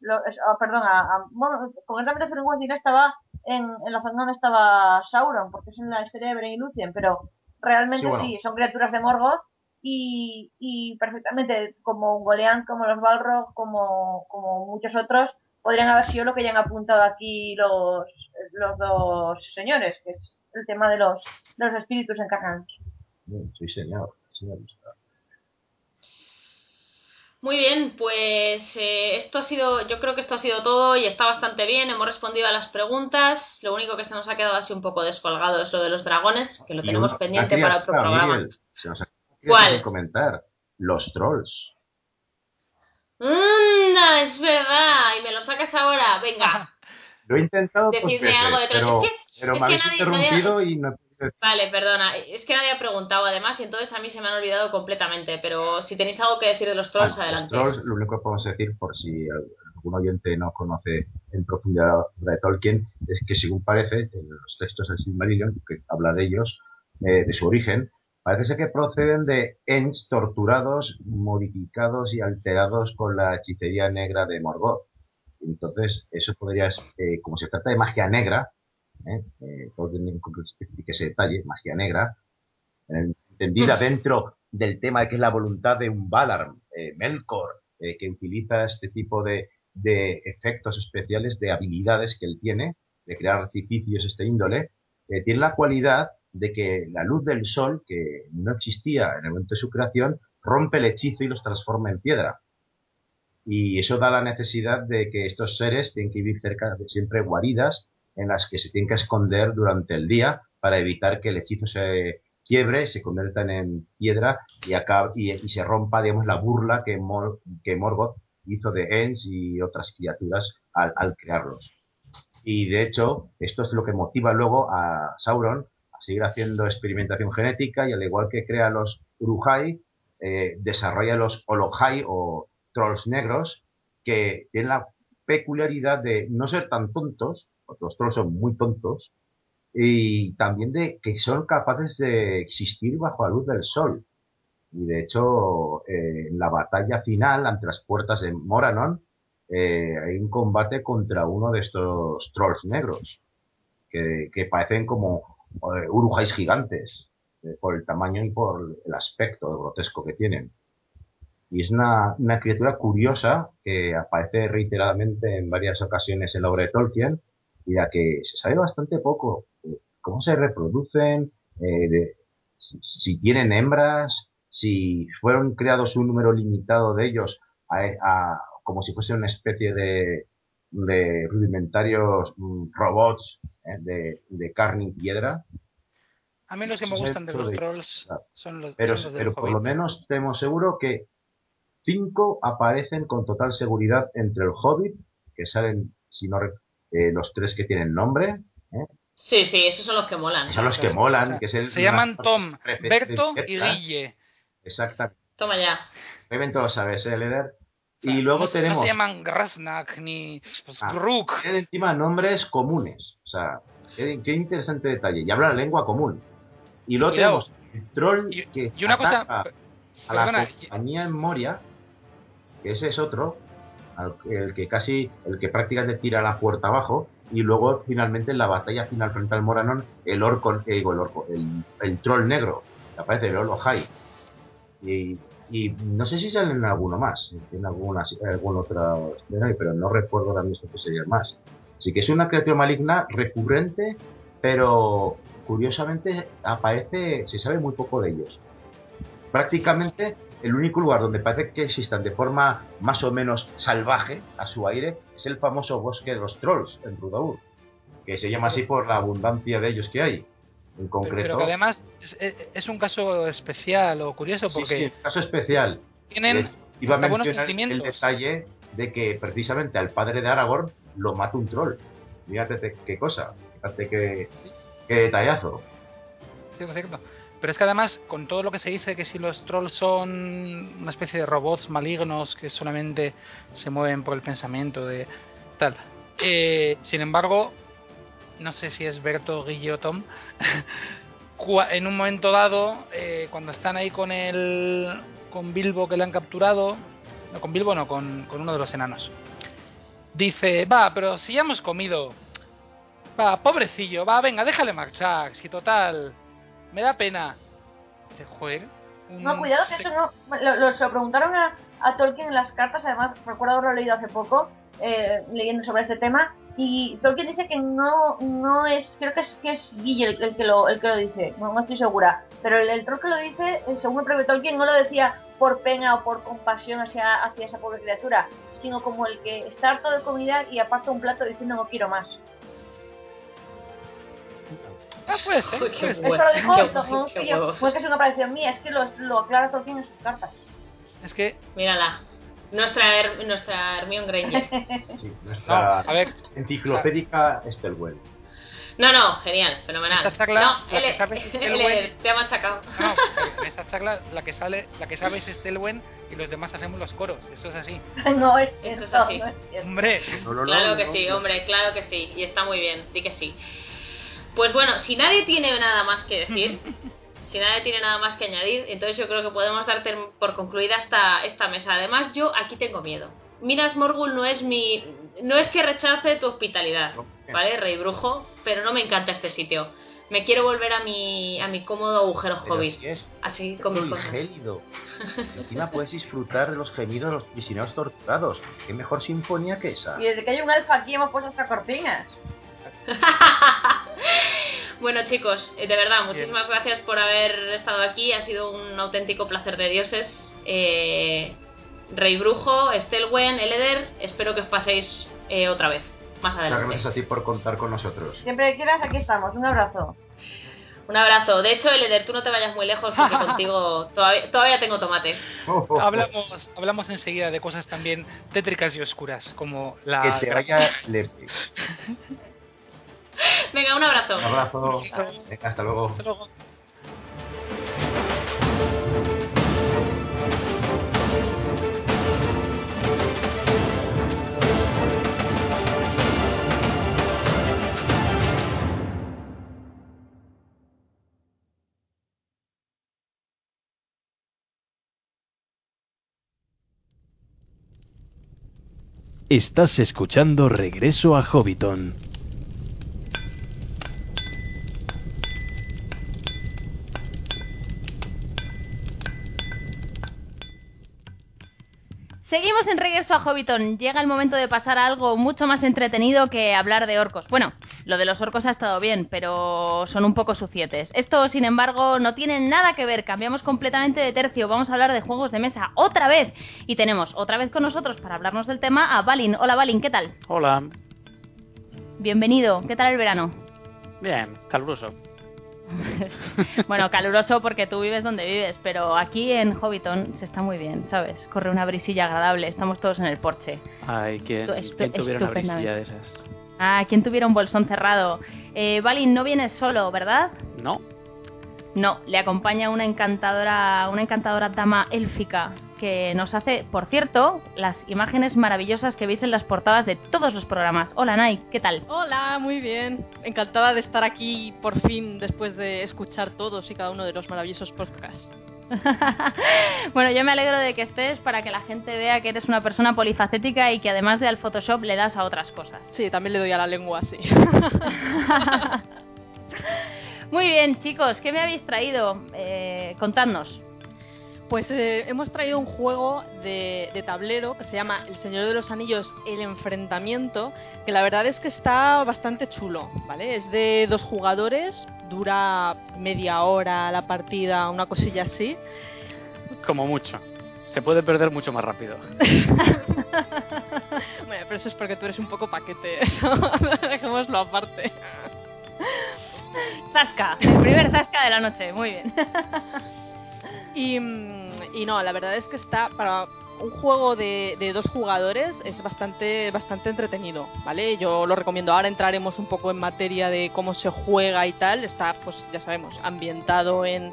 los ah, perdón, a, a, bueno, concretamente Ferenguin estaba en, en la zona donde estaba Sauron, porque es en la historia de Beren y Lucien, pero realmente sí, son criaturas de Morgoth y, y perfectamente como Goleán, como los Balrog, como, como muchos otros, podrían haber sido lo que ya han apuntado aquí los, los dos señores, que es el tema de los, los espíritus encarnados. Sí, señor. Muy bien, pues eh, esto ha sido, yo creo que esto ha sido todo y está bastante bien. Hemos respondido a las preguntas. Lo único que se nos ha quedado así un poco descolgado es lo de los dragones, que lo tenemos pendiente para otro programa. ¿Cuál? comentar los trolls. ¡Anda! Es verdad. Y me lo sacas ahora. Venga. Lo he intentado dos veces, algo de pero, trolls. Es que- pero es me que habéis nadie- interrumpido nadie- y no he podido decir. Vale, perdona. Es que nadie ha preguntado además y entonces a mí se me han olvidado completamente. Pero si tenéis algo que decir de los trolls, Bueno, adelante. los trolls, lo único que podemos decir, por si algún oyente no conoce en profundidad la obra de Tolkien, es que según parece, en los textos del Silmarillion, que habla de ellos, eh, de su origen, parece ser que proceden de Ents torturados, modificados y alterados con la hechicería negra de Morgoth. Entonces, eso podría, eh, como se trata de magia negra, ¿eh? Eh, especifica ese detalle, magia negra, entendida dentro del tema de que es la voluntad de un Valar, eh, Melkor, eh, que utiliza este tipo de, de efectos especiales, de habilidades que él tiene, de crear artificios, este índole, tiene la cualidad de que la luz del sol, que no existía en el momento de su creación, rompe el hechizo y los transforma en piedra. Y eso da la necesidad de que estos seres tienen que vivir cerca de siempre guaridas en las que se tienen que esconder durante el día para evitar que el hechizo se quiebre, se conviertan en piedra y, acabe, y, se rompa, digamos, la burla que, Mor, que Morgoth hizo de Ents y otras criaturas al, al, crearlos. Y de hecho, esto es lo que motiva luego a Sauron seguir haciendo experimentación genética y al igual que crea los Urujai, eh, desarrolla los Olohai o trolls negros que tienen la peculiaridad de no ser tan tontos, porque los trolls son muy tontos, y también de que son capaces de existir bajo la luz del sol. Y de hecho, eh, en la batalla final, ante las puertas de Moranon, eh, hay un combate contra uno de estos trolls negros, que, que parecen como eh, gigantes, eh, por el tamaño y por el aspecto grotesco que tienen. Y es una, criatura curiosa que aparece reiteradamente en varias ocasiones en la obra de Tolkien, y la que se sabe bastante poco. Cómo se reproducen, eh, si, tienen hembras, si fueron creados un número limitado de ellos como si fuese una especie de, de rudimentarios mm, robots eh, de, de, carne y piedra. A mí los que me gustan de los de, trolls claro. son los, Pero, son los pero por lo menos tenemos seguro que cinco aparecen con total seguridad entre el Hobbit, que salen, si no eh, los tres que tienen nombre. ¿eh? Sí, sí, esos son los que molan. Son los que molan. O sea, que es el, se llaman Tom, Berto y Guille. Exactamente. Toma ya. Obviamente lo sabes, ¿eh, Leder? Y luego no, tenemos. No se llaman Grasnak ni Skruk. Ah, tienen encima nombres comunes. O sea, qué, qué, interesante detalle. Y habla la lengua común. Y luego Cuidado. tenemos el troll y, que y una cosa, a la compañía en Moria, que ese es otro, el que casi, el que prácticamente tira la puerta abajo, y luego finalmente en la batalla final frente al Moranon, el orco, eh, digo, el orco, el, el, troll negro, que aparece el Olohai. Y, y no sé si salen en alguno más, en alguna, alguna otra pero no recuerdo ahora mismo que sería más. Así que es una criatura maligna recurrente, pero curiosamente aparece, se sabe muy poco de ellos. Prácticamente el único lugar donde parece que existan de forma más o menos salvaje a su aire es el famoso bosque de los trolls en Rudaur, que se llama así por la abundancia de ellos que hay. En concreto. Pero, que además es, es, un caso especial o curioso porque. Sí, sí, un caso especial. Tienen Iba a buenos sentimientos. el detalle de que precisamente al padre de Aragorn lo mata un troll. Fíjate qué cosa, fíjate qué, qué detallazo. Cierto, cierto. Pero es que además, con todo lo que se dice que si los trolls son una especie de robots malignos que solamente se mueven por el pensamiento de tal. Eh, sin embargo, no sé si es Berto, Guille o Tom, en un momento dado, eh, cuando están ahí con el con Bilbo que le han capturado, no con Bilbo, no, con, con uno de los enanos, dice, va, pero si ya hemos comido, va, pobrecillo, va, venga, déjale marchar, si total, me da pena. Joder. Un... No, cuidado que eso no. Lo, lo, se lo preguntaron a, a, Tolkien en las cartas, además, recuerdo haberlo leído hace poco, eh, leyendo sobre este tema. Y Tolkien dice que no, no es, creo que es, que es Guille el, el, que lo, el que lo dice, no, no estoy segura. Pero el, el troll que lo dice, eh, según el propio Tolkien, no lo decía por pena o por compasión hacia, hacia esa pobre criatura, sino como el que está harto de comida y aparta un plato diciendo no quiero más. Ah, puede ser. Ser. Lo dijo no es que es una aparición mía, es que lo, lo aclara Tolkien en sus cartas. Es que, Mírala. Nuestra, Her- nuestra Hermione Granger. Sí, no, nuestra a ver, enciclopédica Estelwell. No, no, genial, fenomenal. Esta chacla, no, la que él, sabes es el él buen. te ha machacado. no, en esta charla la que sale, la que sabe es Stelwen y los demás hacemos los coros, eso es así. no es Esto es cierto, así. no es cierto. Hombre, No, no, no, Claro que no, sí, no. hombre, claro que sí. Y está muy bien, di que sí. Pues bueno, si nadie tiene nada más que decir, si nadie tiene nada más que añadir, entonces yo creo que podemos dar por concluida esta, esta mesa. Además, yo aquí tengo miedo. Minas Morgul no es mi. No es que rechace tu hospitalidad. ¿vale, Rey Brujo? Pero no me encanta este sitio. Me quiero volver a mi, a mi cómodo agujero hobbit. si es Así con mis cosas. gélido. Encima puedes disfrutar de los gemidos de los prisioneros torturados. ¿Qué mejor sinfonía que esa? Y desde que hay un alfa aquí hemos puesto hasta cortinas. Bueno chicos, eh, de verdad, muchísimas gracias por haber estado aquí. Ha sido un auténtico placer de dioses. Eh, Rey Brujo, Stelwen, Eleder, espero que os paséis eh, otra vez, más Muchas adelante. gracias a ti por contar con nosotros. Siempre que quieras, aquí estamos. Un abrazo. Un abrazo. De hecho, Eleder, tú no te vayas muy lejos porque contigo todavía, todavía tengo tomate. Oh, oh, oh. hablamos, hablamos enseguida de cosas también tétricas y oscuras, como la... Que te vaya. Venga, un abrazo. Un abrazo. Venga, hasta luego. Hasta luego. Estás escuchando Regreso a Hobbiton. Seguimos en regreso a Hobbiton. Llega el momento de pasar a algo mucho más entretenido que hablar de orcos. Bueno, lo de los orcos ha estado bien, pero son un poco sucietes. Esto, sin embargo, no tiene nada que ver. Cambiamos completamente de tercio. Vamos a hablar de juegos de mesa otra vez. Y tenemos otra vez con nosotros para hablarnos del tema a Balin. Hola Balin, ¿qué tal? Hola, Bienvenido. ¿Qué tal el verano? bien, caluroso. bueno, caluroso porque tú vives donde vives, pero aquí en Hobbiton se está muy bien, ¿sabes? Corre una brisilla agradable, estamos todos en el porche. Ay, ¿quién, quién tuviera una brisilla de esas? Ah, ¿quién tuviera un bolsón cerrado? Eh, Balin, no vienes solo, ¿verdad? No, No, le acompaña una encantadora, una encantadora dama élfica que nos hace, por cierto, las imágenes maravillosas que veis en las portadas de todos los programas. Hola, Nai, ¿qué tal? Hola, muy bien. Encantada de estar aquí por fin después de escuchar todos y cada uno de los maravillosos podcasts. bueno, yo me alegro de que estés para que la gente vea que eres una persona polifacética y que además de al Photoshop le das a otras cosas. Sí, también le doy a la lengua, sí. Muy bien, chicos, ¿qué me habéis traído? Eh, contadnos. Pues eh, hemos traído un juego de, de tablero que se llama El Señor de los Anillos, El Enfrentamiento, que la verdad es que está bastante chulo, ¿vale? Es de dos jugadores, dura media hora la partida, una cosilla así. como mucho. Se puede perder mucho más rápido. Bueno, pero eso es porque tú eres un poco paquete, eso dejémoslo aparte. Zasca, el primer zasca de la noche, muy bien. Y, mm, y no, la verdad es que está para un juego de, de dos jugadores es bastante bastante entretenido, ¿vale? Yo lo recomiendo. Ahora entraremos un poco en materia de cómo se juega y tal. Está, pues ya sabemos, ambientado en,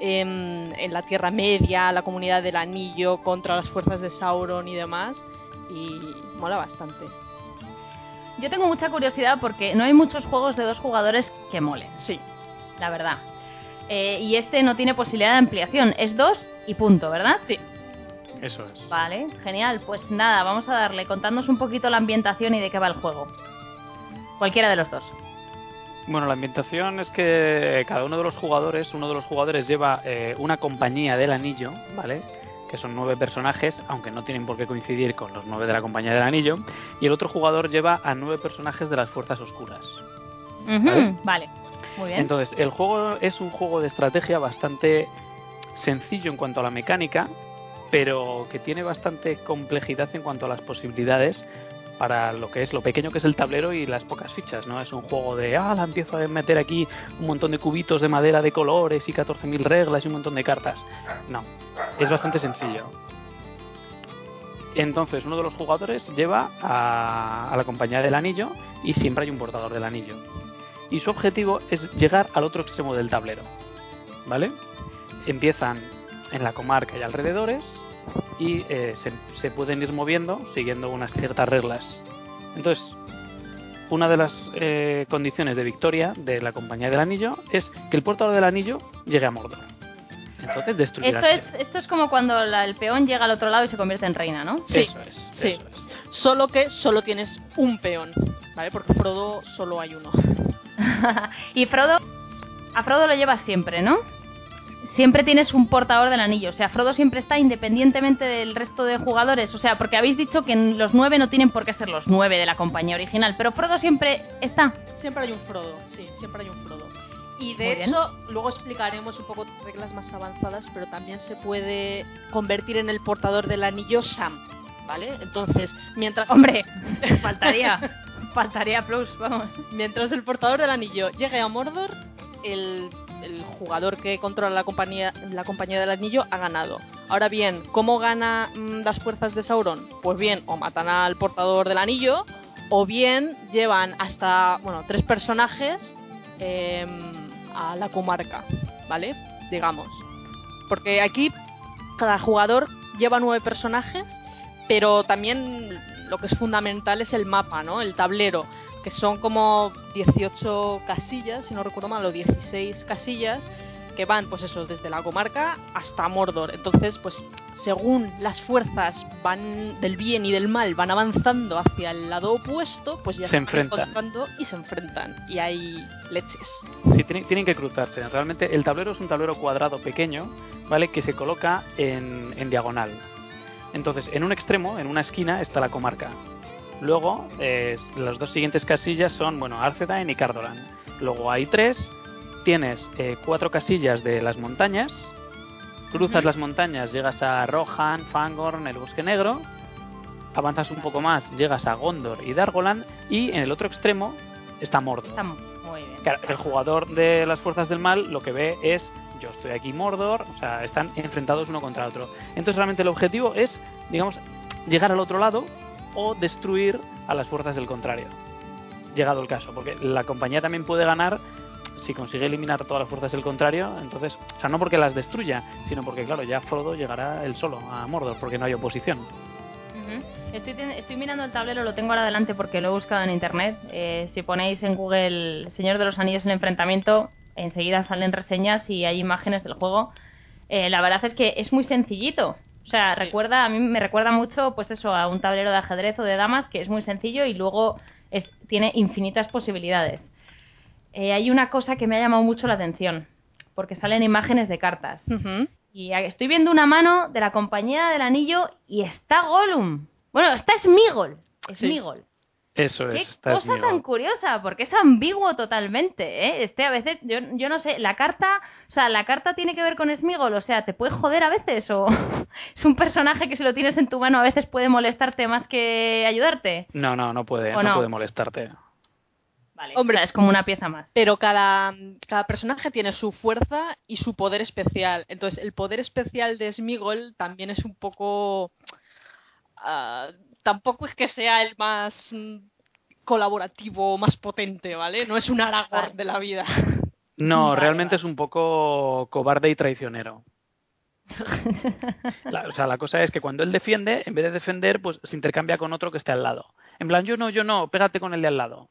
en, en la Tierra Media, la comunidad del Anillo contra las fuerzas de Sauron y demás. Y mola bastante. Yo tengo mucha curiosidad porque no hay muchos juegos de dos jugadores que molen, Sí, la verdad. Eh, y este no tiene posibilidad de ampliación, es dos y punto, ¿verdad? sí. Eso es. Vale, genial. Pues nada, vamos a darle. Contadnos un poquito la ambientación y de qué va el juego. Cualquiera de los dos. Bueno, la ambientación es que cada uno de los jugadores, uno de los jugadores lleva eh, una compañía del anillo, ¿vale? Que son nueve personajes, aunque no tienen por qué coincidir con los nueve de la compañía del anillo. Y el otro jugador lleva a nueve personajes de las fuerzas oscuras. Vale, Entonces, el juego es un juego de estrategia bastante sencillo en cuanto a la mecánica, pero que tiene bastante complejidad en cuanto a las posibilidades para lo que es lo pequeño que es el tablero y las pocas fichas, ¿no? Es un juego de, ah, la empiezo a meter aquí un montón de cubitos de madera de colores y 14.000 reglas y un montón de cartas. No, es bastante sencillo. Entonces uno de los jugadores lleva a, a la compañía del anillo y siempre hay un portador del anillo. Y su objetivo es llegar al otro extremo del tablero. ¿Vale? Empiezan en la comarca y alrededores y eh, se, se pueden ir moviendo siguiendo unas ciertas reglas. Entonces, una de las eh, condiciones de victoria de la compañía del anillo es que el portador del anillo llegue a Mordor. Entonces destruirá. Esto es, esto es como cuando la- el peón llega al otro lado y se convierte en reina, ¿no? Sí, Eso es, sí. eso es. Solo que solo tienes un peón, ¿vale? Porque Frodo solo hay uno. y Frodo, a Frodo lo llevas siempre, ¿no? Siempre tienes un portador del anillo, o sea, Frodo siempre está independientemente del resto de jugadores, o sea, porque habéis dicho que los nueve no tienen por qué ser los nueve de la compañía original, pero Frodo siempre está. Siempre hay un Frodo, sí, siempre hay un Frodo. Y Muy de bien. hecho, luego explicaremos un poco reglas más avanzadas, pero también se puede convertir en el portador del anillo Sam, ¿vale? Entonces, mientras... Hombre, faltaría, faltaría plus, vamos. Mientras el portador del anillo llegue a Mordor, el, el jugador que controla la compañía, la compañía del anillo ha ganado. Ahora bien, ¿cómo gana mm, las fuerzas de Sauron? Pues bien, o matan al portador del anillo, o bien llevan hasta, bueno, tres personajes em, a la comarca, ¿vale? Digamos. Porque aquí cada jugador lleva nueve personajes, pero también lo que es fundamental es el mapa, ¿no? El tablero, que son como 18 casillas, si no recuerdo mal, o 16 casillas, que van, pues eso, desde la comarca hasta Mordor. Entonces, pues según las fuerzas van del bien y del mal van avanzando hacia el lado opuesto, pues ya Se van enfrentan. y se enfrentan. Y hay leches. Sí, tienen, tienen que cruzarse. Realmente el tablero es un tablero cuadrado pequeño, ¿vale? Que se coloca en, en diagonal. Entonces, en un extremo, en una esquina, está la comarca. Luego, eh, las dos siguientes casillas son, bueno, Arthedain y Cardolan. Luego hay tres. Tienes eh, cuatro casillas de las montañas. Cruzas las montañas, llegas a Rohan, Fangorn, el Bosque Negro. Avanzas un poco más, llegas a Gondor y Dargoland. Y en el otro extremo está Mordor. Está muy bien. Claro, el jugador de las fuerzas del mal lo que ve es yo estoy aquí Mordor, o sea, están enfrentados uno contra otro. Entonces realmente el objetivo es, digamos, llegar al otro lado o destruir a las fuerzas del contrario. Llegado el caso, porque la compañía también puede ganar si consigue eliminar todas las fuerzas del contrario, entonces, o sea, no porque las destruya, sino porque claro, ya Frodo llegará él solo a Mordor porque no hay oposición. Estoy, estoy mirando el tablero, lo tengo ahora delante porque lo he buscado en internet. Eh, si ponéis en Google Señor de los Anillos el enfrentamiento, enseguida salen reseñas y hay imágenes del juego. Eh, la verdad es que es muy sencillito. O sea, recuerda, a mí me recuerda mucho, pues eso, a un tablero de ajedrez o de damas que es muy sencillo y luego es- tiene infinitas posibilidades. Eh, hay una cosa que me ha llamado mucho la atención, porque salen imágenes de cartas. Y estoy viendo una mano de la compañía del anillo y está Gollum. Bueno, está Smigol. Sí. Smigol. Eso Qué es, está cosa tan curiosa, porque es ambiguo totalmente, ¿eh? Este a veces, yo, yo no sé, la carta, o sea, la carta tiene que ver con Smigol, o sea, te puede joder a veces, o es un personaje que si lo tienes en tu mano a veces puede molestarte más que ayudarte. No, no, no puede, ¿O no no? puede molestarte. Vale. Hombre. o sea, es como una pieza más. Pero cada, cada personaje tiene su fuerza y su poder especial. Entonces, el poder especial de Smigol también es un poco. ah, tampoco es que sea el más mm, colaborativo, más potente, ¿vale? No es un Aragorn Vale. de la vida. No, Vale, realmente vale. es un poco cobarde y traicionero. La- o sea, la cosa es que cuando él defiende, en vez de defender, pues se intercambia con otro que esté al lado. En plan, yo no, yo no, pégate con el de al lado.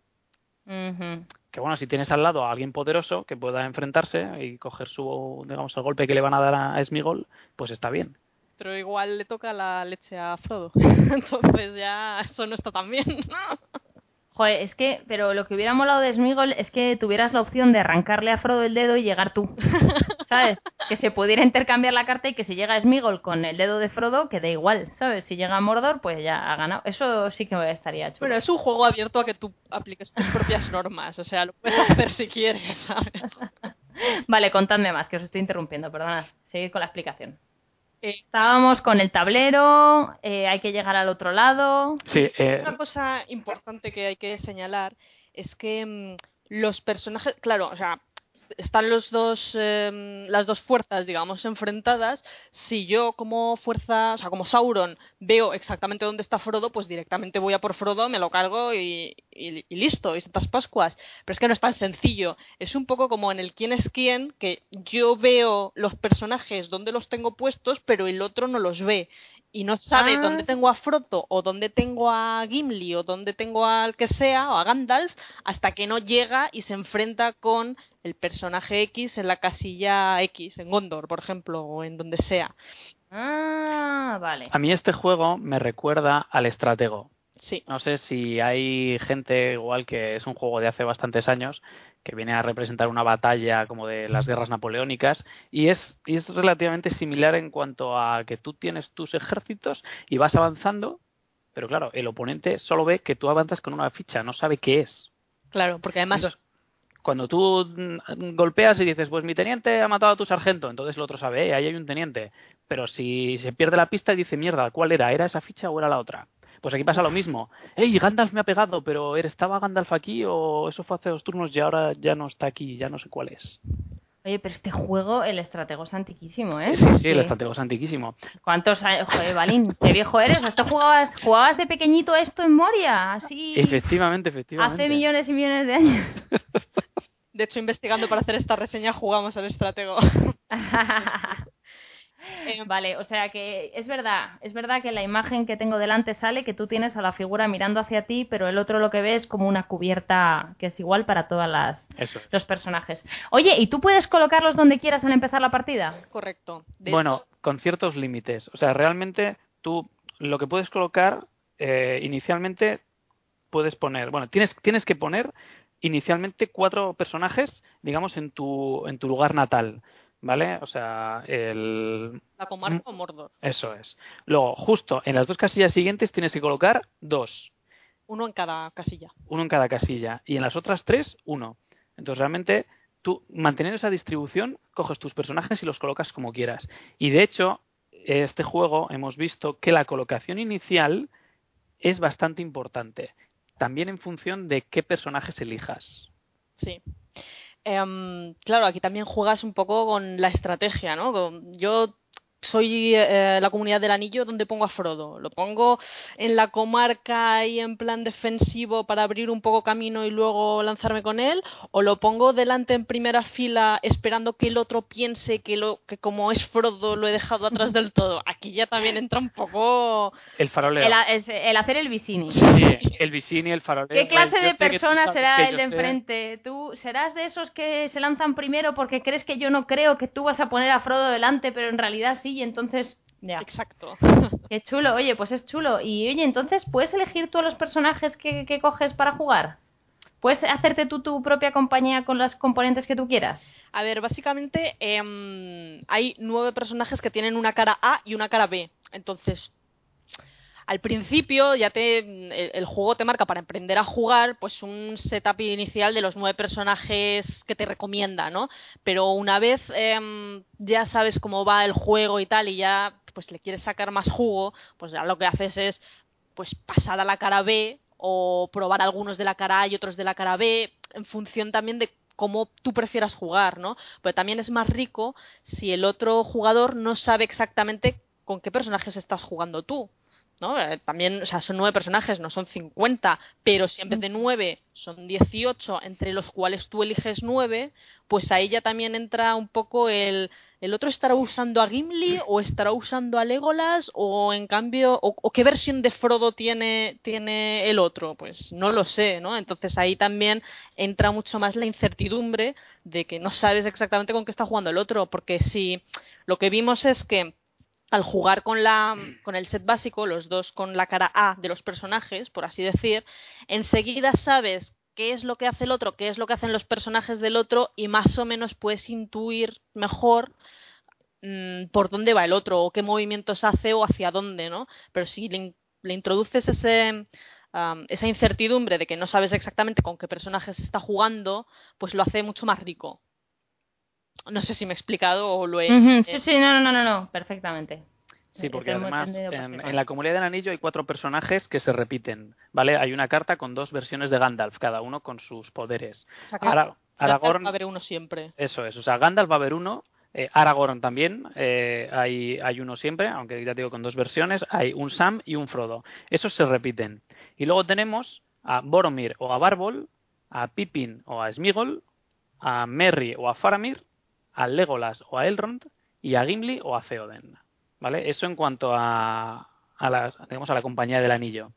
Que bueno, si tienes al lado a alguien poderoso que pueda enfrentarse y coger su, digamos, el golpe que le van a dar a Smigol, pues está bien. Pero igual le toca la leche a Frodo. Entonces ya eso no está tan bien. Joder, es que, pero lo que hubiera molado de Smigol es que tuvieras la opción de arrancarle a Frodo el dedo y llegar tú. ¿Sabes? Que se pudiera intercambiar la carta y que si llega Smigol con el dedo de Frodo, que da igual, ¿sabes? Si llega a Mordor, pues ya ha ganado. Eso sí que estaría chulo. Bueno, es un juego abierto a que tú apliques tus propias normas. O sea, lo puedes hacer si quieres, ¿sabes? Vale, contadme más, que os estoy interrumpiendo, perdonad. Seguid con la explicación. Estábamos con el tablero, eh, hay que llegar al otro lado. Sí, eh, Una cosa importante que hay que señalar es que mm, los personajes, claro, o sea, están los dos, em, las dos fuerzas, digamos, enfrentadas, si yo como fuerza, o sea, como Sauron, veo exactamente dónde está Frodo, pues directamente voy a por Frodo, me lo cargo y, y, y listo, y Santas Pascuas. Pero es que no es tan sencillo. Es un poco como en el quién es quién, que yo veo los personajes donde los tengo puestos, pero el otro no los ve y no sabe Ah. dónde tengo a Frodo o dónde tengo a Gimli o dónde tengo al que sea o a Gandalf hasta que no llega y se enfrenta con el personaje X en la casilla X, en Gondor, por ejemplo, o en donde sea. Ah, vale. A mí este juego me recuerda al Estratego. Sí. No sé si hay gente igual que es un juego de hace bastantes años que viene a representar una batalla como de las guerras napoleónicas y es, y es relativamente similar en cuanto a que tú tienes tus ejércitos y vas avanzando, pero claro, el oponente solo ve que tú avanzas con una ficha, no sabe qué es. Claro, porque además Entonces, cuando tú mm, golpeas y dices, pues mi teniente ha matado a tu sargento, entonces el otro sabe, eh, ahí hay un teniente. Pero si se pierde la pista y dice, mierda, ¿cuál era? ¿Era esa ficha o era la otra? Pues aquí pasa lo mismo. ¡Ey, Gandalf me ha pegado! Pero ¿estaba Gandalf aquí o eso fue hace dos turnos y ahora ya no está aquí? Ya no sé cuál es. Oye, pero este juego, el estratego es antiquísimo, ¿eh? Sí, sí, el estratego es antiquísimo. ¿Cuántos años? Joder, Balín, qué viejo eres. ¿Esto jugabas, jugabas de pequeñito esto en Moria? Así. Efectivamente, efectivamente. Hace millones y millones de años. de hecho investigando para hacer esta reseña jugamos al estratego. Eh, Vale, o sea que es verdad, es verdad que la imagen que tengo delante sale que tú tienes a la figura mirando hacia ti, pero el otro lo que ve es como una cubierta que es igual para todas las Eso. los personajes. Oye, ¿y tú puedes colocarlos donde quieras al empezar la partida? Correcto. De Bueno, con ciertos límites. O sea, realmente tú lo que puedes colocar eh, inicialmente puedes poner, bueno, tienes, tienes que poner inicialmente cuatro personajes, digamos, en tu, en tu lugar natal, ¿vale? O sea, el... la comarca o Mordor. Eso es. Luego, justo en las dos casillas siguientes tienes que colocar dos, Uno en cada casilla. uno en cada casilla, y en las otras tres, uno. Entonces, realmente, tú, manteniendo esa distribución, coges tus personajes y los colocas como quieras. Y de hecho, este juego hemos visto que la colocación inicial es bastante importante, también en función de qué personajes elijas. Sí. Em, claro, aquí también juegas un poco con la estrategia, ¿no? Yo soy eh, la comunidad del anillo donde pongo a Frodo. Lo pongo en la comarca ahí en plan defensivo para abrir un poco camino y luego lanzarme con él, o lo pongo delante en primera fila esperando que el otro piense que lo que como es Frodo lo he dejado atrás del todo. Aquí ya también entra un poco El faroleo. El, hacer el visini. Sí, el Vicini, el faroleo. ¿Qué clase de tú persona será el de enfrente? ¿Tú serás de esos que se lanzan primero porque crees que yo no creo que tú vas a poner a Frodo delante, pero en realidad sí, y entonces... Ya. exacto. Qué chulo, oye, pues es chulo. Y oye, entonces, ¿puedes elegir tú a los personajes que, que coges para jugar? ¿Puedes hacerte tú tu propia compañía con las componentes que tú quieras? A ver, básicamente em, hay nueve personajes que tienen una cara A y una cara B. Entonces, al principio ya te el, juego te marca para emprender a jugar pues un setup inicial de los nueve personajes que te recomienda, ¿no? Pero una vez em, ya sabes cómo va el juego y tal y ya pues le quieres sacar más jugo, pues ya lo que haces es pues pasar a la cara B o probar algunos de la cara A y otros de la cara B en función también de cómo tú prefieras jugar, ¿no? Pero también es más rico si el otro jugador no sabe exactamente con qué personajes estás jugando tú. ¿No? Eh, También, o sea, son nueve personajes, no son 50, pero si en vez de nueve son 18, entre los cuales tú eliges nueve, pues ahí ya también entra un poco el, el otro estará usando a Gimli o estará usando a Legolas o en cambio, o, o qué versión de Frodo tiene, tiene el otro, pues no lo sé, ¿no? Entonces ahí también entra mucho más la incertidumbre de que no sabes exactamente con qué está jugando el otro, porque si lo que vimos es que al jugar con la con el set básico, los dos con la cara A de los personajes, por así decir, enseguida sabes qué es lo que hace el otro, qué es lo que hacen los personajes del otro y más o menos puedes intuir mejor mm, por dónde va el otro o qué movimientos hace o hacia dónde, ¿no? Pero si le, in- le introduces ese am, esa incertidumbre de que no sabes exactamente con qué personajes se está jugando, pues lo hace mucho más rico. No sé si me he explicado o lo he... Ujú, eh, Sí, sí, no, no, no, no, perfectamente. Sí, Eh, porque además entendido en, la comunidad del anillo hay cuatro personajes que se repiten, ¿vale? Hay una carta con dos versiones de Gandalf, cada uno con sus poderes. o sea Ahora, Aragorn. Va a haber uno siempre. Eso es, o sea, Gandalf va a haber uno, eh, Aragorn también, eh, hay, hay uno siempre, aunque ya te digo con dos versiones, hay un Sam y un Frodo. Esos se repiten. Y luego tenemos a Boromir o a Barbol, a Pippin o a Smigol, a Merry o a Faramir, a Legolas o a Elrond y a Gimli o a Theoden. ¿Vale? Eso en cuanto a, a, la, a la compañía del anillo.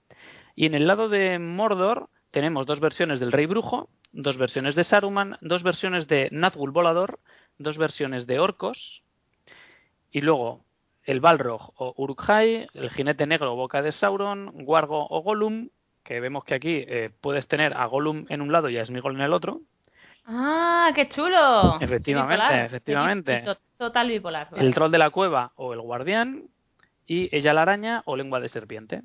Y en el lado de Mordor tenemos dos versiones del Rey Brujo, dos versiones de Saruman, dos versiones de Nazgûl Volador, dos versiones de Orcos, y luego el Balrog o Uruk-hai, el Jinete Negro o Boca de Sauron, Wargo o Gollum, que vemos que aquí eh, puedes tener a Gollum en un lado y a Smigol en el otro. ¡Ah, qué chulo! Efectivamente, Bipolar. efectivamente. To- Total bipolar. vale. El Troll de la Cueva o el Guardián, y ella la araña o lengua de serpiente.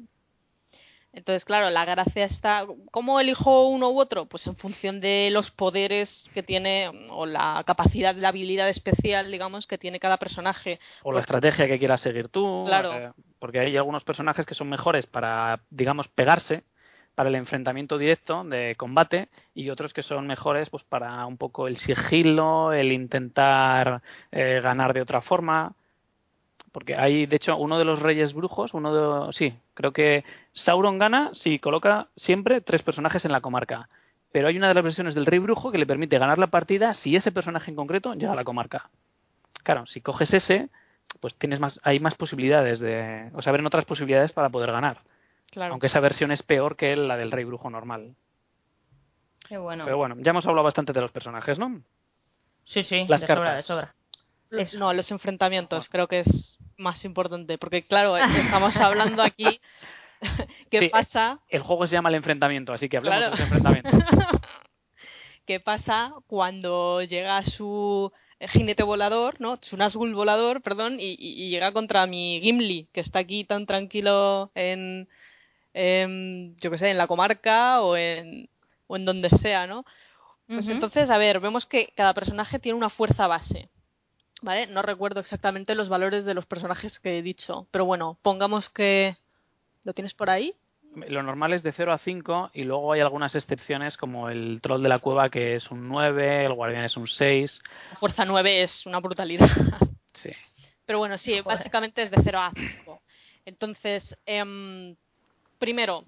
Entonces, claro, la gracia está. ¿Cómo elijo uno u otro? Pues en función de los poderes que tiene o la capacidad, la habilidad especial, digamos, que tiene cada personaje. O la estrategia que quieras seguir tú. Claro. eh, porque hay algunos personajes que son mejores para, digamos, pegarse, para el enfrentamiento directo de combate, y otros que son mejores pues para un poco el sigilo, el intentar eh, ganar de otra forma. Porque hay, de hecho, uno de los reyes brujos, uno de. Sí, creo que Sauron gana si coloca siempre tres personajes en la comarca. Pero hay una de las versiones del rey brujo que le permite ganar la partida si ese personaje en concreto llega a la comarca. Claro, si coges ese, pues tienes más, hay más posibilidades de, o sea, abren otras posibilidades para poder ganar. Claro. Aunque esa versión es peor que la del rey brujo normal. Qué bueno. Pero bueno, ya hemos hablado bastante de los personajes, ¿no? Sí, sí, Las de cartas. sobra, de sobra. No, los enfrentamientos creo que es más importante. Porque, claro, estamos hablando aquí. ¿Qué Sí, pasa? El juego se llama el enfrentamiento, así que hablemos Claro. de los enfrentamientos. ¿Qué pasa cuando llega su jinete volador, ¿no? Su Nazgûl volador, perdón, y llega contra mi Gimli, que está aquí tan tranquilo en, en, yo qué sé, en la comarca o en, o en donde sea, ¿no? Pues entonces, a ver, vemos que cada personaje tiene una fuerza base. ¿Vale? No recuerdo exactamente los valores de los personajes que he dicho, pero bueno, pongamos que... ¿Lo tienes por ahí? Lo normal es de 0 a 5 y luego hay algunas excepciones como el troll de la cueva que es un 9, el guardián es un 6. La fuerza 9 es una brutalidad. Sí. Pero bueno, sí, Joder. básicamente es de 0 a 5. Entonces, em, primero,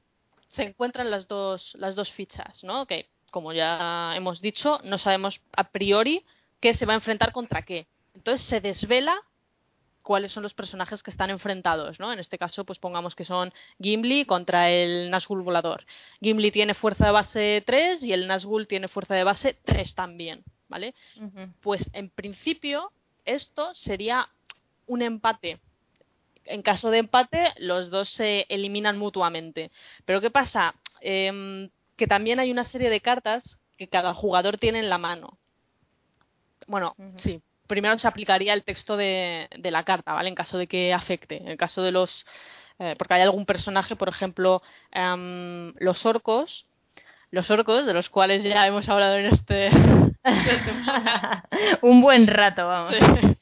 se encuentran las dos, las dos fichas, ¿no? Que, como ya hemos dicho, no sabemos a priori qué se va a enfrentar contra qué. Entonces se desvela cuáles son los personajes que están enfrentados, ¿no? En este caso, pues pongamos que son Gimli contra el Nazgûl volador. Gimli tiene fuerza de base 3 y el Nazgûl tiene fuerza de base 3 también, ¿vale? Pues en principio esto sería un empate. En caso de empate, los dos se eliminan mutuamente. Pero ¿qué pasa? Em, que también hay una serie de cartas que cada jugador tiene en la mano. Bueno, sí. Primero se aplicaría el texto de, de la carta, ¿vale? En caso de que afecte. En el caso de los... eh, porque hay algún personaje, por ejemplo, em, los orcos. Los orcos, de los cuales ya hemos hablado en este... Un buen rato, vamos. Sí.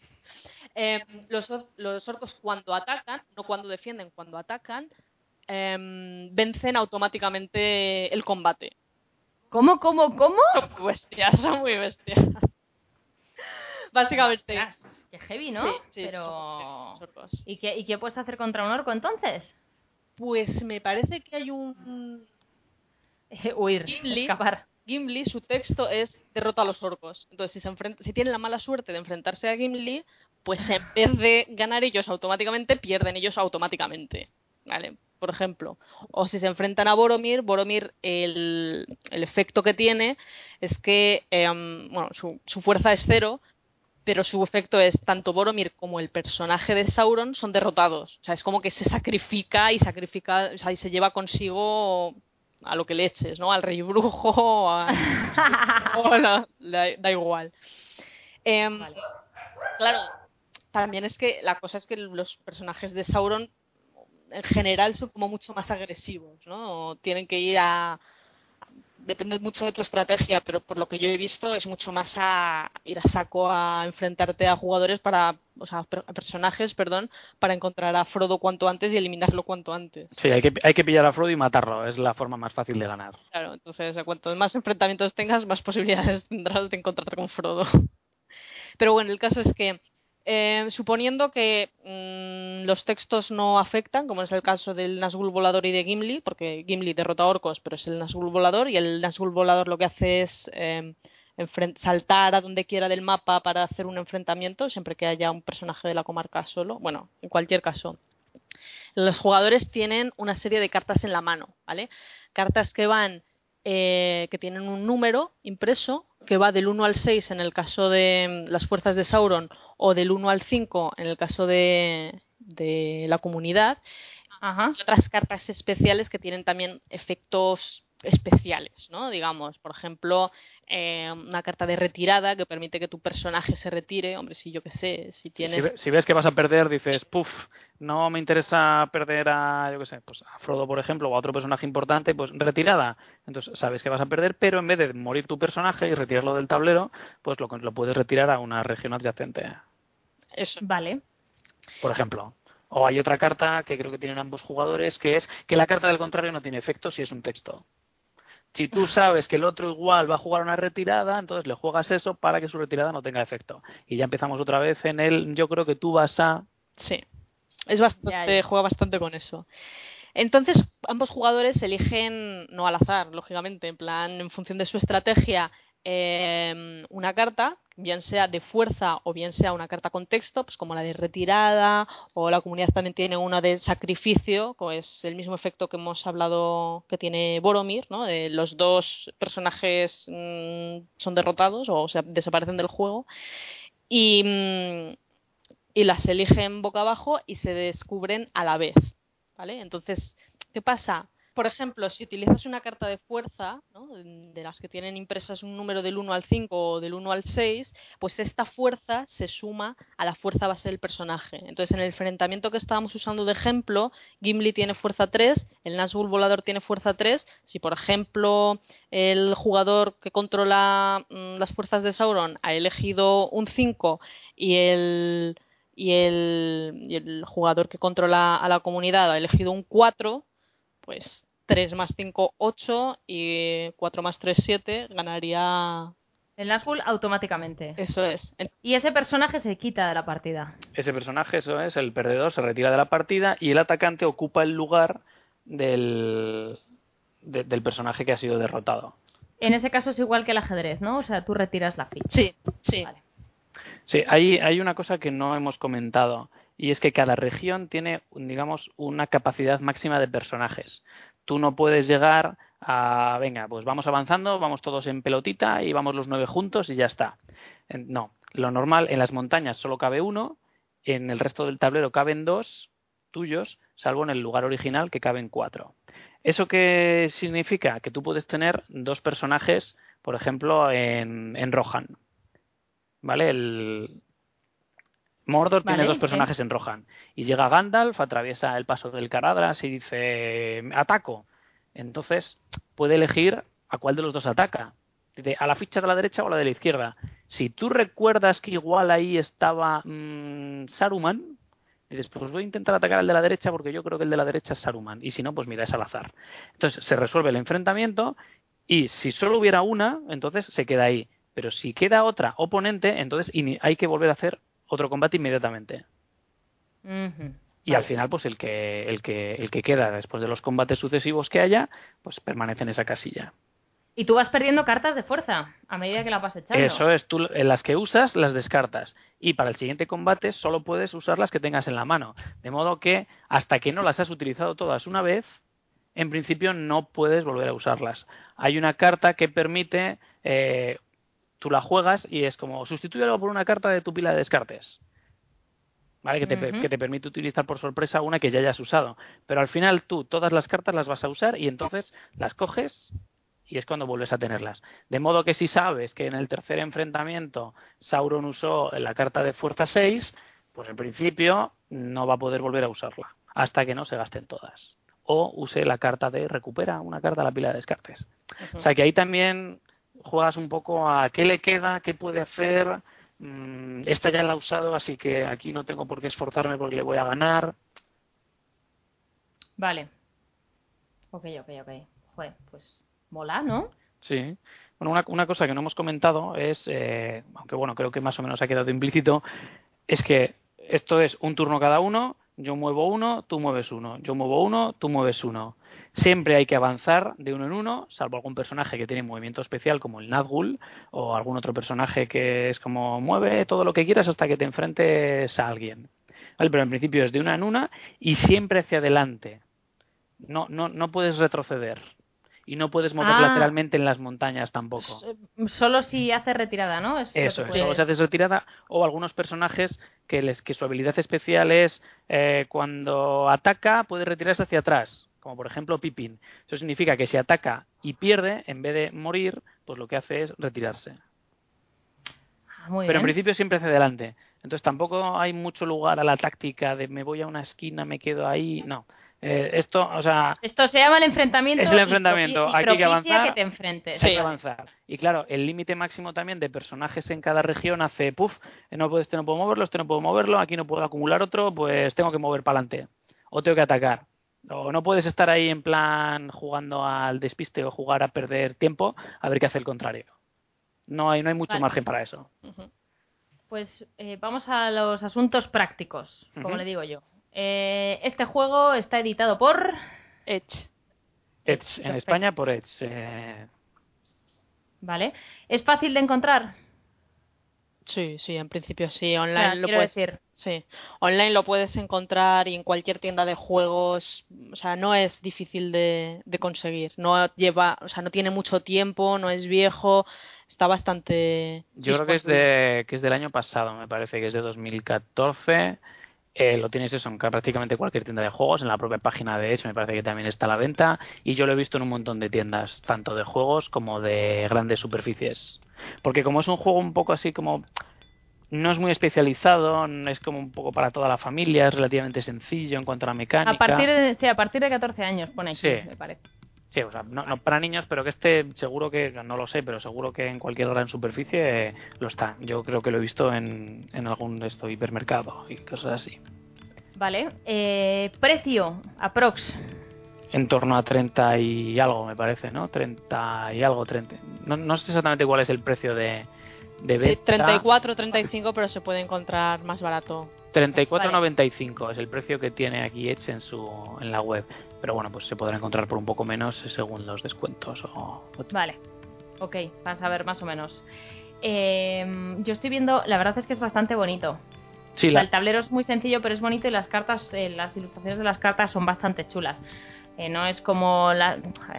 Eh, los, or- los orcos cuando atacan, no cuando defienden, cuando atacan, em, vencen automáticamente el combate. ¿Cómo, cómo, cómo? Son muy bestias, son muy bestias. Básicamente. Qué heavy, ¿no? Sí, sí, Pero... son los orcos. ¿Y qué, ¿Y qué puedes hacer contra un orco entonces? Pues me parece que hay un Huir, Gimli. escapar. Gimli, su texto es derrota a los orcos. Entonces, si se enfrenta, si tienen la mala suerte de enfrentarse a Gimli, pues en vez de ganar ellos automáticamente, pierden ellos automáticamente. ¿Vale? Por ejemplo. O si se enfrentan a Boromir, Boromir el, el efecto que tiene es que em, bueno, su, su fuerza es cero, pero su efecto es tanto Boromir como el personaje de Sauron son derrotados. O sea, es como que se sacrifica y sacrifica, o sea, y se lleva consigo a lo que le eches, ¿no? Al rey brujo, a, o la- da, da igual. Em, Claro, también es que la cosa es que los personajes de Sauron en general son como mucho más agresivos, ¿no? Tienen que ir a depende mucho de tu estrategia, pero por lo que yo he visto es mucho más a ir a saco a enfrentarte a jugadores para, o sea, a personajes, perdón, para encontrar a Frodo cuanto antes y eliminarlo cuanto antes. Sí, hay que, hay que pillar a Frodo y matarlo, es la forma más fácil de ganar. Claro, entonces cuanto más enfrentamientos tengas, más posibilidades tendrás de encontrarte con Frodo. Pero bueno, el caso es que eh, suponiendo que mm, los textos no afectan, como es el caso del Nazgûl volador y de Gimli, porque Gimli derrota a orcos, pero es el Nazgûl volador, y el Nazgûl volador lo que hace es eh, saltar a donde quiera del mapa para hacer un enfrentamiento, siempre que haya un personaje de la comarca solo. Bueno, en cualquier caso. Los jugadores tienen una serie de cartas en la mano, ¿vale? Cartas que van eh, que tienen un número impreso que va del 1 al 6 en el caso de mm, las fuerzas de Sauron o del 1 al 5 en el caso de, de la comunidad. Ajá. Y otras cartas especiales que tienen también efectos especiales, ¿no? Digamos, por ejemplo, eh, una carta de retirada que permite que tu personaje se retire. Hombre, si yo qué sé, si tienes. Si, ves que vas a perder, dices, puff, no me interesa perder a, yo qué sé, pues a Frodo, por ejemplo, o a otro personaje importante, pues retirada. Entonces sabes que vas a perder, pero en vez de morir tu personaje y retirarlo del tablero, pues lo, lo puedes retirar a una región adyacente. Eso. Vale. Por ejemplo. O hay otra carta que creo que tienen ambos jugadores, que es que la carta del contrario no tiene efecto si es un texto. Si tú sabes que el otro igual va a jugar una retirada, entonces le juegas eso para que su retirada no tenga efecto. Y ya empezamos otra vez en el yo creo que tú vas a. Sí. Es bastante, juega bastante con eso. Entonces, ambos jugadores eligen, no al azar, lógicamente, en plan, en función de su estrategia, eh, una carta bien sea de fuerza o bien sea una carta con texto, pues como la de retirada, o la comunidad también tiene una de sacrificio, que es el mismo efecto que hemos hablado que tiene Boromir, ¿no? De los dos personajes mm, son derrotados o, desaparecen del juego. Y, mm, y las eligen boca abajo y se descubren a la vez. ¿Vale? Entonces, ¿qué pasa? Por ejemplo, si utilizas una carta de fuerza, de las que tienen impresas un número del 1 al 5 o del 1 al 6, pues esta fuerza se suma a la fuerza base del personaje. Entonces, en el enfrentamiento que estábamos usando de ejemplo, Gimli tiene fuerza 3, el Nazgûl volador tiene fuerza 3. Si, por ejemplo, el jugador que controla mm, las fuerzas de Sauron ha elegido un 5 y el, y el, y el jugador que controla a la comunidad ha elegido un 4, pues 3 más 5, 8 y 4 más 3, 7, ganaría el Nazgûl automáticamente. Eso es. Y ese personaje se quita de la partida. Ese personaje, eso es, el perdedor se retira de la partida y el atacante ocupa el lugar del, del personaje que ha sido derrotado. En ese caso es igual que el ajedrez, ¿no? O sea, tú retiras la ficha. Sí, sí. Vale. Sí, hay, hay una cosa que no hemos comentado y es que cada región tiene, digamos, una capacidad máxima de personajes tú no puedes llegar a, venga, pues vamos avanzando, vamos todos en pelotita y vamos los nueve juntos y ya está. No, lo normal en las montañas solo cabe uno, en el resto del tablero caben dos tuyos, salvo en el lugar original que caben cuatro. ¿Eso qué significa? Que tú puedes tener dos personajes, por ejemplo, en, en Rohan. ¿Vale? El, Mordor tiene dos personajes en Rohan. Y llega Gandalf, atraviesa el paso del Caradras y dice, ataco. Entonces puede elegir a cuál de los dos ataca. Dice, a la ficha de la derecha o a la de la izquierda. Si tú recuerdas que igual ahí estaba mm, Saruman, dices, pues voy a intentar atacar al de la derecha porque yo creo que el de la derecha es Saruman. Y si no, pues mira, es al azar. Entonces se resuelve el enfrentamiento y si solo hubiera una, entonces se queda ahí. Pero si queda otra oponente, entonces hay que volver a hacer otro combate inmediatamente. Y al final, pues el que, el que, el que queda después de los combates sucesivos que haya, pues permanece en esa casilla. Y tú vas perdiendo cartas de fuerza a medida que la vas echando. Eso es, tú en las que usas las descartas. Y para el siguiente combate solo puedes usar las que tengas en la mano. De modo que hasta que no las has utilizado todas una vez, en principio no puedes volver a usarlas. Hay una carta que permite eh, tú la juegas y es como sustituyelo por una carta de tu pila de descartes. ¿Vale? Que te, que te, permite utilizar por sorpresa una que ya hayas usado. Pero al final tú todas las cartas las vas a usar y entonces las coges y es cuando vuelves a tenerlas. De modo que si sabes que en el tercer enfrentamiento Sauron usó la carta de fuerza 6, pues en principio no va a poder volver a usarla hasta que no se gasten todas. O use la carta de recupera una carta a la pila de descartes. O sea que ahí también juegas un poco a qué le queda, qué puede hacer. mm, esta ya la ha usado, así que aquí no tengo por qué esforzarme porque le voy a ganar. Vale. Ok, ok, ok. Joder, pues mola, ¿no? Sí. Bueno, una, una cosa que no hemos comentado es, eh, aunque bueno, creo que más o menos ha quedado implícito, es que esto es un turno cada uno, yo muevo uno, tú mueves uno, yo muevo uno, tú mueves uno. Siempre hay que avanzar de uno en uno, salvo algún personaje que tiene movimiento especial como el Nazgul o algún otro personaje que es como mueve todo lo que quieras hasta que te enfrentes a alguien. ¿Vale? Pero en principio es de una en una y siempre hacia adelante. No, no, no puedes retroceder. Y no puedes mover Ah. lateralmente en las montañas tampoco. Solo si hace retirada, ¿no? Es Eso es, solo se hace retirada o algunos personajes que les que su habilidad especial es eh, cuando ataca puede retirarse hacia atrás, como por ejemplo Pippin. Eso significa que si ataca y pierde, en vez de morir, pues lo que hace es retirarse. Ah, muy Pero en principio siempre hacia adelante. Entonces tampoco hay mucho lugar a la táctica de me voy a una esquina, me quedo ahí. No. Eh, esto, o sea, Esto se llama el enfrentamiento. Es el enfrentamiento, y hay que avanzar. que te enfrentes. hay que avanzar. Y claro, el límite máximo también de personajes en cada región hace, puff, no puedo, este no puedo moverlo, este no puedo moverlo, aquí no puedo acumular otro, pues tengo que mover para adelante. O tengo que atacar. O no puedes estar ahí en plan jugando al despiste o jugar a perder tiempo a ver qué hace el contrario. No hay, no hay mucho Vale. margen para eso. Pues eh, vamos a los asuntos prácticos, como le digo yo. Eh, este juego está editado por Edge. Edge, en Perfecto. España por Edge. eh, ¿Vale? ¿Es fácil de encontrar? Sí, sí, en principio sí. O Online sea, lo puedes. decir, Sí, online lo puedes encontrar y en cualquier tienda de juegos, o sea, no es difícil de, de conseguir. No lleva, o sea, no tiene mucho tiempo, no es viejo, está bastante. Yo creo que es, de, que es del año pasado, me parece que es de 2014. Eh, lo tienes eso en ca- prácticamente cualquier tienda de juegos, en la propia página de Edge me parece que también está a la venta y yo lo he visto en un montón de tiendas, tanto de juegos como de grandes superficies. Porque como es un juego un poco así como no es muy especializado, es como un poco para toda la familia, es relativamente sencillo en cuanto a la mecánica. a partir de, sí, a partir de 14 años, pone aquí, Sí. me parece. Sí, o sea, no, no para niños, pero que este seguro que, no lo sé, pero seguro que en cualquier gran superficie eh, lo está. Yo creo que lo he visto en, en algún de esto, hipermercado y cosas así. Vale. Eh, precio, aprox. En torno a 30 y algo, me parece, ¿no? 30 y algo, 30. No, no sé exactamente cuál es el precio de, de Sí, venta. 34, 35, pero se puede encontrar más barato. 34,95 es el precio que tiene aquí Edge en su en la web. Pero bueno, pues se podrá encontrar por un poco menos según los descuentos o, Vale. Ok, vas a ver más o menos. Eh, yo estoy viendo, la verdad es que es bastante bonito. Sí, O sea, la- el tablero es muy sencillo, pero es bonito y las cartas, eh, las ilustraciones de las cartas son bastante chulas. Eh, no es como la,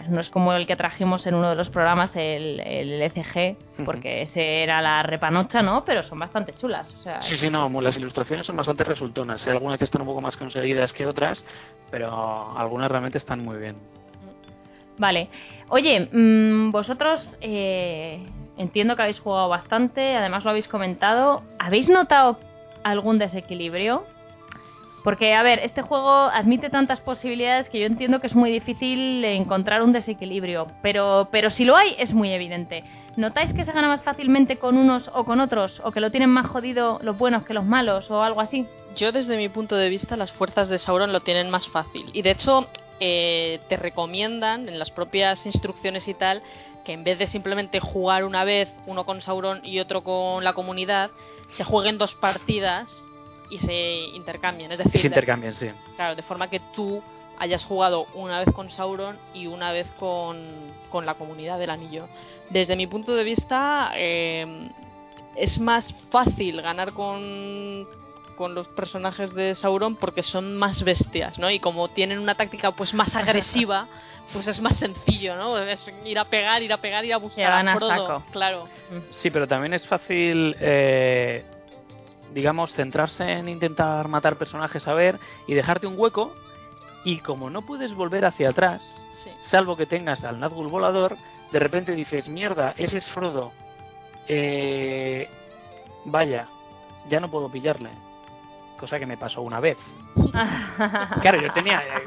no es como el que trajimos en uno de los programas, el, el ECG, porque ese era la repanocha, ¿no? Pero son bastante chulas. O sea, Sí, sí, no, las ilustraciones son bastante resultonas. Hay algunas que están un poco más conseguidas que otras, pero algunas realmente están muy bien. Vale. Oye, mm, vosotros eh, entiendo que habéis jugado bastante, además lo habéis comentado. ¿Habéis notado algún desequilibrio? Porque, a ver, este juego admite tantas posibilidades que yo entiendo que es muy difícil encontrar un desequilibrio, pero, pero si lo hay, es muy evidente. ¿Notáis que se gana más fácilmente con unos o con otros? ¿O que lo tienen más jodido los buenos que los malos? ¿O algo así? Yo desde mi punto de vista las fuerzas de Sauron lo tienen más fácil. Y de hecho eh, te recomiendan en las propias instrucciones y tal que en vez de simplemente jugar una vez uno con Sauron y otro con la comunidad, se jueguen dos partidas y se intercambien. Es decir, se de- intercambian, sí. Claro, de forma que tú hayas jugado una vez con Sauron y una vez con, con la comunidad del anillo. Desde mi punto de vista, eh, es más fácil ganar con, con los personajes de Sauron porque son más bestias, ¿no? Y como tienen una táctica pues más agresiva, pues es más sencillo, ¿no? Es ir a pegar, ir a pegar, ir a buscar a a Frodo. saco. Claro. Sí, pero también es fácil, eh, digamos, centrarse en intentar matar personajes a ver y dejarte un hueco. Y como no puedes volver hacia atrás, Sí. salvo que tengas al Nazgûl volador, de repente dices, mierda, ese es Frodo. Eh, vaya, ya no puedo pillarle. Cosa que me pasó una vez. Claro, yo tenía. eh,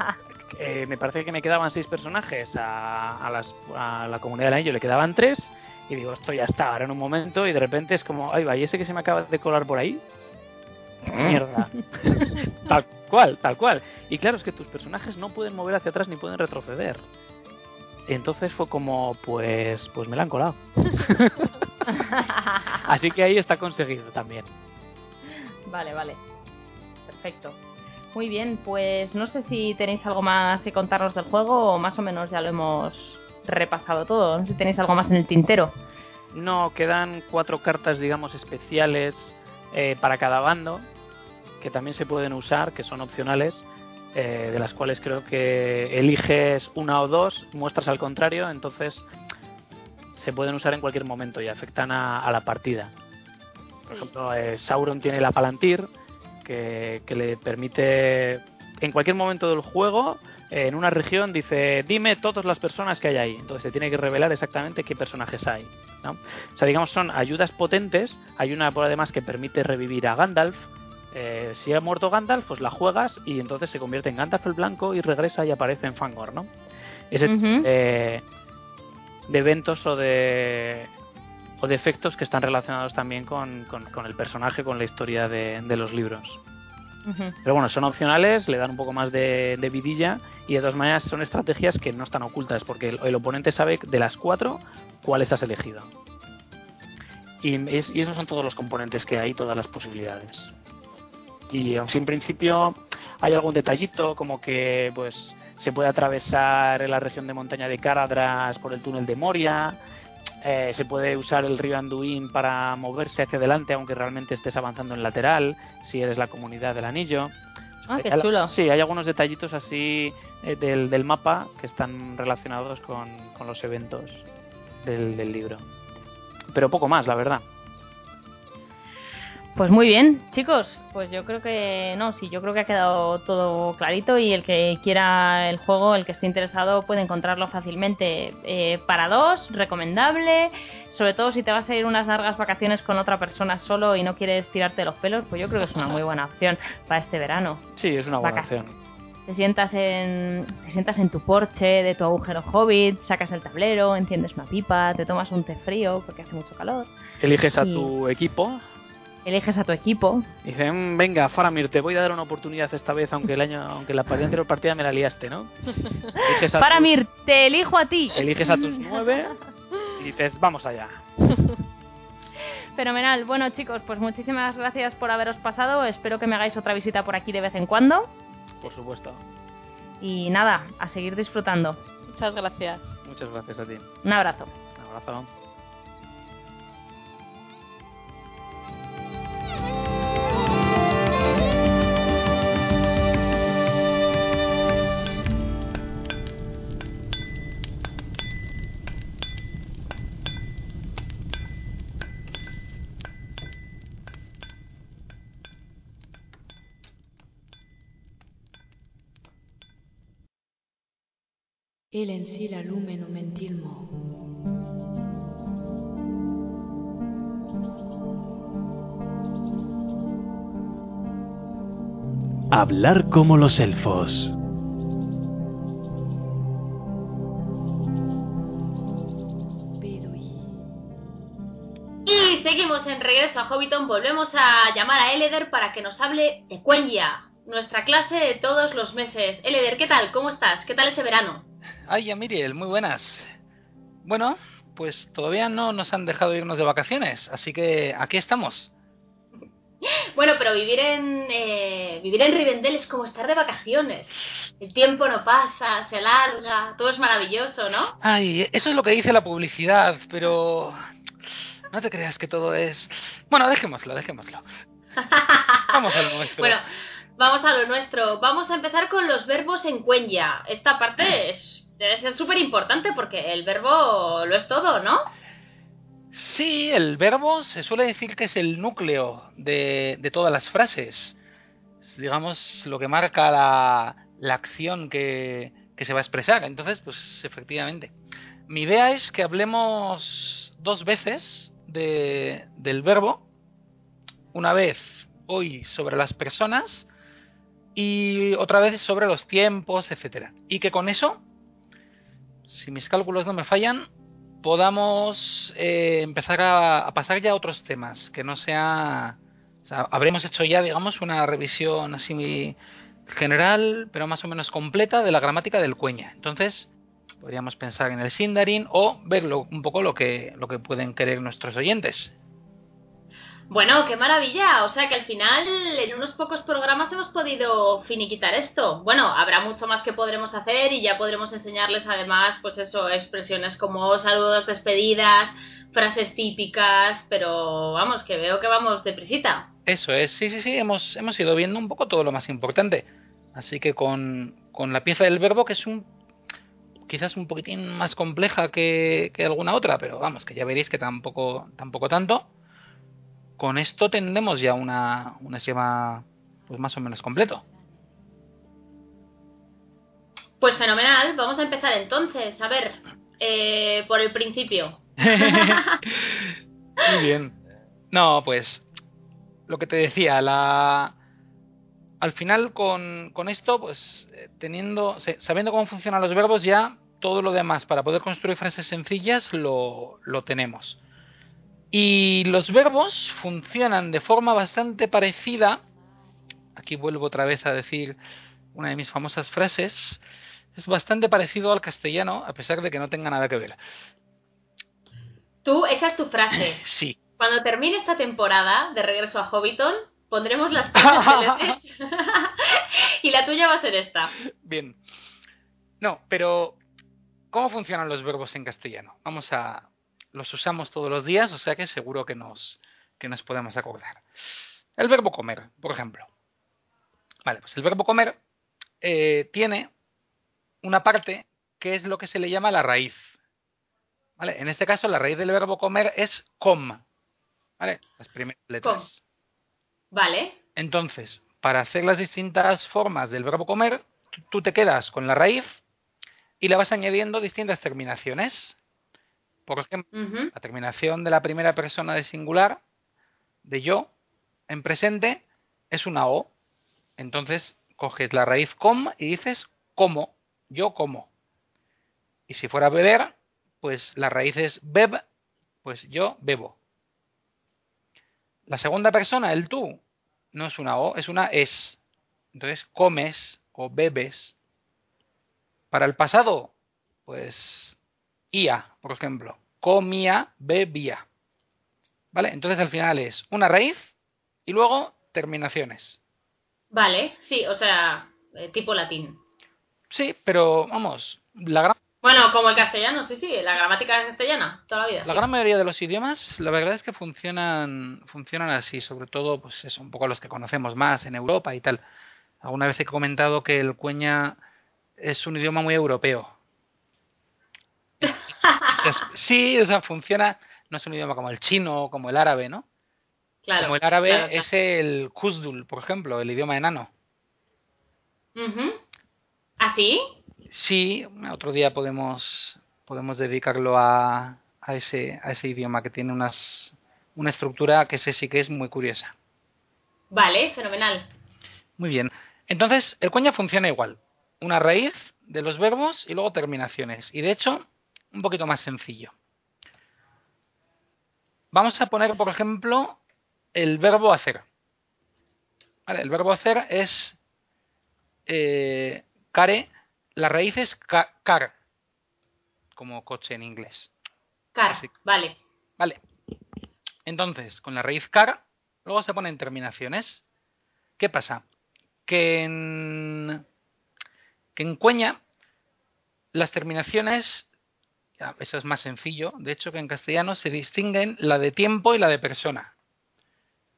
eh, me parece que me quedaban seis personajes, a, a las- a la comunidad del anillo le quedaban tres, y digo, esto ya está, ahora en un momento, y de repente es como, ay, va, ¿y ese que se me acaba de colar por ahí? Mierda. tal cual, tal cual. Y claro, es que tus personajes no pueden mover hacia atrás ni pueden retroceder. Entonces fue como, pues, pues me la han colado. Así que ahí está conseguido también. Vale, vale. Perfecto. Muy bien, pues no sé si tenéis algo más que contarnos del juego o más o menos ya lo hemos repasado todo. No sé si tenéis algo más en el tintero. No, quedan cuatro cartas, digamos, especiales eh, para cada bando, que también se pueden usar, que son opcionales, eh, de las cuales creo que eliges una o dos, muestras al contrario, entonces se pueden usar en cualquier momento y afectan a, a la partida. Por ejemplo, eh, Sauron tiene la Palantir, que, que le permite, en cualquier momento del juego, en una región, dice, dime todas las personas que hay ahí. Entonces se tiene que revelar exactamente qué personajes hay. ¿no? O sea, digamos, son ayudas potentes. Hay una, por además, que permite revivir a Gandalf. Eh, si ha muerto Gandalf, pues la juegas y entonces se convierte en Gandalf el Blanco y regresa y aparece en Fangor, ¿no? Ese tipo Ujú. de, de eventos o de, o de efectos que están relacionados también con, con- con el personaje, con la historia de, de los libros. Pero bueno, son opcionales, le dan un poco más de, vidilla y de todas maneras son estrategias que no están ocultas porque el, oponente sabe de las cuatro cuáles has elegido. Y, y esos son todos los componentes que hay, todas las posibilidades. Y aun si en principio hay algún detallito como que pues se puede atravesar la región de montaña de Caradras por el túnel de Moria, eh, se puede usar el río Anduin para moverse hacia adelante aunque realmente estés avanzando en lateral, si eres la comunidad del anillo. Ah, qué chulo. Sí, hay algunos detallitos así eh, del, del mapa que están relacionados con, con los eventos del, del libro. Pero poco más, la verdad. Pues muy bien, chicos. Pues yo creo que no, sí, yo creo que ha quedado todo clarito y el que quiera el juego, el que esté interesado, puede encontrarlo fácilmente. Eh, para dos, recomendable. Sobre todo si te vas a ir unas largas vacaciones con otra persona solo y no quieres tirarte los pelos, pues yo creo que es una muy buena opción para este verano. Sí, es una buena Vaca- opción. Te sientas en te sientas en tu porche de tu agujero hobbit, sacas el tablero, enciendes una pipa, te tomas un té frío porque hace mucho calor, Eliges a tu equipo eliges a tu equipo dicen, venga, Faramir, te voy a dar una oportunidad esta vez, aunque el año, aunque la partida anterior partida me la liaste, ¿no? Eliges a, tu- Faramir, te elijo a ti. eliges a tus nueve y dices, vamos allá. Fenomenal. Bueno, chicos, pues muchísimas gracias por haberos pasado. Espero que me hagáis otra visita por aquí de vez en cuando. Por supuesto. Y nada, a seguir disfrutando. Muchas gracias. Muchas gracias a ti. Un abrazo. Un abrazo. El en sí la lumen mentilmo. Hablar como los elfos. Y seguimos en regreso a Hobbiton. Volvemos a llamar a Eleder para que nos hable de Quenya, nuestra clase de todos los meses. Eleder, ¿qué tal? ¿Cómo estás? ¿Qué tal ese verano? Ay, ya Miriel, muy buenas. Bueno, pues todavía no nos han dejado irnos de vacaciones, así que aquí estamos. Bueno, pero vivir en eh, vivir en Rivendell es como estar de vacaciones. El tiempo no pasa, se alarga, todo es maravilloso, ¿no? Ay, eso es lo que dice la publicidad, pero no te creas que todo es... Bueno, dejémoslo, dejémoslo. Vamos al nuestro. Bueno, vamos a lo nuestro. Vamos a empezar con los verbos en Quenya. Esta parte es, debe ser súper importante porque el verbo lo es todo, ¿no? Sí, el verbo se suele decir que es el núcleo de, de todas las frases. Es, digamos, lo que marca la, la acción que, que se va a expresar. Entonces, pues efectivamente. Mi idea es que hablemos dos veces de, del verbo. Una vez hoy sobre las personas y otra vez sobre los tiempos, etcétera. Y que con eso, si mis cálculos no me fallan, podamos eh, empezar a, pasar ya a otros temas, que no sea... O sea, habremos hecho ya, digamos, una revisión así general, pero más o menos completa, de la gramática del cueña. Entonces, podríamos pensar en el Sindarin o ver un poco lo que, lo que pueden querer nuestros oyentes. Bueno, qué maravilla. O sea que al final, en unos pocos programas hemos podido finiquitar esto. Bueno, habrá mucho más que podremos hacer y ya podremos enseñarles además, pues eso, expresiones como saludos, despedidas, frases típicas, pero vamos, que veo que vamos deprisita. Eso es, sí, sí, sí, hemos, hemos ido viendo un poco todo lo más importante. Así que con, con la pieza del verbo, que es un quizás un poquitín más compleja que, que alguna otra, pero vamos, que ya veréis que tampoco, tampoco tanto. Con esto tendremos ya una, un esquema pues más o menos completo. Pues fenomenal, vamos a empezar entonces. A ver, eh, por el principio. Muy bien. No, pues lo que te decía, la al final con, con esto, pues eh, teniendo, sabiendo cómo funcionan los verbos, ya todo lo demás para poder construir frases sencillas lo, lo tenemos. Y los verbos funcionan de forma bastante parecida. Aquí vuelvo otra vez a decir una de mis famosas frases. Es bastante parecido al castellano, a pesar de que no tenga nada que ver. Tú, esa es tu frase. Sí, Cuando termine esta temporada de regreso a Hobbiton, pondremos las frases y la tuya va a ser esta. Bien. No, pero ¿cómo funcionan los verbos en castellano? Vamos a los usamos todos los días, o sea que seguro que nos que nos podemos acordar. El verbo comer, por ejemplo. Vale, pues el verbo comer eh, tiene una parte que es lo que se le llama la raíz. ¿Vale? En este caso, la raíz del verbo comer es com. ¿Vale? Las primeras letras. Com. Vale. Entonces, para hacer las distintas formas del verbo comer, tú- tú te quedas con la raíz y le vas añadiendo distintas terminaciones. Por ejemplo, la terminación de la primera persona de singular, de yo, en presente, es una O. Entonces, coges la raíz com y dices como, yo como. Y si fuera beber, pues la raíz es beb, pues yo bebo. La segunda persona, el tú, no es una O, es una es. Entonces, comes o bebes. Para el pasado, pues ia, por ejemplo. Comía, bebía. ¿Vale? Entonces al final es una raíz y luego terminaciones. Vale, sí, o sea, eh, tipo latín. Sí, pero vamos, la gran, Bueno, como el castellano, sí, sí, la gramática castellana, toda la vida. la sí. gran mayoría de los idiomas, la verdad es que funcionan, funcionan así, sobre todo, pues eso, un poco los que conocemos más en Europa y tal. Alguna vez he comentado que el cueña es un idioma muy europeo. O sea, es- sí, o sea, funciona, no es un idioma como el chino o como el árabe, ¿no? Claro, como el árabe claro, claro. es el Kuzdul, por ejemplo, el idioma enano. Ujú. ¿Ah, sí? Otro día podemos, podemos dedicarlo a, a, ese, a ese idioma que tiene unas, una estructura que ese sí que es muy curiosa. Vale, fenomenal. Muy bien. Entonces, el cuña funciona igual. Una raíz de los verbos y luego terminaciones. Y de hecho, un poquito más sencillo. Vamos a poner, por ejemplo, el verbo hacer. Vale, el verbo hacer es eh, care, la raíz es ca- car, como coche en inglés. Car, Así. vale. Vale. Entonces, con la raíz car, luego se ponen terminaciones. ¿Qué pasa? Que en, que en cueña las terminaciones, eso es más sencillo, de hecho que en castellano se distinguen la de tiempo y la de persona.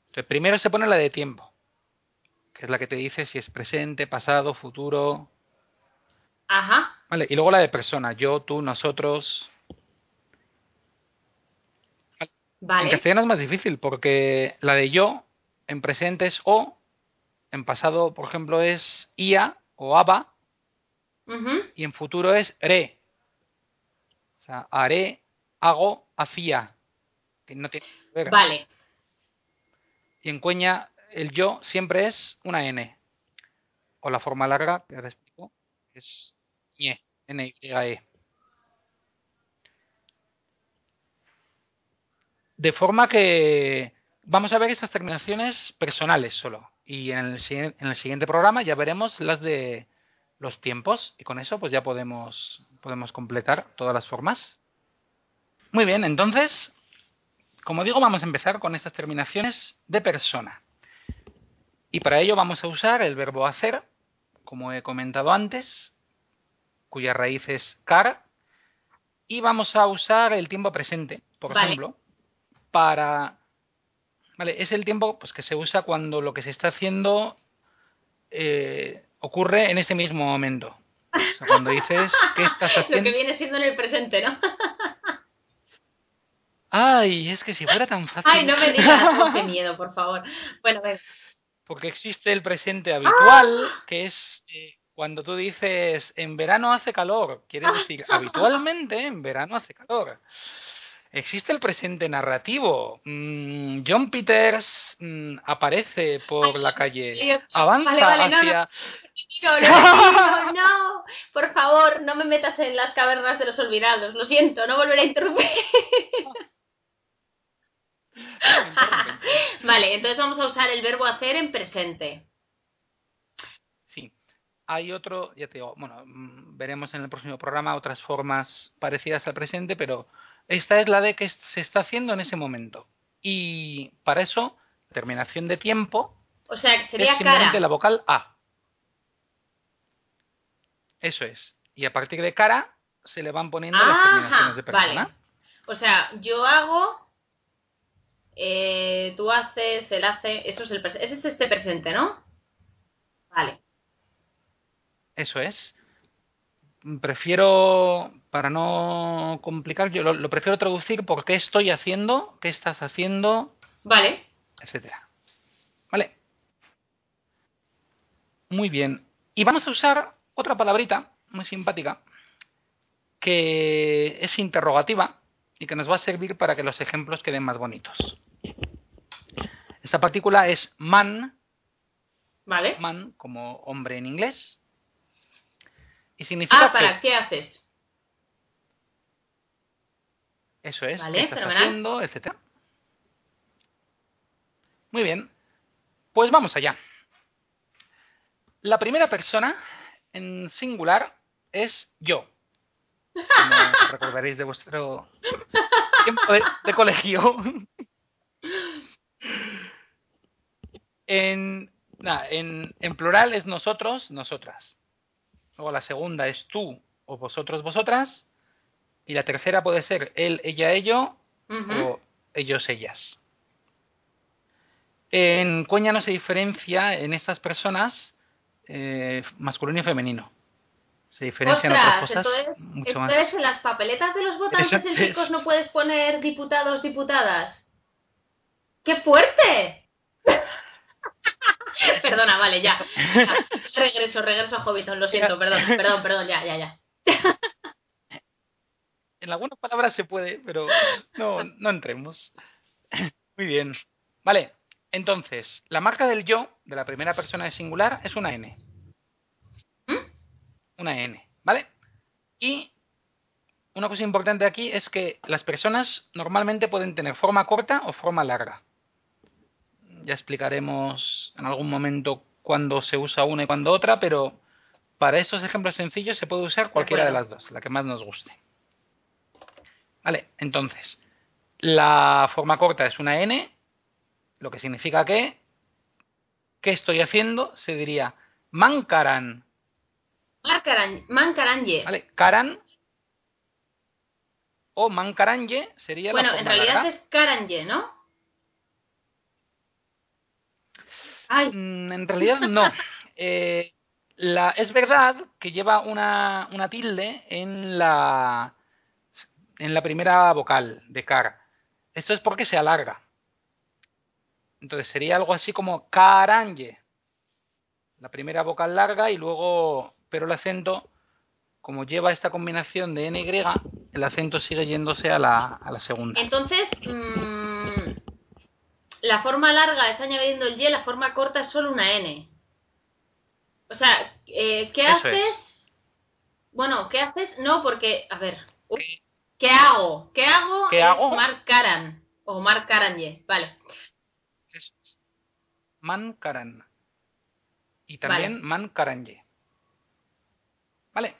Entonces, primero se pone la de tiempo, que es la que te dice si es presente, pasado, futuro. Ajá. Vale, y luego la de persona, yo, tú, nosotros. En Vale. castellano es más difícil porque la de yo en presente es o, en pasado, por ejemplo, es ia o aba y en futuro es re. O sea, haré, hago, hacía. Que no tiene que. Vale. Y en cueña el yo siempre es una n. o la forma larga, que ahora explico, es ñe, N-Y-E. De forma que vamos a ver estas terminaciones personales solo. Y en el, sigui- en el siguiente programa ya veremos las de los tiempos. Y con eso pues ya podemos, podemos completar todas las formas. Muy bien, entonces, como digo, vamos a empezar con estas terminaciones de persona. Y para ello vamos a usar el verbo hacer, como he comentado antes, cuya raíz es car. Y vamos a usar el tiempo presente, por Vale. ejemplo, para... Vale, es el tiempo pues, que se usa cuando lo que se está haciendo eh, ocurre en ese mismo momento. Cuando dices que estás Lo haciendo... que viene siendo en el presente, ¿no? Ay, es que si fuera tan fácil... Ay, no me digas. Qué miedo, por favor. Bueno, venga. Porque existe el presente habitual, que es eh, cuando tú dices en verano hace calor, quiere decir habitualmente en verano hace calor. Existe el presente narrativo. Mm, John Peters mm, aparece por la calle, avanza vale, vale, no, hacia. No, retiro, no. Por favor, no me metas en las cavernas de los olvidados. Lo siento, no volveré a interrumpir. vale, entonces vamos a usar el verbo hacer en presente. Sí. Hay otro, ya te digo, bueno, mm, veremos en el próximo programa otras formas parecidas al presente, pero esta es la de que se está haciendo en ese momento. Y para eso, terminación de tiempo O sea, que es sería simplemente cara. la vocal A. Eso es. Y a partir de cara se le van poniendo las terminaciones de persona. vale. O sea, yo hago, eh, tú haces, él hace, esto es el presente. Ese es este presente, ¿no? Vale. Eso es. Prefiero, para no complicar, yo lo, lo prefiero traducir por qué estoy haciendo, qué estás haciendo, Vale. etcétera. ¿Vale? Muy bien. Y vamos a usar otra palabrita muy simpática que es interrogativa y que nos va a servir para que los ejemplos queden más bonitos. Esta partícula es man, Vale. man como hombre en inglés, y significa Ah, ¿para que qué haces? eso es, Vale, qué estás fenomenal. haciendo, etcétera. Muy bien, pues vamos allá. La primera persona en singular es yo. Como recordaréis de vuestro tiempo de, de colegio. En, nada, en, en plural es nosotros, nosotras. Luego la segunda es tú o vosotros, vosotras. Y la tercera puede ser él, ella, ello Ujú. o ellos, ellas. En Cuña no se diferencia en estas personas eh, masculino y femenino. Se diferencian otras Ostras, cosas entonces, mucho más. entonces en las papeletas de los votantes en es. chicos no puedes poner diputados, diputadas. ¡Qué fuerte! Perdona, vale, ya. Ya. Regreso, regreso a Hobbiton, lo siento, perdón, perdón, perdón, ya, ya, ya. En algunas palabras se puede, pero no, no entremos. Muy bien. Vale, entonces, la marca del yo, de la primera persona de singular, es una N. Una N, ¿vale? Y una cosa importante aquí es que las personas normalmente pueden tener forma corta o forma larga. Ya explicaremos en algún momento cuándo se usa una y cuándo otra, pero para estos ejemplos sencillos se puede usar cualquiera de, las dos, la que más nos guste. Vale, entonces, la forma corta es una N, lo que significa que, ¿qué estoy haciendo? Se diría mancaran, Marcaran- Mancaranje. ¿vale? Karan o mancaranje sería Bueno, la en forma realidad larga. es Karanje, ¿no? Ay, Mm, En realidad no. Eh, la, es verdad que lleva una, una tilde en la, en la primera vocal de car. Esto es porque se alarga. Entonces sería algo así como caranje. La primera vocal larga y luego, pero el acento, como lleva esta combinación de N y, el acento sigue yéndose a la, a la segunda. entonces, mm, la forma larga es añadiendo el Y, la forma corta es solo una N. O sea, eh, ¿qué Eso haces? Bueno, ¿qué haces? No, porque, a ver, ¿qué hago? ¿Qué hago? ¿Qué es hago? Mark Karan. O Mark Karanye, vale. Man Karan. Y también Man Karanye. ¿Vale?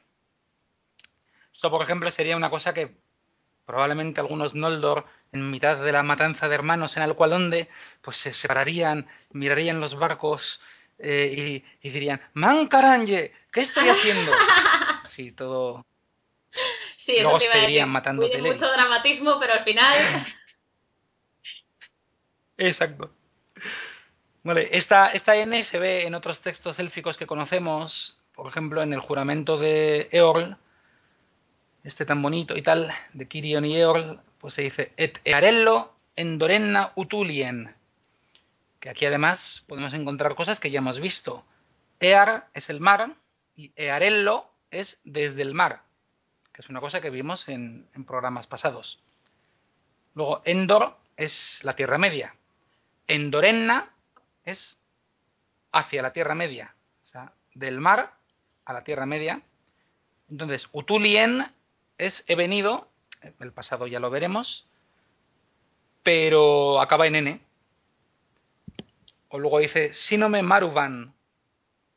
Esto, por ejemplo, sería una cosa que probablemente algunos Noldor, en mitad de la matanza de hermanos en Alcualonde, pues se separarían, mirarían los barcos eh, y, y dirían, Man Karanye, ¿qué estoy haciendo? Así, todo... Sí, eso te irían matando mucho dramatismo, pero al final... Exacto. Vale, esta, esta N se ve en otros textos élficos que conocemos, por ejemplo, en el juramento de Eorl, este tan bonito y tal, de Kirion y Eorl, pues se dice Et earello endorenna utulien, que aquí además podemos encontrar cosas que ya hemos visto. Ear es el mar y earello es desde el mar, que es una cosa que vimos en, programas pasados. Luego, Endor es la Tierra Media. Endorenna es hacia la Tierra Media, o sea, del mar a la Tierra Media. Entonces, Utulien es he venido, el pasado ya lo veremos, pero acaba en N. O luego dice Sinome Maruvan.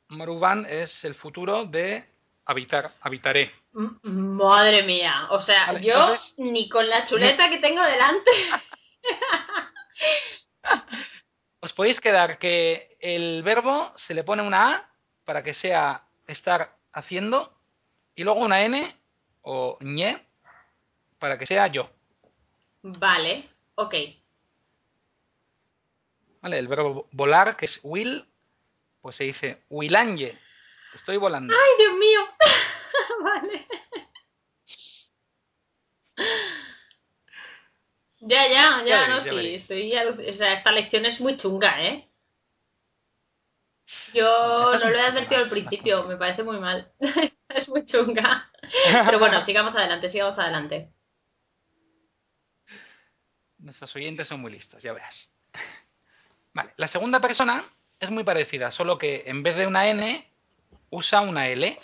Maruvan es el futuro de habitar, habitaré. M- Madre mía, o sea, Vale, yo entonces- ni con la chuleta que tengo delante. Os podéis quedar que el verbo se le pone una A para que sea estar haciendo y luego una N o ñe para que sea yo. Vale, ok. ¿Vale? El verbo volar, que es will, pues se dice willanje. Estoy volando. ¡Ay, Dios mío! vale. Ya, ya, ya, Ya no, veréis, ya sí, veréis. estoy o sea, esta lección es muy chunga, ¿eh? Yo no lo he advertido al principio, me parece muy mal. es muy chunga. Pero bueno, sigamos adelante, sigamos adelante. Nuestros oyentes son muy listos, ya verás. Vale, la segunda persona es muy parecida, solo que en vez de una N usa una L.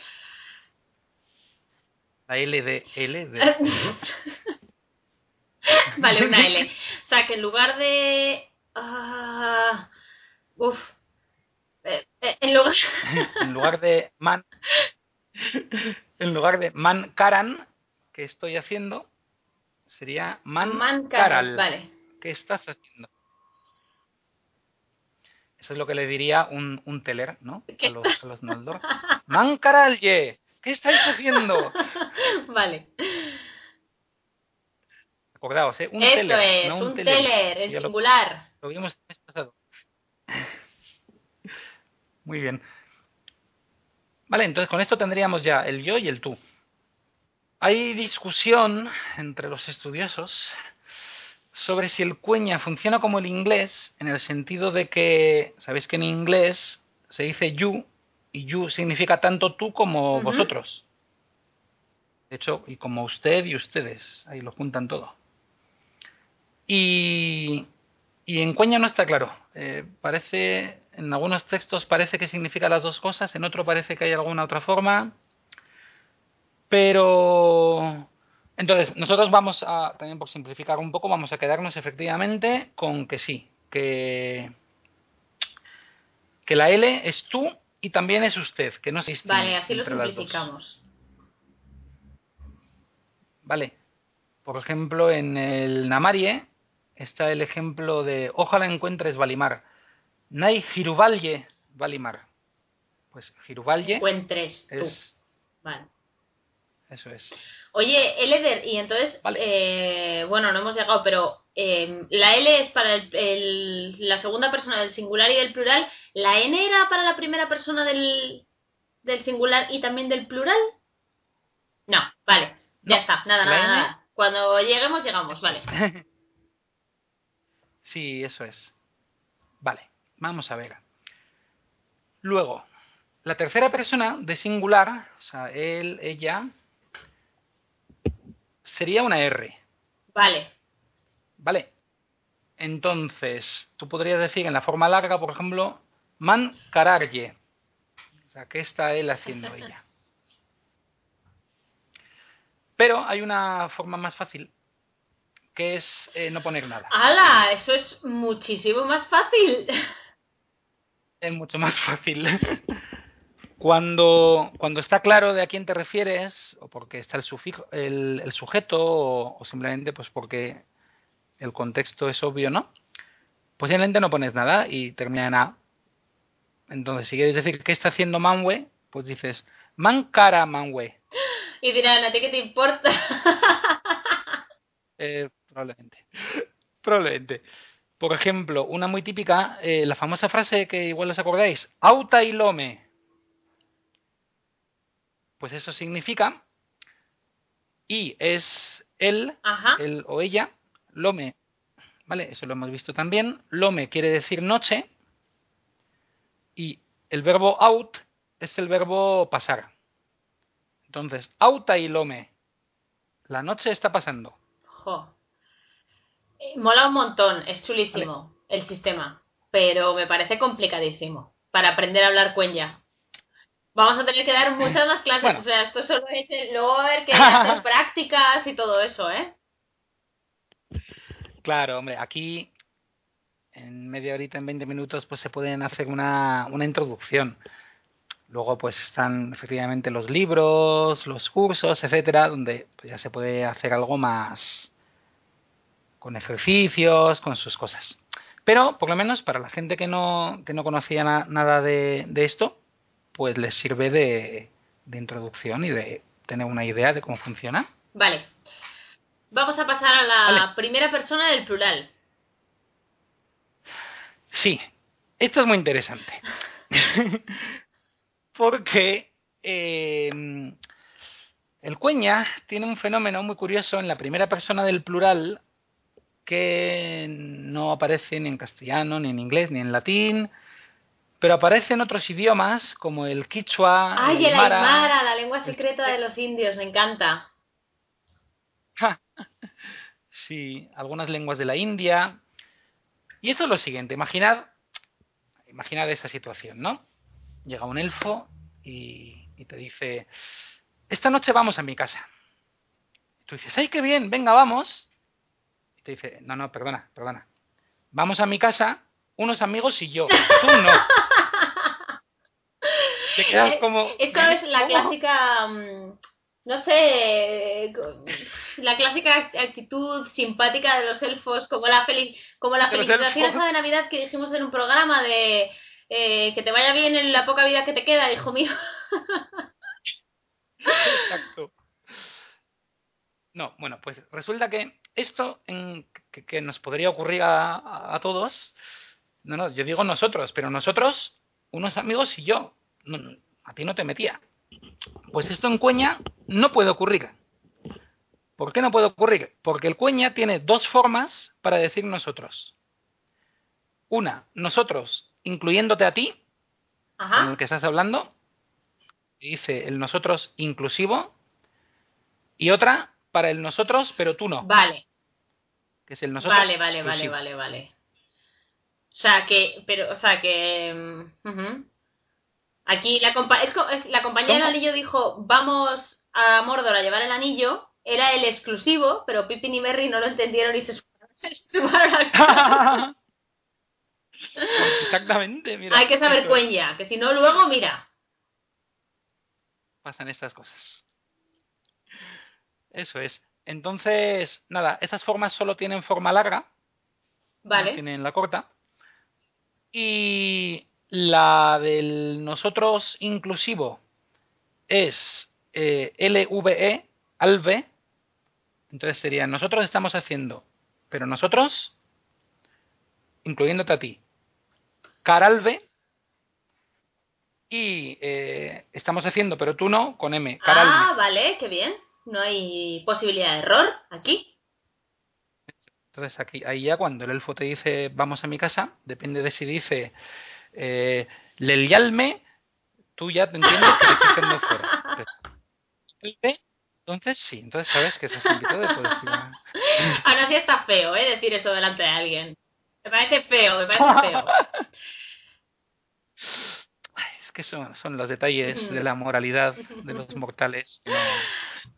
La L de L de... Vale, una L. O sea, que en lugar de... ah, uf. Eh, eh, en lugar... en lugar de man en lugar de man karan que estoy haciendo sería man, Man karal Vale. ¿qué estás haciendo? eso es lo que le diría un, un teler ¿no? ¿Qué a los, a los Noldor man karalye ¿qué estáis haciendo? Vale. acordaos ¿eh? un Eso teler es, no un teler. teler, en Ya lo- singular. Lo vimos el mes pasado. Muy bien. Vale, entonces con esto tendríamos ya el yo y el tú. Hay discusión entre los estudiosos sobre si el cuña funciona como el inglés, en el sentido de que, sabéis que en inglés se dice you, y you significa tanto tú como vosotros. De hecho, y como usted y ustedes, ahí lo juntan todo. Y, y en Cueña no está claro. Eh, parece, en algunos textos parece que significa las dos cosas, en otro parece que hay alguna otra forma. Pero entonces, nosotros vamos a, también por simplificar un poco, vamos a quedarnos efectivamente con que sí, que, que la L es tú y también es usted, que no distingue Vale, así lo simplificamos. Vale. Por ejemplo, en el Namarie está el ejemplo de ojalá encuentres Valimar. Nai Giruvalye Valimar. Pues Giruvalye Encuentres tú. Vale. Eso es. Oye, Eleder, y entonces, eh, bueno, no hemos llegado, pero eh, la L es para el- el- la segunda persona del singular y del plural. ¿La N era para la primera persona del, del singular y también del plural? No, vale, ya está, nada, nada, N- nada. Cuando lleguemos, llegamos, vale. Sí, eso es. Vale, vamos a ver. Luego, la tercera persona de singular, o sea, él, ella, sería una R. Vale, Vale. Entonces, tú podrías decir en la forma larga, por ejemplo, man cararye. sea, ¿qué está él haciendo ella? Pero hay una forma más fácil, que es eh, no poner nada. ¡Hala! Eso es muchísimo más fácil. Es mucho más fácil. Cuando, cuando está claro de a quién te refieres, o porque está el, sufijo, el, el sujeto, o, o simplemente pues porque el contexto es obvio, ¿no? Pues simplemente no pones nada y termina en A. Entonces, si quieres decir qué está haciendo Manwe, pues dices, Man cara Manwe. Y dirán, ¿a ti qué te importa? Eh, probablemente. Probablemente. Por ejemplo, una muy típica, eh, la famosa frase que igual os acordáis, auta y lome. Pues eso significa, y es él, Ajá. él o ella, lome, ¿vale? Eso lo hemos visto también. Lome quiere decir noche, y el verbo out es el verbo pasar. Entonces, auta y lome. La noche está pasando. Jo. Eh, mola un montón, es chulísimo el sistema, pero me parece complicadísimo para aprender a hablar cuenya. Vamos a tener que dar muchas más clases, Bueno. o sea, esto solo es el... Luego haber que hacer prácticas y todo eso, ¿eh? Claro, hombre, aquí en media horita, en 20 minutos, pues se pueden hacer una, una introducción. Luego, pues están efectivamente los libros, los cursos, etcétera, donde pues, ya se puede hacer algo más con ejercicios, con sus cosas. Pero, por lo menos, para la gente que no, que no conocía na- nada de, de esto, pues les sirve de, de introducción y de tener una idea de cómo funciona. Vale. Vamos a pasar a la Vale. primera persona del plural. Sí, esto es muy interesante. Porque eh, el cueña tiene un fenómeno muy curioso en la primera persona del plural que no aparece ni en castellano, ni en inglés, ni en latín, pero aparece en otros idiomas como el quichua, ¡Ay, el aymara. Aymara, la lengua secreta de los indios! Me encanta. Sí, algunas lenguas de la India. Y esto es lo siguiente, imaginad, imaginad esa situación, ¿no? Llega un elfo y, y te dice, esta noche vamos a mi casa. Y tú dices, ¡ay, qué bien! Venga, vamos. Y te dice, no, no, perdona, perdona. Vamos a mi casa, unos amigos y yo. Tú no. Te quedas Eh, como... Esto es la clásica, mm, no sé, eh, la clásica actitud simpática de los elfos, como la feliz, como la De los felicitación elfos. esa de Navidad que dijimos en un programa de eh, que te vaya bien en la poca vida que te queda, hijo mío. Exacto. No, bueno, pues resulta que esto en- que, que nos podría ocurrir a, a- a todos, no, no, yo digo nosotros, pero nosotros, unos amigos y yo, no, a ti no te metía. Pues esto en Cueña no puede ocurrir. ¿Por qué no puede ocurrir? Porque el Cueña tiene dos formas para decir nosotros. Una, nosotros, incluyéndote a ti, con Ajá. el que estás hablando, dice el nosotros inclusivo, y otra para el nosotros, pero tú no, Vale, que es el nosotros. vale, vale, vale, vale, vale. O sea que, pero, o sea que, mm. Aquí la, compa- es es- la compañía del anillo dijo, vamos a Mordor a llevar el anillo, era el exclusivo, pero Pippin y Merry no lo entendieron y se sumaron, al Exactamente, mira. Hay que saber cuenya, que si no luego, mira. Pasan estas cosas. Eso es. Entonces, nada, estas formas solo tienen forma larga, no Vale, tienen la corta. Y la del nosotros inclusivo es eh, LVE, alve. Entonces sería nosotros estamos haciendo, pero nosotros, incluyéndote a ti, caralve. Y eh, estamos haciendo, pero tú no, con M, caralve. ah, vale, qué bien. No hay posibilidad de error aquí. Entonces aquí, ahí ya cuando el elfo te dice vamos a mi casa, depende de si dice eh, Lelialme, tú ya te entiendes que quedando fuera. Pero, entonces sí, entonces sabes que estás invitado y puedes ir a- Aún así está feo, ¿eh? Decir eso delante de alguien. Me parece feo, me parece feo. Es que son, son los detalles de la moralidad de los mortales. No,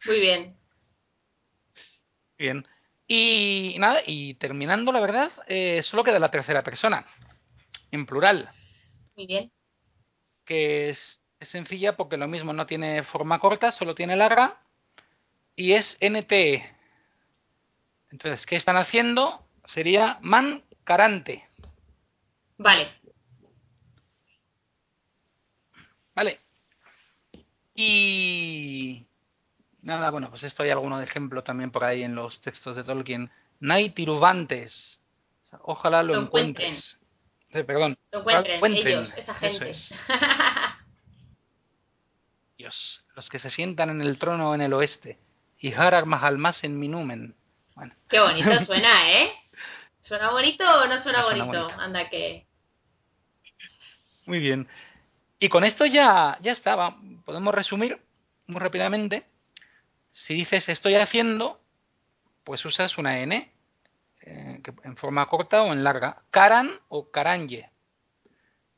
Muy bien. Bien. Y nada, y terminando, la verdad, eh, solo queda la tercera persona, en plural, Muy bien. que es, es sencilla porque lo mismo no tiene forma corta, solo tiene larga, y es NTE. Entonces, ¿qué están haciendo? Sería mancarante. Vale. Vale. Y nada, bueno, pues esto hay alguno de ejemplo también por ahí en los textos de Tolkien. Naitiruvantes. O sea, Ojalá lo, Lo encuentres. Sí, perdón. Lo encuentren, encuentren, ellos, esa gente. es. Dios, los que se sientan en el trono en el oeste. Y Harar Mahalmas en Minumen. Bueno, Qué bonito suena, ¿eh? ¿Suena bonito o no suena, No suena bonito? bonito. Anda que... muy bien. Y con esto ya, ya está. va. Podemos resumir muy rápidamente. Si dices estoy haciendo, pues usas una N eh, en forma corta o en larga. Karan o Karanje.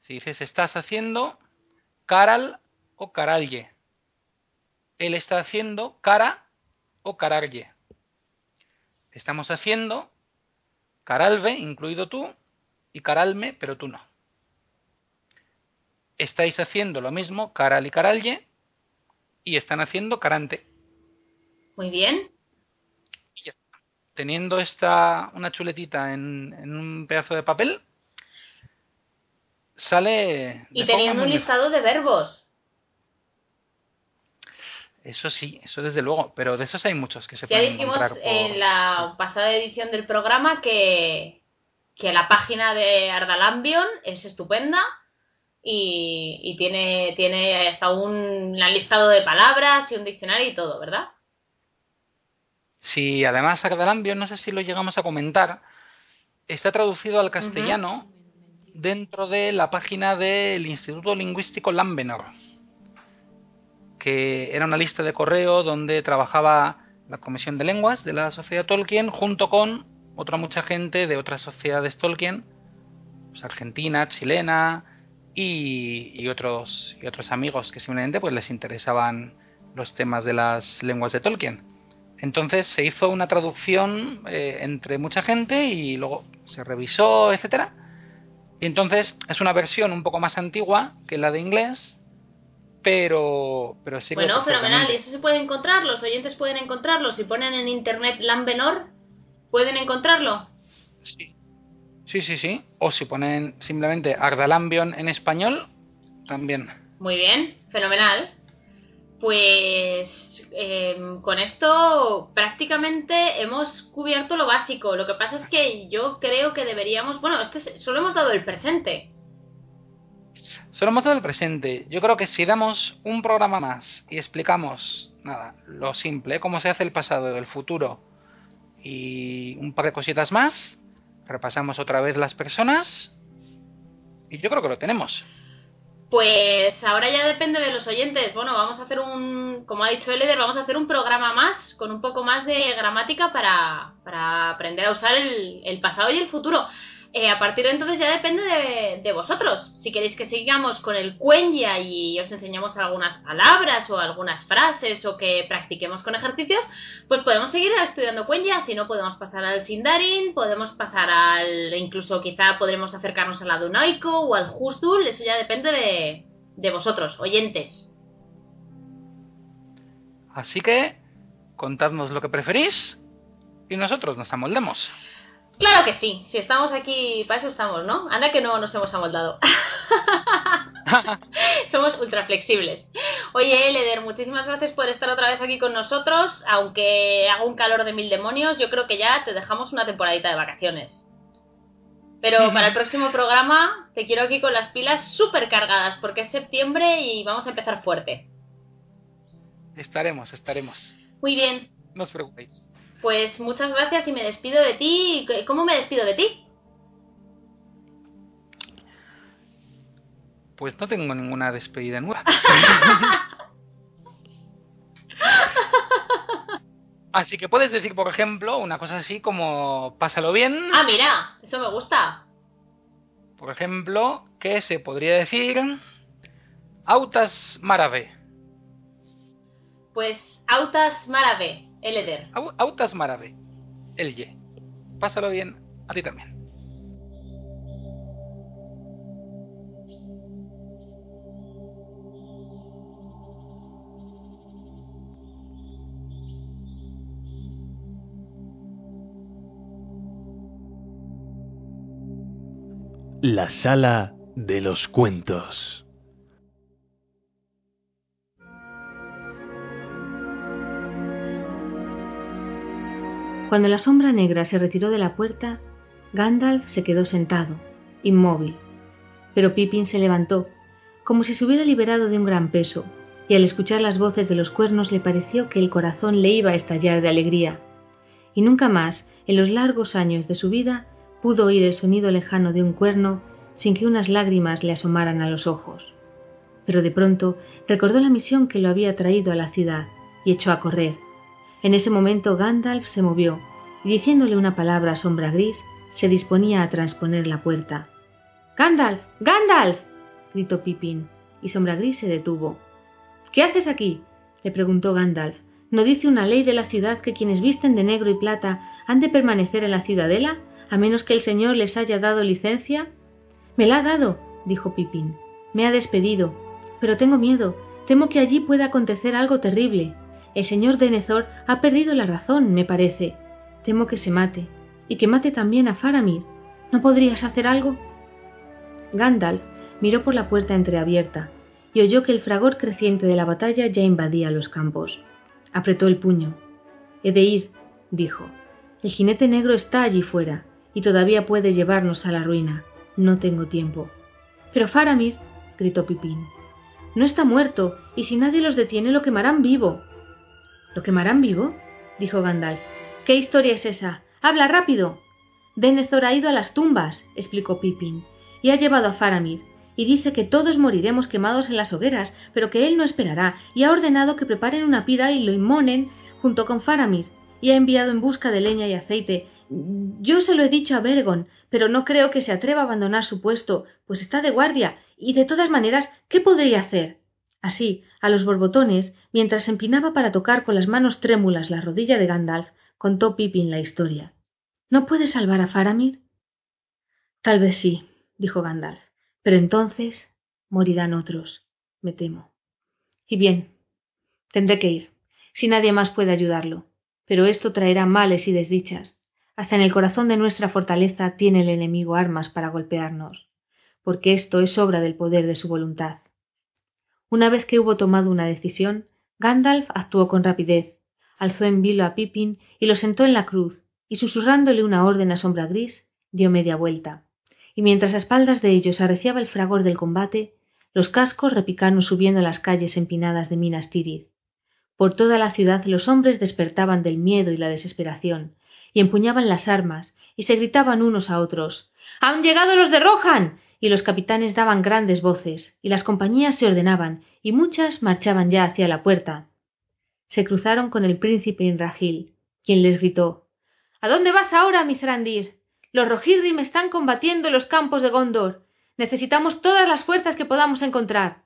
Si dices estás haciendo, Karal o Karalye. Él está haciendo Kara o Kararye. Estamos haciendo Karalve, incluido tú, y Karalme, pero tú no. Estáis haciendo lo mismo, Karal y Karalye, y están haciendo Karante. Muy bien. Teniendo esta una chuletita en, en un pedazo de papel, sale. Y teniendo un listado de verbos. Eso sí, eso desde luego, pero de esos hay muchos que se Ya pueden dijimos por- en la pasada edición del programa que, que la página de Ardalambion es estupenda y, y tiene, tiene hasta un listado de palabras y un diccionario y todo, ¿verdad? Sí, además Ardalambio, no sé si lo llegamos a comentar, está traducido al castellano dentro de la página del Instituto Lingüístico Lambenor, que era una lista de correo donde trabajaba la Comisión de Lenguas de la Sociedad Tolkien junto con otra mucha gente de otras sociedades Tolkien, pues, argentina, chilena y, y otros y otros amigos que simplemente pues les interesaban los temas de las lenguas de Tolkien. Entonces se hizo una traducción eh, entre mucha gente y luego se revisó, etcétera. Y entonces es una versión un poco más antigua que la de inglés, pero pero sí Bueno, fenomenal. Y eso se puede encontrar, los oyentes pueden encontrarlo. Si ponen en internet Lambenor, pueden encontrarlo. Sí, sí, sí. O si ponen simplemente Ardalambion en español, también. Muy bien, fenomenal. Pues em, con esto prácticamente hemos cubierto lo básico. Lo que pasa es que yo creo que deberíamos. Bueno, este es- solo hemos dado el presente. Solo hemos dado el presente. Yo creo que si damos un programa más y explicamos, nada, lo simple, cómo se hace el pasado, el futuro y un par de cositas más, repasamos otra vez las personas y yo creo que lo tenemos. Pues ahora ya depende de los oyentes. Bueno, vamos a hacer un, como ha dicho Eleder, vamos a hacer un programa más con un poco más de gramática para, para aprender a usar el, el pasado y el futuro. Eh, a partir de entonces ya depende de, vosotros. Si queréis que sigamos con el cuenya y os enseñamos algunas palabras o algunas frases o que practiquemos con ejercicios, pues podemos seguir estudiando cuenya. Si no, podemos pasar al Sindarin, podemos pasar al. incluso quizá podremos acercarnos al Adunoico o al Justul. Eso ya depende de, de vosotros, oyentes. Así que contadnos lo que preferís y nosotros nos amoldemos. Claro que sí, si estamos aquí, para eso estamos, ¿no? Anda que no nos hemos amoldado. Somos ultra flexibles. Oye, Eleder, muchísimas gracias por estar otra vez aquí con nosotros. Aunque haga un calor de mil demonios, yo creo que ya te dejamos una temporadita de vacaciones. Pero para el próximo programa te quiero aquí con las pilas súper cargadas porque es septiembre y vamos a empezar fuerte. Estaremos, estaremos. Muy bien, No os preocupéis. Pues muchas gracias y me despido de ti. ¿Cómo me despido de ti? Pues no tengo ninguna despedida nueva. Así que puedes decir, por ejemplo, una cosa así como pásalo bien. Ah, mira, eso me gusta. Por ejemplo, que se podría decir Autas Marave. Pues Autas Marave, Autas Marave. El Y. Pásalo bien a ti también. La sala de los cuentos. Cuando la sombra negra se retiró de la puerta, Gandalf se quedó sentado, inmóvil. Pero Pippin se levantó, como si se hubiera liberado de un gran peso, y al escuchar las voces de los cuernos le pareció que el corazón le iba a estallar de alegría. Y nunca más, en los largos años de su vida, pudo oír el sonido lejano de un cuerno sin que unas lágrimas le asomaran a los ojos. Pero de pronto recordó la misión que lo había traído a la ciudad y echó a correr. En ese momento Gandalf se movió y diciéndole una palabra a Sombra Gris, se disponía a transponer la puerta. ¡Gandalf! ¡Gandalf! gritó Pippin, y Sombra Gris se detuvo. ¿Qué haces aquí? le preguntó Gandalf. ¿No dice una ley de la ciudad que quienes visten de negro y plata han de permanecer en la ciudadela, a menos que el señor les haya dado licencia? Me la ha dado, dijo Pippin. Me ha despedido. Pero tengo miedo. Temo que allí pueda acontecer algo terrible. El señor Denethor ha perdido la razón, me parece. Temo que se mate. Y que mate también a Faramir. ¿No podrías hacer algo? Gandalf miró por la puerta entreabierta y oyó que el fragor creciente de la batalla ya invadía los campos. Apretó el puño. He de ir, dijo. El jinete negro está allí fuera y todavía puede llevarnos a la ruina. No tengo tiempo. Pero Faramir, gritó Pipín, no está muerto, y si nadie los detiene lo quemarán vivo. ¿Lo quemarán vivo? dijo Gandalf. ¿Qué historia es esa? ¡Habla rápido! Denethor ha ido a las tumbas, explicó Pippin, y ha llevado a Faramir, y dice que todos moriremos quemados en las hogueras, pero que él no esperará, y ha ordenado que preparen una pira y lo inmonen junto con Faramir, y ha enviado en busca de leña y aceite. Yo se lo he dicho a Bergon, pero no creo que se atreva a abandonar su puesto, pues está de guardia, y de todas maneras, ¿qué podría hacer? Así, a los borbotones, mientras se empinaba para tocar con las manos trémulas la rodilla de Gandalf, contó Pippin la historia. ¿No puedes salvar a Faramir? Tal vez sí, dijo Gandalf, pero entonces morirán otros, me temo. Y bien, tendré que ir, si nadie más puede ayudarlo. Pero esto traerá males y desdichas. Hasta en el corazón de nuestra fortaleza tiene el enemigo armas para golpearnos, porque esto es obra del poder de su voluntad. Una vez que hubo tomado una decisión, Gandalf actuó con rapidez, alzó en vilo a Pippin y lo sentó en la cruz, y susurrándole una orden a sombra gris, dio media vuelta. Y mientras a espaldas de ellos arreciaba el fragor del combate, los cascos repicaron subiendo las calles empinadas de Minas Tirith. Por toda la ciudad los hombres despertaban del miedo y la desesperación, y empuñaban las armas, y se gritaban unos a otros ¡Han llegado los de Rohan! Y los capitanes daban grandes voces, y las compañías se ordenaban, y muchas marchaban ya hacia la puerta. Se cruzaron con el príncipe Inrahil, quien les gritó ¿A dónde vas ahora, Mithrandir? Los Rohirrim están combatiendo en los campos de Gondor. Necesitamos todas las fuerzas que podamos encontrar.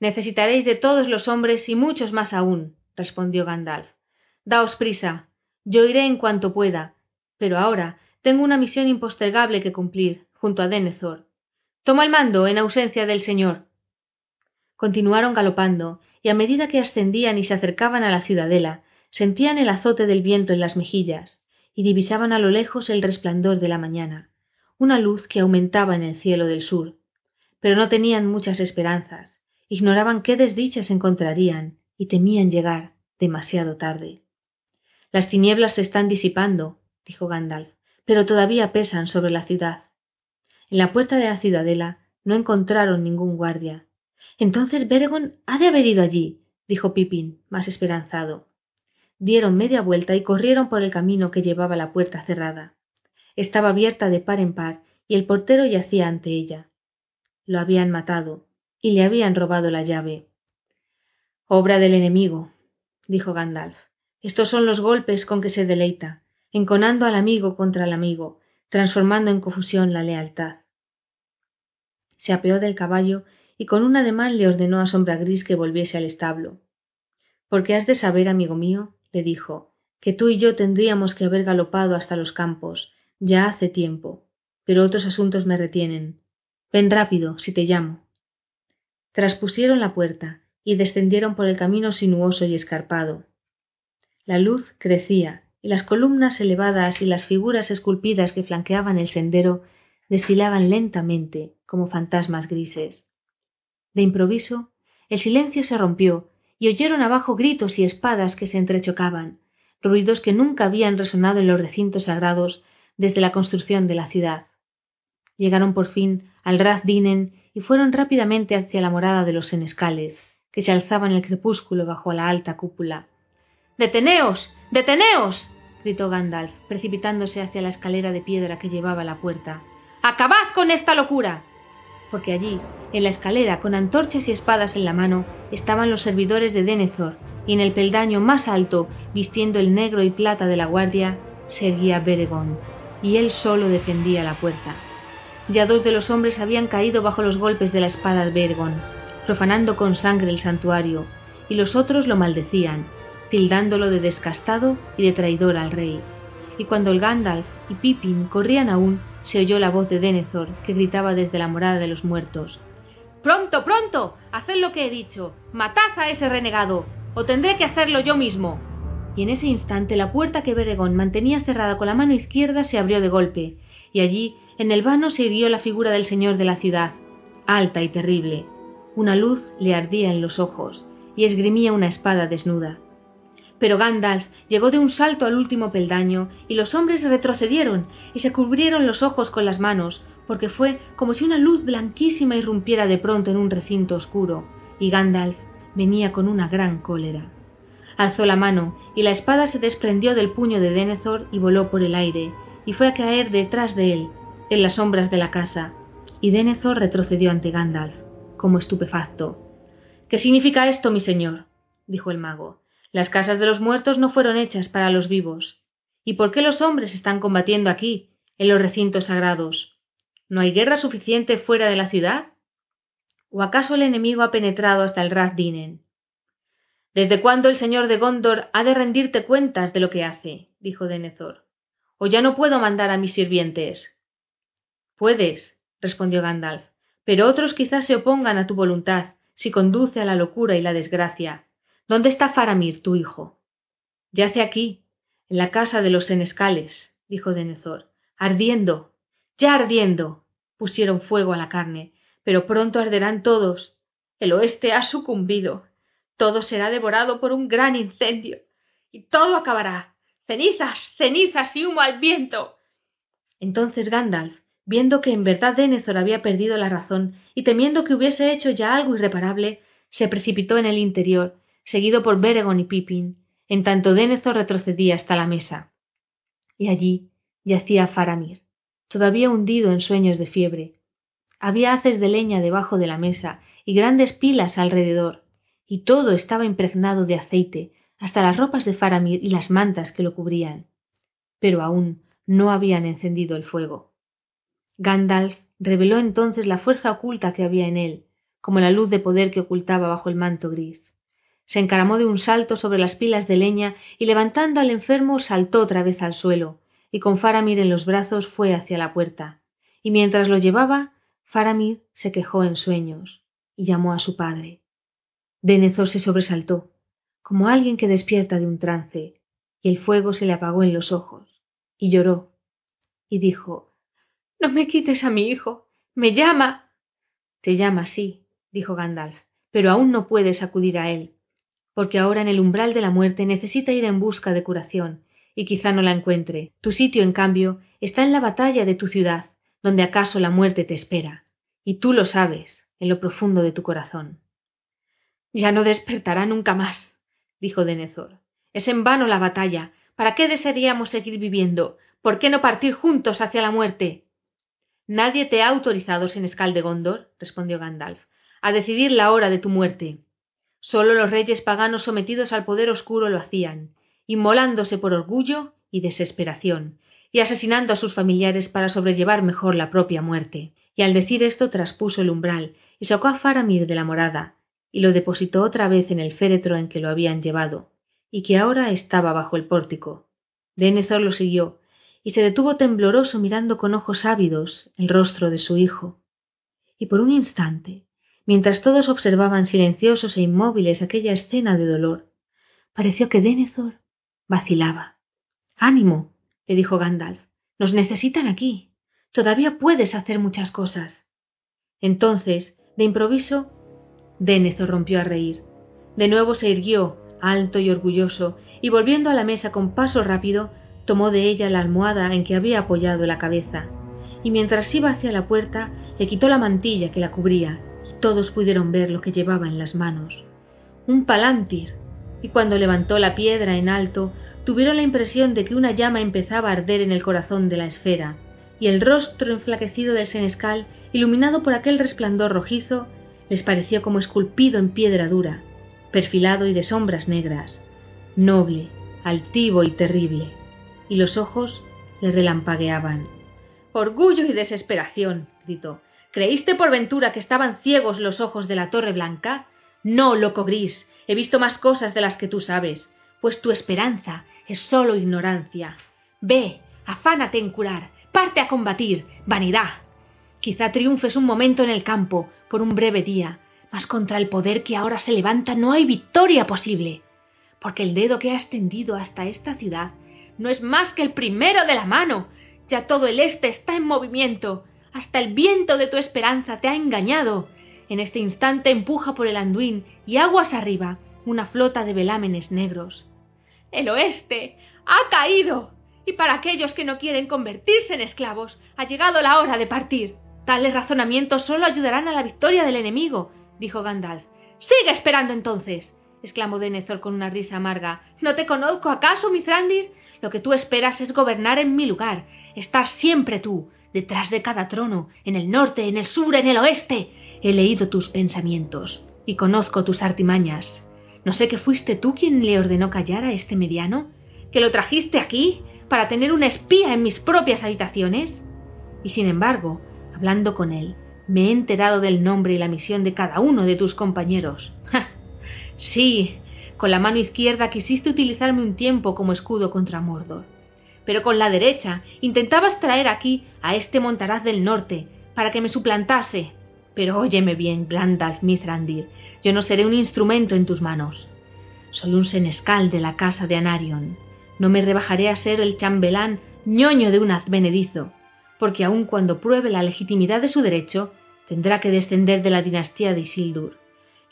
Necesitaréis de todos los hombres y muchos más aún, respondió Gandalf. Daos prisa. Yo iré en cuanto pueda. Pero ahora tengo una misión impostergable que cumplir, junto a Denethor. Toma el mando en ausencia del señor. Continuaron galopando, y a medida que ascendían y se acercaban a la ciudadela, sentían el azote del viento en las mejillas, y divisaban a lo lejos el resplandor de la mañana, una luz que aumentaba en el cielo del sur. Pero no tenían muchas esperanzas, ignoraban qué desdichas encontrarían, y temían llegar demasiado tarde. Las tinieblas se están disipando, dijo Gandalf, pero todavía pesan sobre la ciudad. En la puerta de la ciudadela no encontraron ningún guardia. Entonces Beregon ha de haber ido allí, dijo Pippin, más esperanzado. Dieron media vuelta y corrieron por el camino que llevaba la puerta cerrada. Estaba abierta de par en par y el portero yacía ante ella. Lo habían matado y le habían robado la llave. Obra del enemigo, dijo Gandalf. Estos son los golpes con que se deleita, enconando al amigo contra el amigo, transformando en confusión la lealtad. Se apeó del caballo y con un ademán le ordenó a Sombra Gris que volviese al establo. Porque has de saber, amigo mío, le dijo, que tú y yo tendríamos que haber galopado hasta los campos, ya hace tiempo, pero otros asuntos me retienen. Ven rápido, si te llamo. Traspusieron la puerta y descendieron por el camino sinuoso y escarpado. La luz crecía, y las columnas elevadas y las figuras esculpidas que flanqueaban el sendero desfilaban lentamente como fantasmas grises. De improviso, el silencio se rompió y oyeron abajo gritos y espadas que se entrechocaban, ruidos que nunca habían resonado en los recintos sagrados desde la construcción de la ciudad. Llegaron por fin al Raz Dinen y fueron rápidamente hacia la morada de los senescales, que se alzaba en el crepúsculo bajo la alta cúpula. ¡Deteneos! ¡Deteneos! gritó Gandalf, precipitándose hacia la escalera de piedra que llevaba a la puerta. ¡Acabad con esta locura! Porque allí, en la escalera, con antorchas y espadas en la mano, estaban los servidores de Denethor, y en el peldaño más alto, vistiendo el negro y plata de la guardia, seguía Beregón, y él solo defendía la puerta. Ya dos de los hombres habían caído bajo los golpes de la espada de Beregón, profanando con sangre el santuario, y los otros lo maldecían, tildándolo de descastado y de traidor al rey. Y cuando el Gandalf y Pippin corrían aún, se oyó la voz de Denethor, que gritaba desde la morada de los muertos. ¡Pronto, pronto! ¡Haced lo que he dicho! ¡Matad a ese renegado! ¡O tendré que hacerlo yo mismo! Y en ese instante la puerta que Beregón mantenía cerrada con la mano izquierda se abrió de golpe, y allí, en el vano, se hirió la figura del señor de la ciudad, alta y terrible, una luz le ardía en los ojos y esgrimía una espada desnuda. Pero Gandalf llegó de un salto al último peldaño y los hombres retrocedieron y se cubrieron los ojos con las manos, porque fue como si una luz blanquísima irrumpiera de pronto en un recinto oscuro, y Gandalf venía con una gran cólera. Alzó la mano y la espada se desprendió del puño de Denethor y voló por el aire, y fue a caer detrás de él, en las sombras de la casa, y Denethor retrocedió ante Gandalf como estupefacto. ¿Qué significa esto, mi señor? dijo el mago. Las casas de los muertos no fueron hechas para los vivos. ¿Y por qué los hombres están combatiendo aquí, en los recintos sagrados? ¿No hay guerra suficiente fuera de la ciudad? ¿O acaso el enemigo ha penetrado hasta el Raz Dinen? ¿Desde cuándo el señor de Gondor ha de rendirte cuentas de lo que hace? dijo Denethor. ¿O ya no puedo mandar a mis sirvientes? Puedes, respondió Gandalf, pero otros quizás se opongan a tu voluntad, si conduce a la locura y la desgracia. ¿Dónde está Faramir, tu hijo? Yace aquí, en la casa de los senescales, dijo Denethor, ardiendo, ya ardiendo. Pusieron fuego a la carne, pero pronto arderán todos. El oeste ha sucumbido. Todo será devorado por un gran incendio. Y todo acabará. Cenizas, cenizas y humo al viento. Entonces Gandalf, viendo que en verdad Denethor había perdido la razón y temiendo que hubiese hecho ya algo irreparable, se precipitó en el interior, seguido por Beregon y Pippin, en tanto Denethor retrocedía hasta la mesa. Y allí yacía Faramir, todavía hundido en sueños de fiebre. Había haces de leña debajo de la mesa y grandes pilas alrededor, y todo estaba impregnado de aceite, hasta las ropas de Faramir y las mantas que lo cubrían. Pero aún no habían encendido el fuego. Gandalf reveló entonces la fuerza oculta que había en él, como la luz de poder que ocultaba bajo el manto gris. Se encaramó de un salto sobre las pilas de leña y levantando al enfermo saltó otra vez al suelo, y con Faramir en los brazos fue hacia la puerta. Y mientras lo llevaba, Faramir se quejó en sueños y llamó a su padre. Denethor se sobresaltó, como alguien que despierta de un trance, y el fuego se le apagó en los ojos, y lloró, y dijo no me quites a mi hijo. Me llama. Te llama, sí, dijo Gandalf, pero aún no puedes acudir a él, porque ahora en el umbral de la muerte necesita ir en busca de curación, y quizá no la encuentre. Tu sitio, en cambio, está en la batalla de tu ciudad, donde acaso la muerte te espera, y tú lo sabes, en lo profundo de tu corazón. Ya no despertará nunca más, dijo Denethor. Es en vano la batalla. ¿Para qué desearíamos seguir viviendo? ¿Por qué no partir juntos hacia la muerte? Nadie te ha autorizado, senescal de Gondor, respondió Gandalf, a decidir la hora de tu muerte. Solo los reyes paganos sometidos al poder oscuro lo hacían, inmolándose por orgullo y desesperación, y asesinando a sus familiares para sobrellevar mejor la propia muerte. Y al decir esto traspuso el umbral, y sacó a Faramir de la morada y lo depositó otra vez en el féretro en que lo habían llevado y que ahora estaba bajo el pórtico. Denethor lo siguió y se detuvo tembloroso mirando con ojos ávidos el rostro de su hijo. Y por un instante, mientras todos observaban silenciosos e inmóviles aquella escena de dolor, pareció que Denethor vacilaba. Ánimo, le dijo Gandalf, nos necesitan aquí. Todavía puedes hacer muchas cosas. Entonces, de improviso, Denethor rompió a reír. De nuevo se irguió, alto y orgulloso, y volviendo a la mesa con paso rápido, tomó de ella la almohada en que había apoyado la cabeza, y mientras iba hacia la puerta, le quitó la mantilla que la cubría, todos pudieron ver lo que llevaba en las manos. Un palantir, y cuando levantó la piedra en alto, tuvieron la impresión de que una llama empezaba a arder en el corazón de la esfera, y el rostro enflaquecido del senescal, iluminado por aquel resplandor rojizo, les pareció como esculpido en piedra dura, perfilado y de sombras negras, noble, altivo y terrible, y los ojos le relampagueaban. Orgullo y desesperación, gritó. ¿Creíste por ventura que estaban ciegos los ojos de la Torre Blanca? No, loco gris, he visto más cosas de las que tú sabes, pues tu esperanza es sólo ignorancia. Ve, afánate en curar, parte a combatir, vanidad. Quizá triunfes un momento en el campo, por un breve día, mas contra el poder que ahora se levanta no hay victoria posible, porque el dedo que has tendido hasta esta ciudad no es más que el primero de la mano. Ya todo el este está en movimiento. Hasta el viento de tu esperanza te ha engañado. En este instante empuja por el anduín y aguas arriba una flota de velámenes negros. El oeste ha caído. Y para aquellos que no quieren convertirse en esclavos, ha llegado la hora de partir. Tales razonamientos solo ayudarán a la victoria del enemigo, dijo Gandalf. Sigue esperando entonces, exclamó Denethor con una risa amarga. ¿No te conozco acaso, Mithrandir? Lo que tú esperas es gobernar en mi lugar. Estás siempre tú, detrás de cada trono, en el norte, en el sur, en el oeste. He leído tus pensamientos y conozco tus artimañas. ¿No sé que fuiste tú quien le ordenó callar a este mediano? ¿Que lo trajiste aquí para tener una espía en mis propias habitaciones? Y sin embargo, hablando con él, me he enterado del nombre y la misión de cada uno de tus compañeros. sí, con la mano izquierda quisiste utilizarme un tiempo como escudo contra Mordor. Pero con la derecha intentabas traer aquí a este montaraz del norte para que me suplantase. Pero óyeme bien, Glandalf Mithrandir, yo no seré un instrumento en tus manos. Soy un senescal de la casa de Anarion. No me rebajaré a ser el chambelán ñoño de un advenedizo, porque aun cuando pruebe la legitimidad de su derecho, tendrá que descender de la dinastía de Isildur.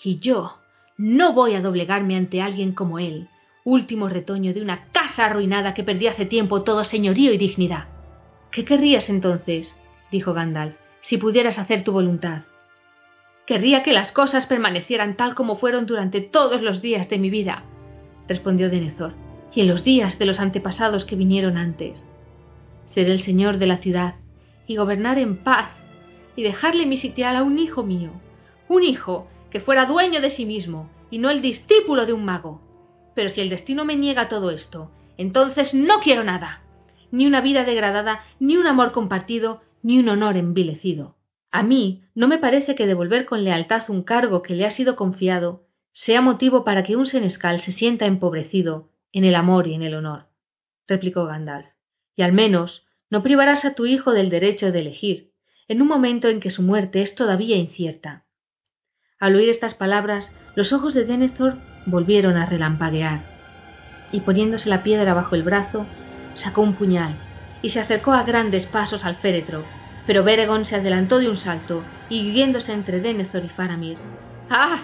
Y yo no voy a doblegarme ante alguien como él, último retoño de una casa arruinada que perdió hace tiempo todo señorío y dignidad. ¿Qué querrías entonces? dijo Gandalf, si pudieras hacer tu voluntad. Querría que las cosas permanecieran tal como fueron durante todos los días de mi vida, respondió Denethor, y en los días de los antepasados que vinieron antes. Ser el señor de la ciudad y gobernar en paz y dejarle mi sitial a un hijo mío, un hijo que fuera dueño de sí mismo y no el discípulo de un mago. Pero si el destino me niega todo esto, entonces no quiero nada, ni una vida degradada, ni un amor compartido, ni un honor envilecido. A mí no me parece que devolver con lealtad un cargo que le ha sido confiado sea motivo para que un senescal se sienta empobrecido en el amor y en el honor, replicó Gandalf. Y al menos no privarás a tu hijo del derecho de elegir, en un momento en que su muerte es todavía incierta. Al oír estas palabras, los ojos de Denethor volvieron a relampaguear, y poniéndose la piedra bajo el brazo, sacó un puñal y se acercó a grandes pasos al féretro, pero Beregón se adelantó de un salto, hiriéndose entre Denethor y Faramir. ¡Ah!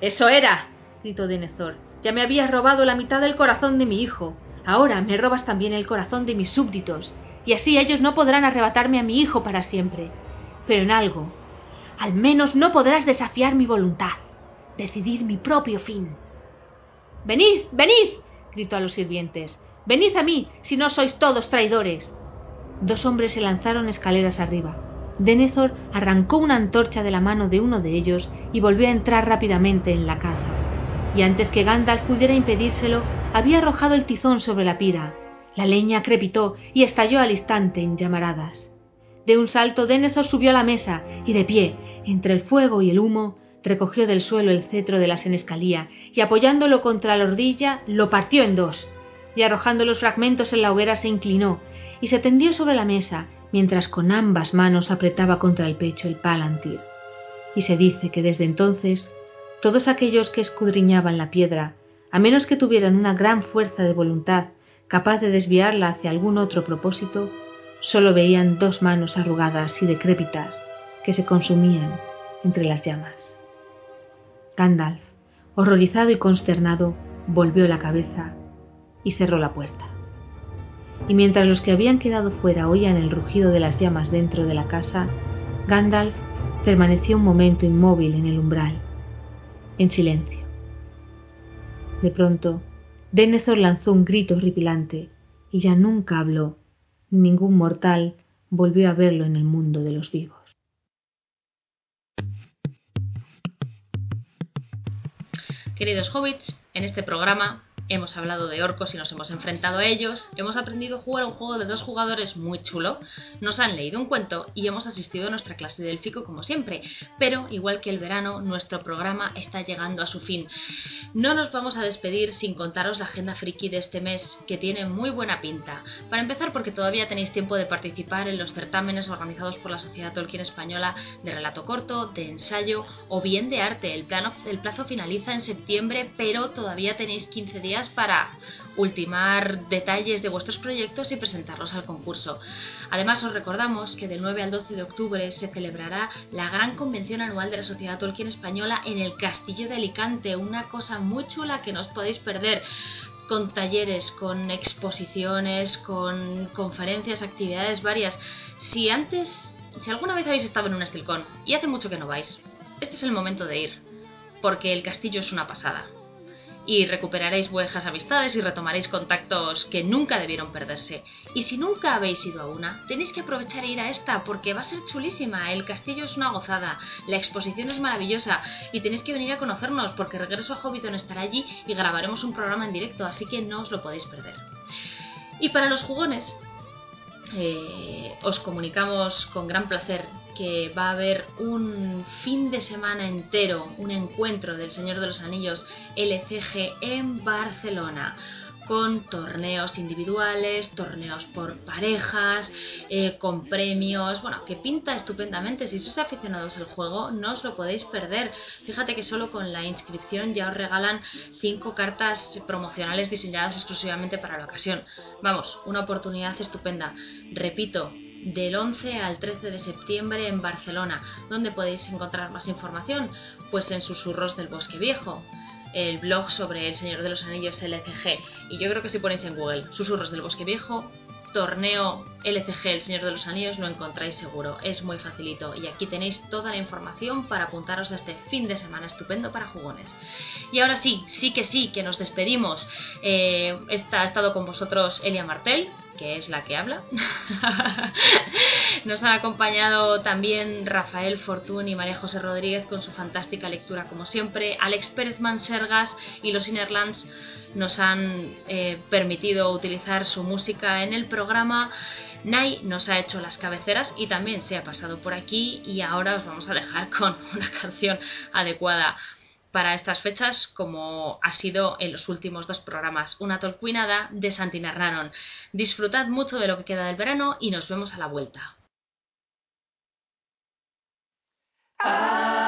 ¡Eso era! gritó Denethor. Ya me habías robado la mitad del corazón de mi hijo. Ahora me robas también el corazón de mis súbditos, y así ellos no podrán arrebatarme a mi hijo para siempre. Pero en algo, al menos no podrás desafiar mi voluntad, decidir mi propio fin. Venid, venid, gritó a los sirvientes. Venid a mí, si no sois todos traidores. Dos hombres se lanzaron escaleras arriba. Denethor arrancó una antorcha de la mano de uno de ellos y volvió a entrar rápidamente en la casa. Y antes que Gandalf pudiera impedírselo, había arrojado el tizón sobre la pira. La leña crepitó y estalló al instante en llamaradas. De un salto Denethor subió a la mesa y de pie, entre el fuego y el humo, recogió del suelo el cetro de la senescalía y apoyándolo contra la ordilla lo partió en dos, y arrojando los fragmentos en la hoguera se inclinó y se tendió sobre la mesa mientras con ambas manos apretaba contra el pecho el palantir. Y se dice que desde entonces todos aquellos que escudriñaban la piedra, a menos que tuvieran una gran fuerza de voluntad capaz de desviarla hacia algún otro propósito, solo veían dos manos arrugadas y decrépitas que se consumían entre las llamas. Gandalf, horrorizado y consternado, volvió la cabeza y cerró la puerta. Y mientras los que habían quedado fuera oían el rugido de las llamas dentro de la casa, Gandalf permaneció un momento inmóvil en el umbral, en silencio. De pronto, Denethor lanzó un grito horripilante y ya nunca habló. Ningún mortal volvió a verlo en el mundo de los vivos. Queridos hobbits, en este programa hemos hablado de orcos y nos hemos enfrentado a ellos, hemos aprendido a jugar un juego de dos jugadores muy chulo, nos han leído un cuento y hemos asistido a nuestra clase de élfico como siempre, pero igual que el verano, nuestro programa está llegando a su fin. No nos vamos a despedir sin contaros la agenda friki de este mes, que tiene muy buena pinta. Para empezar, porque todavía tenéis tiempo de participar en los certámenes organizados por la Sociedad Tolkien Española de relato corto, de ensayo o bien de arte. El plazo finaliza en septiembre, pero todavía tenéis 15 días para ultimar detalles de vuestros proyectos y presentarlos al concurso. Además, os recordamos que del 9 al 12 de octubre se celebrará la gran convención anual de la Sociedad Tolkien Española en el Castillo de Alicante, una cosa muy chula que no os podéis perder con talleres, con exposiciones, con conferencias, actividades varias. Si antes, si alguna vez habéis estado en un Estilcón y hace mucho que no vais, este es el momento de ir, porque el castillo es una pasada y recuperaréis vuestras amistades y retomaréis contactos que nunca debieron perderse. Y si nunca habéis ido a una, tenéis que aprovechar e ir a esta porque va a ser chulísima. El castillo es una gozada, la exposición es maravillosa y tenéis que venir a conocernos porque Regreso a Hobbiton estará allí y grabaremos un programa en directo, así que no os lo podéis perder. Y para los jugones, eh, os comunicamos con gran placer que va a haber un fin de semana entero, un encuentro del Señor de los Anillos LCG en Barcelona con torneos individuales, torneos por parejas, eh, con premios, bueno, que pinta estupendamente. Si sois aficionados al juego, no os lo podéis perder. Fíjate que solo con la inscripción ya os regalan cinco cartas promocionales diseñadas exclusivamente para la ocasión. Vamos, una oportunidad estupenda. Repito, del 11 al 13 de septiembre en Barcelona. ¿Dónde podéis encontrar más información? Pues en Susurros del Bosque Viejo, el blog sobre El Señor de los Anillos LCG. Y yo creo que si ponéis en Google Susurros del Bosque Viejo, torneo LCG El Señor de los Anillos lo encontráis seguro, es muy facilito y aquí tenéis toda la información para apuntaros a este fin de semana estupendo para jugones. Y ahora sí, sí que sí, que nos despedimos. Eh, está, ha estado con vosotros Elia Martel, que es la que habla. Nos han acompañado también Rafael Fortún y María José Rodríguez con su fantástica lectura como siempre. Alex Pérez Sergas y los Innerlands nos han eh, permitido utilizar su música en el programa. Nai nos ha hecho las cabeceras y también se ha pasado por aquí y ahora os vamos a dejar con una canción adecuada para estas fechas como ha sido en los últimos dos programas, una tolcuinada de Santinarranon. Disfrutad mucho de lo que queda del verano y nos vemos a la vuelta. Ah.